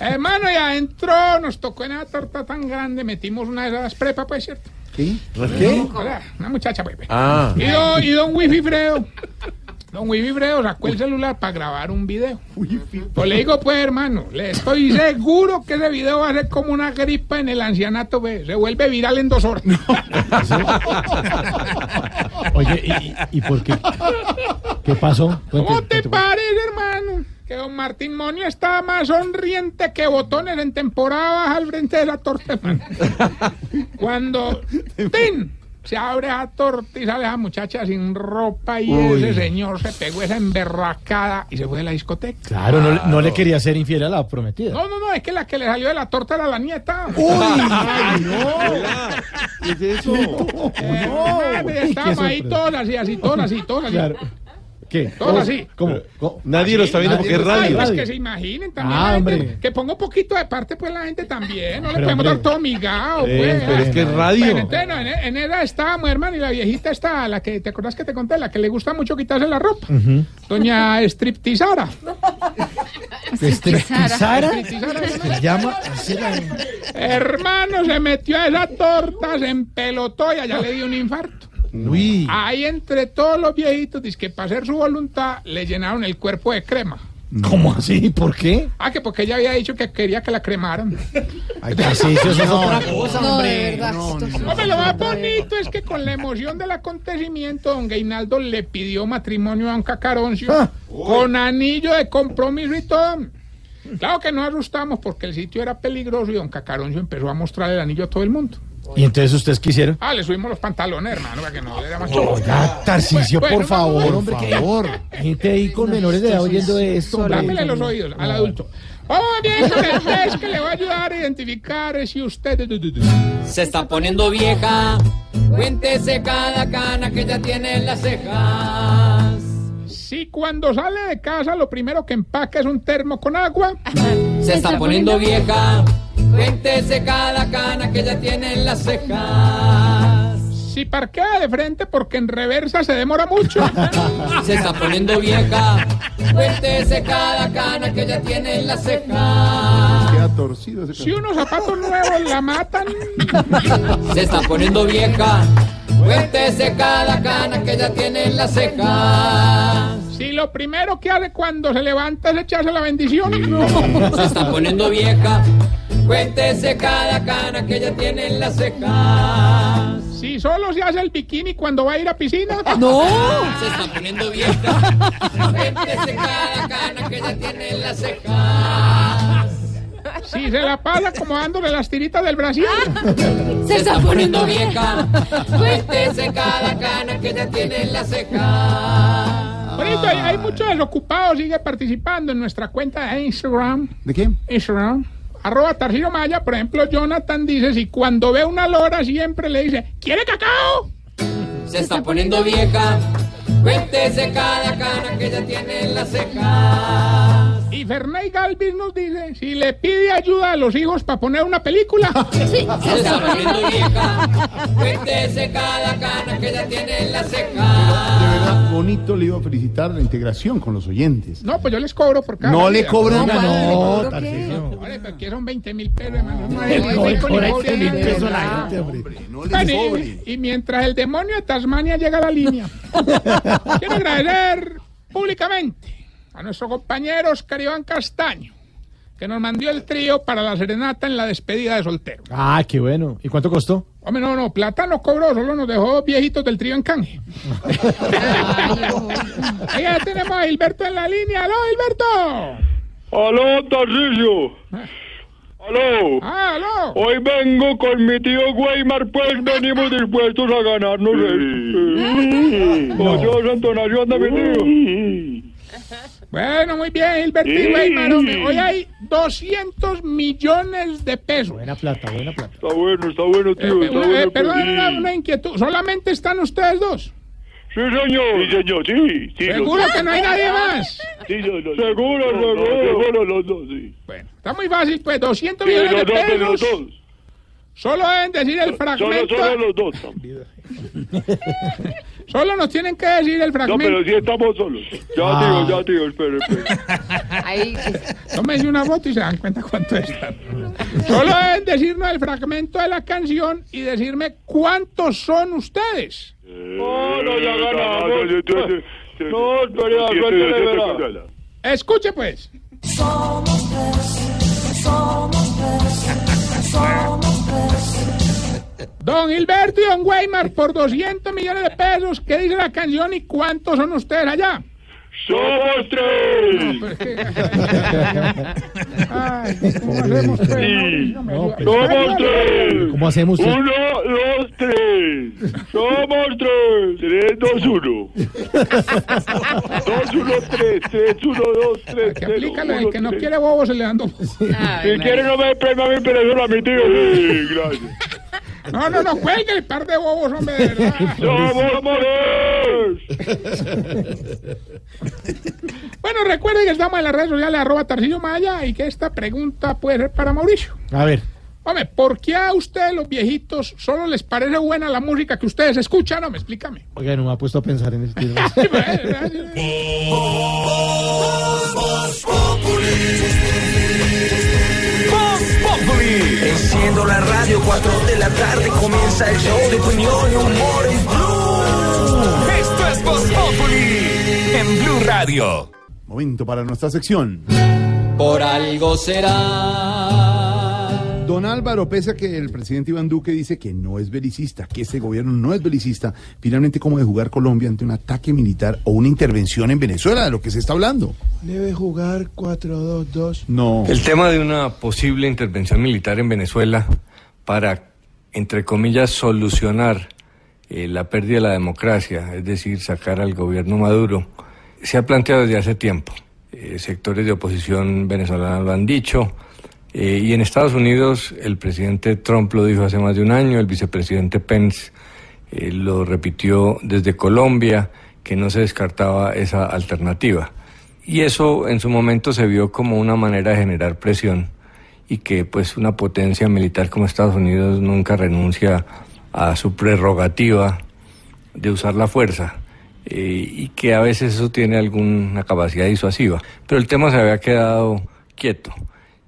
Hermano, y adentro nos tocó en esa torta tan grande, metimos una de esas prepas, pues, ¿cierto? ¿Qué? ¿Qué? Una muchacha, pues. pues. Ah. Y don, y don Wifi Fredo. Don Wifi Fredo sacó el celular para grabar un video. Pues le digo, pues, hermano, le estoy (laughs) seguro que ese video va a ser como una gripa en el ancianato, pues. Se vuelve viral en dos horas. (laughs) Oye, ¿y, por qué? ¿Qué pasó? ¿Cómo te parece, hermano? Que don Martín Monio estaba más sonriente que botones en temporada baja al frente de la torta, hermano. (laughs) Cuando ¡tin! Se abre esa torta y sale esa muchacha sin ropa y Uy. ese señor se pegó esa emberracada y se fue de la discoteca. Claro, no, le- no le quería ser infiel a la prometida. No, no, no, es que la que le salió de la torta era la nieta. ¡Uy! ¡Ay, ¿Qué es eso? Eh, Uy, estábamos qué ahí sorpresa. todos así, así, todos así. Claro. ¿Qué? Todos así. ¿Cómo? ¿Cómo? Nadie lo está viendo porque es radio. pues que se imaginen también. Ah, la gente, hombre. que ponga un poquito de parte, pues la gente también. No le Pero, podemos hombre. dar todo migado, Eh, pues. pero es que es radio. Bueno, entonces, no, en, en esa estábamos, hermano, y la viejita está, la que, ¿te acordás que te conté? La que le gusta mucho quitarse la ropa. Doña Striptizara. (laughs) ¿Striptizara? Se llama... así la- Hermano, se metió a esa torta, se empelotó y allá le dio un infarto. Uy. Ahí entre todos los viejitos, dice que para hacer su voluntad, le llenaron el cuerpo de crema. ¿Cómo así? ¿Por qué? Ah, que porque ella había dicho que quería que la cremaran. Ay, ¿qué es eso? Es otra cosa, No, de hombre. verdad. No, no, no. Hombre, lo más bonito es que con la emoción del acontecimiento, don Gainaldo le pidió matrimonio a don Cacaroncio Ah. con anillo de compromiso y todo. Claro que nos asustamos porque el sitio era peligroso y don Cacaroncio empezó a mostrar el anillo a todo el mundo. ¿Y entonces ustedes quisieron? Ah, le subimos los pantalones, hermano, para que no le dé más Oiga, Tarcicio, Bueno, por favor, bueno, hombre, por favor. gente ahí con menores de edad oyendo esto. Dámele los oídos al adulto. Vamos bien con el test que le va a ayudar a identificar si usted... Se está poniendo vieja. Cuéntese cada cana que ya tiene en las cejas. Si cuando sale de casa lo primero que empaca es un termo con agua. Se está poniendo vieja. Cuéntese cada cana que ya tiene en las cejas. Si parquea de frente porque en reversa se demora mucho. (laughs) Se está poniendo vieja. Cuéntese cada cana que ya tiene en las cejas. Queda torcido ese Si unos zapatos nuevos la matan. (laughs) Se está poniendo vieja. Cuéntese cada cana que ya tiene en las cejas. Si lo primero que hace cuando se levanta es echarse la bendición. Se está poniendo vieja. Cuéntese cada cana que ya tiene en las cejas. Si solo se hace el bikini cuando va a ir a piscina. (laughs) Se está poniendo vieja. (laughs) Cuéntese cada cana que ya tiene en las cejas. Si se la pasa acomodándole las tiritas del Brasil. (laughs) Se está poniendo vieja. Cuéntese cada cana que ya tiene en las cejas. Bonito, hay, hay muchos desocupados, sigue participando en nuestra cuenta de Instagram. ¿De qué? Instagram. Arroba Tarcillo Maya, por ejemplo, Jonathan dice, si cuando ve una lora siempre le dice, ¿quiere cacao? Se está poniendo vieja. Cuéntese cada cana que ya tiene en las cejas. Y Ferney Galvis nos dice, si le pide ayuda a los hijos para poner una película. Se está poniendo vieja. Cuéntese cada cana que ya tiene en las De cejas. verdad, bonito le iba a felicitar la integración con los oyentes. No, pues yo les cobro por cada No le Oiga, nada. no, Tarcisio. Oye, pero aquí son 20 mil pesos, hermano. No No, no le de empezó verdad. la gente, hombre. No le y, mientras el demonio de Tasmania llega a la línea, quiero agradecer públicamente a nuestro compañero Oscar Iván Castaño, que nos mandó el trío para la serenata en la despedida de soltero. Ah, qué bueno. ¿Y cuánto costó? Hombre, no, no, plata no cobró, solo nos dejó viejitos del trío en canje. (laughs) Ahí ya tenemos a Gilberto en la línea. ¡Aló, Gilberto! Aló, Tarcisio. Aló. Ah, aló. Hoy vengo con mi tío Weimar, pues venimos dispuestos a ganarnos Dios, entonación de mi tío. Bueno, muy bien, Gilberto y Sí. Hoy hay 200 millones de pesos. Buena plata, buena plata. Está bueno, está bueno, Eh, tío. Está una- eh, bueno. perdón, pues. una, una inquietud. ¿Solamente están ustedes dos? Sí, señor. Sí, señor, sí. sí ¿Seguro que no hay nadie más? Sí, no, no, seguro, seguro. Seguro los dos, sí. Bueno, está muy fácil, pues 200 Sí, millones de los dos, de los pesos. dos. Solo deben decir el Solo, fragmento. solo los dos. (laughs) Solo nos tienen que decir el No, fragmento. pero sí estamos solos. Ya, Ah. tío, ya, tío, espere, espere. Ahí, Tómense una foto y se dan cuenta cuánto está. Solo deben decirnos el fragmento de la canción y decirme cuántos son ustedes. No, no, ya ganamos. No, verdad. Escuche pues. Somos tres, Don Gilberto y Don Weimar por 200 millones de pesos. ¿Qué dice la canción y cuántos son ustedes allá? Somos tres. Ay, ¿cómo hacemos, pues? Sí. No, no, me- Somos tres. ¿Cómo hacemos? Uno, dos, tres. Somos tres. Tres, dos, uno. Dos, uno, tres. Tres, uno, dos, tres. Que tres, uno, el que no tres. quiere bobo se le dan dos. Si quiere no me premia a mí, pero eso a mi tío. Sí, gracias. No, no, no, cuelgue el par de bobos, hombre, de verdad. (laughs) Somos Bueno, recuerden que estamos en las redes sociales, arroba Tarcillo Maya, y que esta pregunta puede ser para Mauricio. A ver. Hombre, ¿por qué a ustedes los viejitos solo les parece buena la música que ustedes escuchan? No, me explícame. Oiga, no me ha puesto a pensar en ese (laughs) Populi. Enciendo la radio, 4 de la tarde comienza el show de opinión y humor en Blue. Esto es Voz Populi en Blue Radio. Momento para nuestra sección. Por algo será. Don Álvaro, pese a que el presidente Iván Duque dice que no es belicista, que ese gobierno no es belicista, finalmente, ¿cómo de jugar Colombia ante un ataque militar o una intervención en Venezuela, de lo que se está hablando? Debe jugar 4-2-2. No. El tema de una posible intervención militar en Venezuela para, entre comillas, solucionar eh, la pérdida de la democracia, es decir, sacar al gobierno Maduro, se ha planteado desde hace tiempo. Eh, sectores de oposición venezolana lo han dicho. eh, y en Estados Unidos el presidente Trump lo dijo hace más de un año, el vicepresidente Pence eh, lo repitió desde Colombia, que no se descartaba esa alternativa. Y eso en su momento se vio como una manera de generar presión y que pues una potencia militar como Estados Unidos nunca renuncia a su prerrogativa de usar la fuerza eh, y que a veces eso tiene alguna capacidad disuasiva. Pero el tema se había quedado quieto.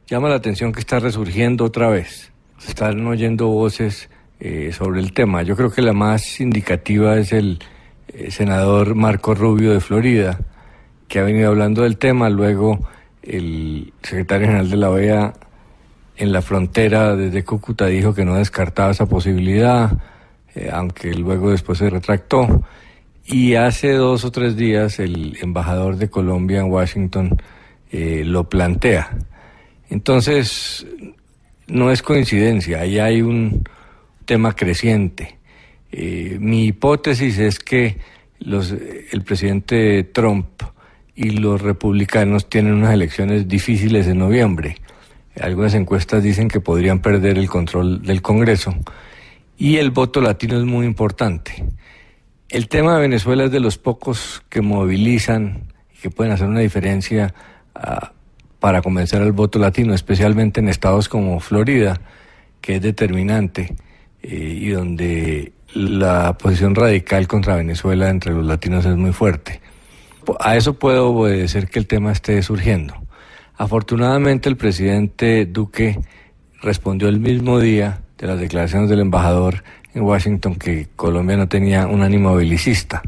Llama la atención que está resurgiendo otra vez. Se están oyendo voces eh, sobre el tema. Yo creo que la más indicativa es el eh, senador Marco Rubio de Florida, que ha venido hablando del tema. Luego el secretario general de la OEA en la frontera desde Cúcuta dijo que no descartaba esa posibilidad, eh, aunque luego después se retractó. Y hace dos o tres días el embajador de Colombia en Washington eh, lo plantea. Entonces, no es coincidencia, ahí hay un tema creciente. Eh, mi hipótesis es que los, el presidente Trump y los republicanos tienen unas elecciones difíciles en noviembre. Algunas encuestas dicen que podrían perder el control del Congreso y el voto latino es muy importante. El tema de Venezuela es de los pocos que movilizan y que pueden hacer una diferencia ah, para convencer al voto latino, especialmente en estados como Florida, que es determinante eh, y donde la posición radical contra Venezuela entre los latinos es muy fuerte. A eso puedo obedecer que el tema esté surgiendo. Afortunadamente el presidente Duque respondió el mismo día de las declaraciones del embajador en Washington que Colombia no tenía un ánimo belicista.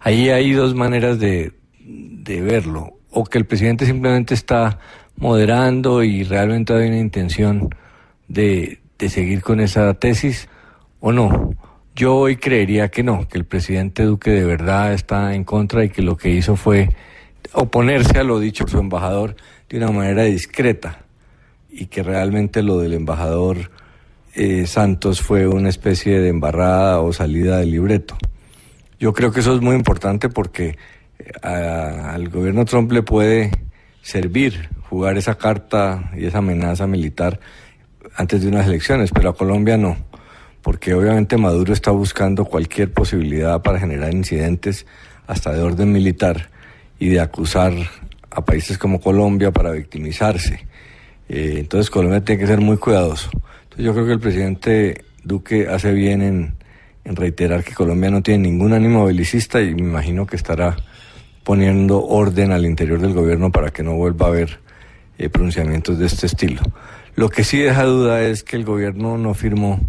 Ahí hay dos maneras de, de verlo. O que el presidente simplemente está moderando y realmente hay una intención de, de seguir con esa tesis, o no. Yo hoy creería que no, que el presidente Duque de verdad está en contra y que lo que hizo fue oponerse a lo dicho por su embajador de una manera discreta y que realmente lo del embajador eh, Santos fue una especie de embarrada o salida del libreto. Yo creo que eso es muy importante porque eh, a- al gobierno Trump le puede servir jugar esa carta y esa amenaza militar antes de unas elecciones, pero a Colombia no, porque obviamente Maduro está buscando cualquier posibilidad para generar incidentes hasta de orden militar y de acusar a países como Colombia para victimizarse. Eh, entonces Colombia tiene que ser muy cuidadoso. Yo creo que el presidente Duque hace bien en, en reiterar que Colombia no tiene ningún ánimo belicista y me imagino que estará poniendo orden al interior del gobierno para que no vuelva a haber eh, pronunciamientos de este estilo. Lo que sí deja duda es que el gobierno no firmó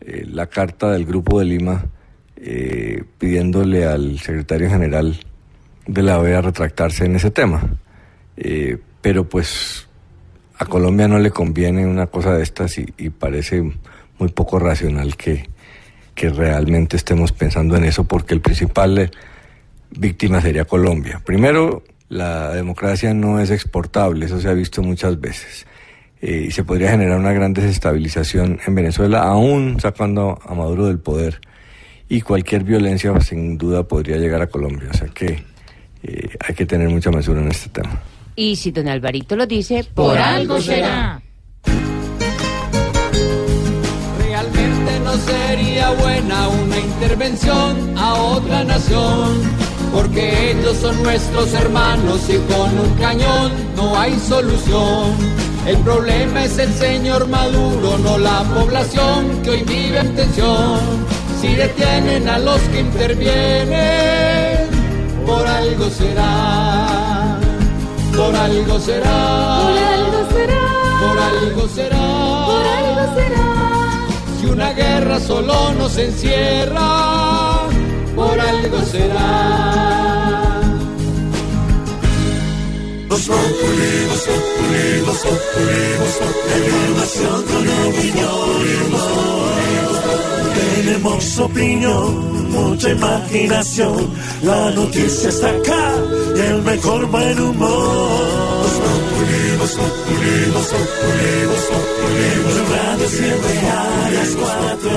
eh, la carta del Grupo de Lima eh, pidiéndole al secretario general de la OEA retractarse en ese tema. Eh, pero pues a Colombia no le conviene una cosa de estas y, y parece muy poco racional que, que realmente estemos pensando en eso porque el principal eh, víctima sería Colombia. Primero, la democracia no es exportable, eso se ha visto muchas veces. Eh, y se podría generar una gran desestabilización en Venezuela, aún sacando a Maduro del poder. Y cualquier violencia, sin duda, podría llegar a Colombia. O sea que eh, hay que tener mucha mesura en este tema. Y si don Alvarito lo dice, Por algo será. Realmente no sería buena una intervención a otra nación, porque ellos son nuestros hermanos y con un cañón no hay solución. El problema es el señor Maduro, no la población que hoy vive en tensión. Si detienen a los que intervienen, por algo será, por algo será, Por algo será. por algo será, Por algo será. si una guerra solo nos encierra, por algo será. Voz Populi, Voz Populi, Voz Populi, Voz Populi. Opinión. Tenemos opinión, mucha imaginación. La noticia está acá y el mejor buen humor. Voz Populi, Voz Populi, Voz Populi, siempre a las cuatro.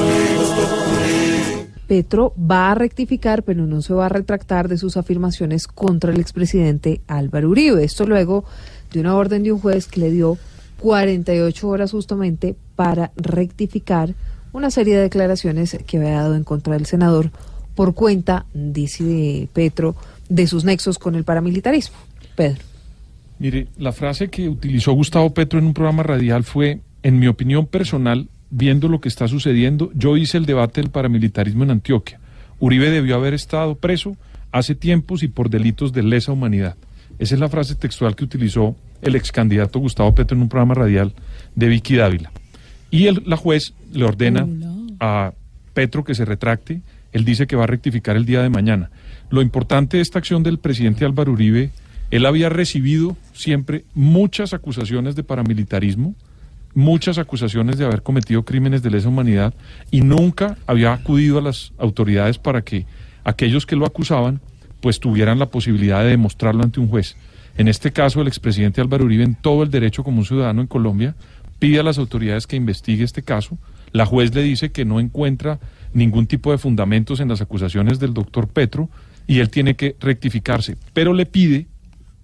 Petro va a rectificar, pero no se va a retractar de sus afirmaciones contra el expresidente Álvaro Uribe. Esto luego de una orden de un juez que le dio 48 horas justamente para rectificar una serie de declaraciones que había dado en contra del senador por cuenta, dice Petro, de sus nexos con el paramilitarismo. Pedro. Mire, la frase que utilizó Gustavo Petro en un programa radial fue, en mi opinión personal, viendo lo que está sucediendo, yo hice el debate del paramilitarismo en Antioquia. Uribe debió haber estado preso hace tiempos y por delitos de lesa humanidad. Esa es la frase textual que utilizó el ex candidato Gustavo Petro en un programa radial de Vicky Dávila. Y el- la juez le ordena a Petro que se retracte. Él dice que va a rectificar el día de mañana. Lo importante de esta acción del presidente Álvaro Uribe, él había recibido siempre muchas acusaciones de paramilitarismo, muchas acusaciones de haber cometido crímenes de lesa humanidad y nunca había acudido a las autoridades para que aquellos que lo acusaban pues tuvieran la posibilidad de demostrarlo ante un juez. En este caso, el expresidente Álvaro Uribe, en todo el derecho como un ciudadano en Colombia, pide a las autoridades que investigue este caso. La juez le dice que no encuentra ningún tipo de fundamentos en las acusaciones del doctor Petro y él tiene que rectificarse, pero le pide,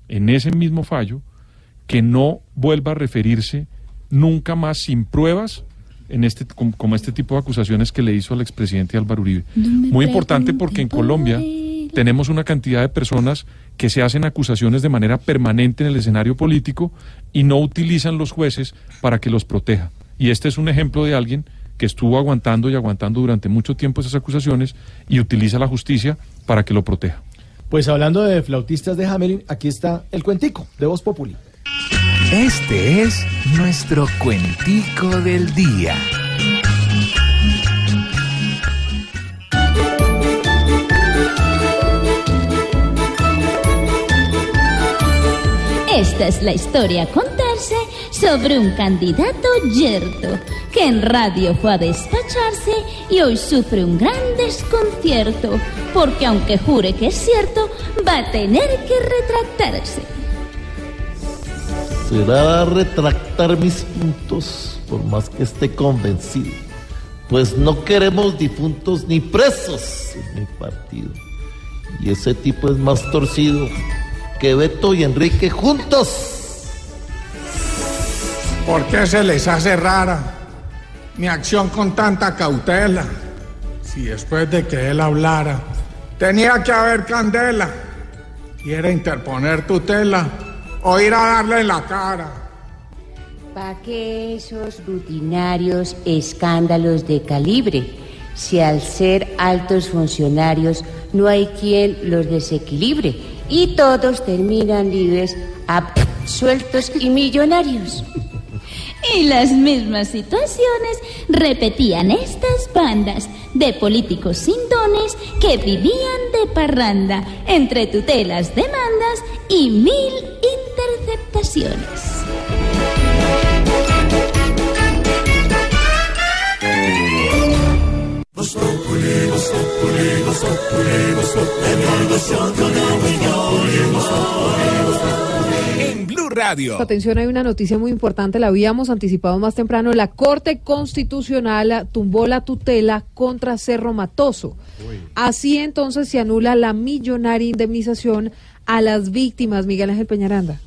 en ese mismo fallo, que no vuelva a referirse nunca más sin pruebas en este como, como este tipo de acusaciones que le hizo al expresidente Álvaro Uribe. Muy importante porque en Colombia tenemos una cantidad de personas que se hacen acusaciones de manera permanente en el escenario político y no utilizan los jueces para que los proteja. Y este es un ejemplo de alguien que estuvo aguantando y aguantando durante mucho tiempo esas acusaciones y utiliza la justicia para que lo proteja. Pues hablando de flautistas de Hamelin, aquí está el cuentico de Voz Populi. Este es nuestro cuentico del día. Esta es la historia a contarse sobre un candidato yerto que en radio fue a despacharse y hoy sufre un gran desconcierto porque aunque jure que es cierto, va a tener que retractarse. Será retractar mis puntos, por más que esté convencido. Pues no queremos difuntos ni presos en mi partido. Y ese tipo es más torcido que Beto y Enrique juntos. ¿Por qué se les hace rara mi acción con tanta cautela? Si después de que él hablara tenía que haber candela, quiere interponer tutela o ir a darle en la cara. ¿Para qué esos rutinarios escándalos de calibre? Si al ser altos funcionarios no hay quien los desequilibre y todos terminan libres, absueltos y millonarios. Y las mismas situaciones repetían estas bandas de políticos sin dones que vivían de parranda entre tutelas, demandas y mil interceptaciones. En Blue Radio. Atención, hay una noticia muy importante, la habíamos anticipado más temprano. La Corte Constitucional tumbó la tutela contra Cerro Matoso. Así entonces se anula la millonaria indemnización a las víctimas. Miguel Ángel Peñaranda.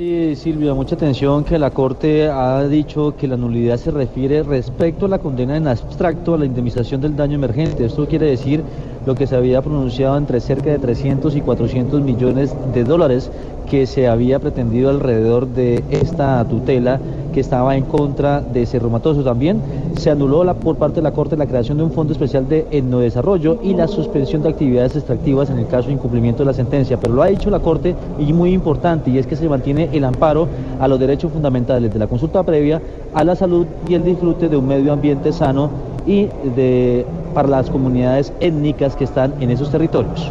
Sí, Silvia, mucha atención que la Corte ha dicho que la nulidad se refiere respecto a la condena en abstracto a la indemnización del daño emergente. Esto quiere decir lo que se había pronunciado entre cerca de 300 y 400 millones de dólares que se había pretendido alrededor de esta tutela que estaba en contra de Cerro Matoso. También se anuló la- por parte de la Corte la creación de un fondo especial de etnodesarrollo y la suspensión de actividades extractivas en el caso de incumplimiento de la sentencia. Pero lo ha dicho la Corte y muy importante, y es que se mantiene el amparo a los derechos fundamentales de la consulta previa, a la salud y el disfrute de un medio ambiente sano y de, para las comunidades étnicas que están en esos territorios.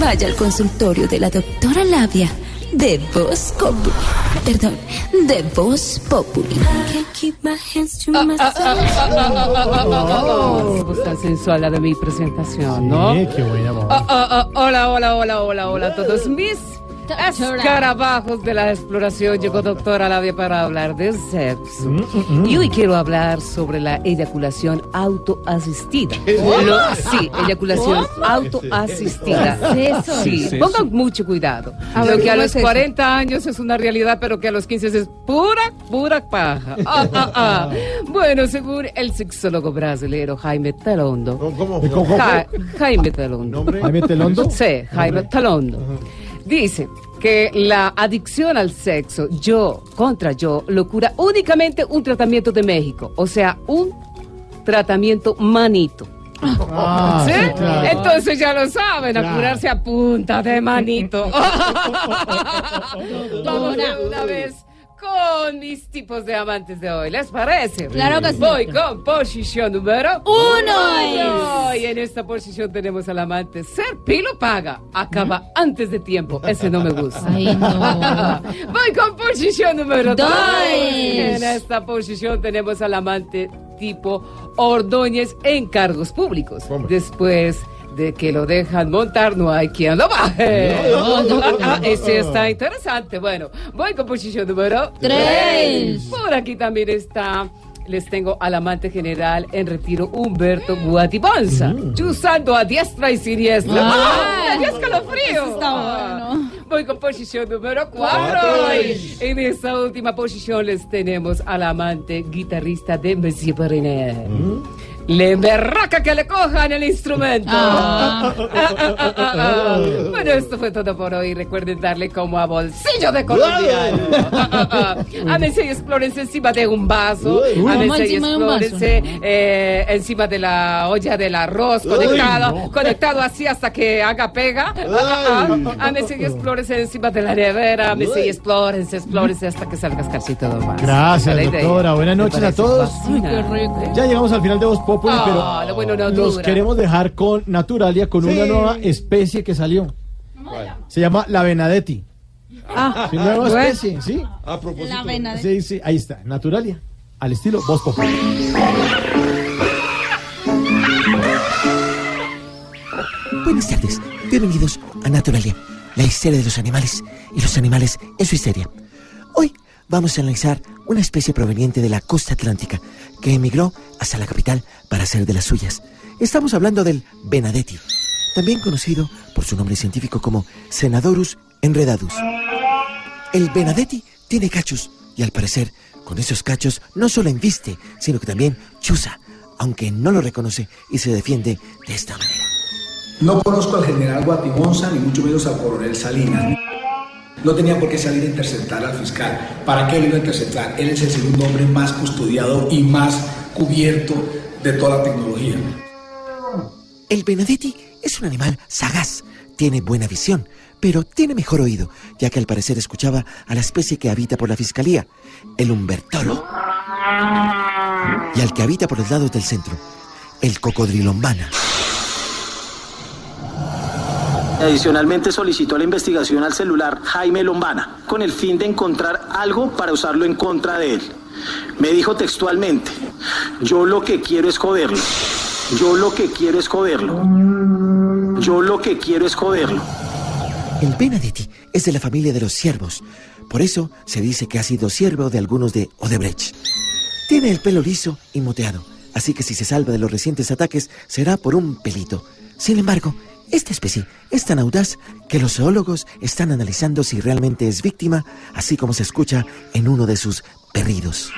Vaya al consultorio de la doctora Labia de Voz Populi. Perdón, de Voz Populi. Oh, tan sensual la de mi presentación, ¿no? Sí, qué buena voz. Oh, oh, oh, hola, hola, hola, hola, hola a todos mis escarabajos de la exploración. Llegó doctora Labia para hablar de sexo. Mm, Y hoy quiero hablar sobre la eyaculación autoasistida. Lo- sí, eyaculación ¿Cómo? autoasistida. ¿Qué es eso? Sí, ¿Qué es eso? pongan mucho cuidado. A Lo que a ¿cómo los es eso? 40 años es una realidad, pero que a los 15 es pura, pura paja. (laughs) Ah, ah, ah. Bueno, según el sexólogo brasileño Jaime Telondo. ¿Cómo? ¿Cómo? Ja- Jaime Telondo. ¿Jaime Telondo? Sí, Jaime Telondo. Dice que la adicción al sexo, yo contra yo, lo cura únicamente un tratamiento de México. O sea, un tratamiento manito. Ah, ¿Sí? sí, claro. Entonces ya lo saben, a curarse a punta de manito. (laughs) Vamos una vez con mis tipos de amantes de hoy. ¿Les parece? Claro que sí. Voy con posición número Uno. Y en esta posición tenemos al amante. Ser pilo paga. Acaba antes de tiempo. Ese no me gusta. Ay, no. (laughs) Voy con posición número dos. Dos. En esta posición tenemos al amante tipo Ordóñez en cargos públicos. Después de que lo dejan montar, no hay quien lo baje. No, no, no. Ah, ese está interesante. Bueno, voy con posición número Tres. Por aquí también está. Les tengo al amante general en retiro Humberto Guatibonza, chuzando a diestra y siniestra. ¡Ah! ¡Qué escalofrío! Eso está Ah. Voy con posición número 4. Cuatro. En esta última posición les tenemos al amante guitarrista de Monsieur Periné. Le berraca que le cojan el instrumento. Ah. Ah, ah, ah, ah, ah. Bueno, esto fue todo por hoy. Recuerden darle como a bolsillo de colombiano. Ah, (laughs) ah, ah. Ámense y explórense encima de un vaso. Uy. ¿Cómo Ámense y explórense eh, encima de la olla del arroz, Uy, conectado, no. conectado así hasta que haga pega. Ah, ah, ah. Ámense y explórense encima de la nevera. Ámense y explórense, explórense hasta que salga escarcito más. Gracias, doctora. Buenas noches a todos. fascinante. Ya llegamos al final de Voz Populi, Ah, pero lo bueno no los dura. queremos dejar con Naturalia, con una Sí. nueva especie que salió. Se llama la Benadetti. Ah, Sí, nueva bueno. especie, ¿sí? A propósito. La vena de... Sí, sí, ahí está, Naturalia, al estilo Voz Populi. Buenas tardes, bienvenidos a Naturalia, la histeria de los animales y los animales en su histeria. Hoy vamos a analizar una especie proveniente de la costa atlántica que emigró hasta la capital para hacer de las suyas. Estamos hablando del Benadetti, también conocido por su nombre científico como Senadorus enredadus. El Benadetti tiene cachos y al parecer con esos cachos no solo embiste, sino que también chuza, aunque no lo reconoce y se defiende de esta manera. No conozco al general Guatibonza ni mucho menos al coronel Salinas. No tenía por qué salir a interceptar al fiscal. ¿Para qué lo iba a interceptar? Él es el segundo hombre más custodiado y más cubierto de toda la tecnología. El Benedetti es un animal sagaz, tiene buena visión, pero tiene mejor oído, ya que al parecer escuchaba a la especie que habita por la fiscalía, el Humbertolo, y al que habita por los lados del centro, el Cocodrilombana. Adicionalmente solicitó la investigación al celular Jaime Lombana con el fin de encontrar algo para usarlo en contra de él. Me dijo textualmente, yo lo que quiero es joderlo. Yo lo que quiero es joderlo. Yo lo que quiero es joderlo. El Benedetti es de la familia de los siervos, por eso se dice que ha sido siervo de algunos de Odebrecht. Tiene el pelo liso y moteado, así que si se salva de los recientes ataques será por un pelito. Sin embargo, esta especie es tan audaz que los zoólogos están analizando si realmente es víctima, así como se escucha en uno de sus berridos.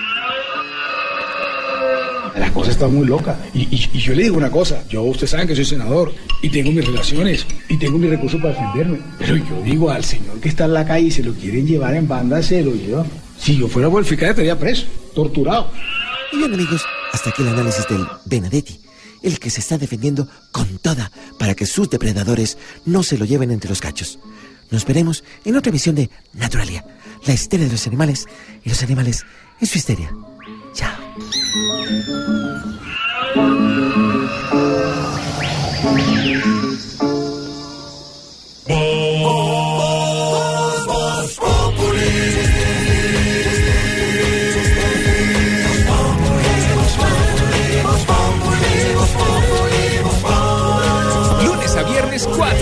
La cosa está muy loca. Y, y- y yo le digo una cosa, yo ustedes saben que soy senador y tengo mis relaciones y tengo mis recursos para defenderme. Pero yo digo al señor que está en la calle y se lo quieren llevar en banda, se lo llevan. Si yo fuera por el fiscal estaría preso, torturado. Y bien amigos, hasta aquí el análisis del Benedetti, el que se está defendiendo con toda para que sus depredadores no se lo lleven entre los cachos. Nos veremos en otra emisión de Naturalia, la histeria de los animales y los animales en su histeria. Chao.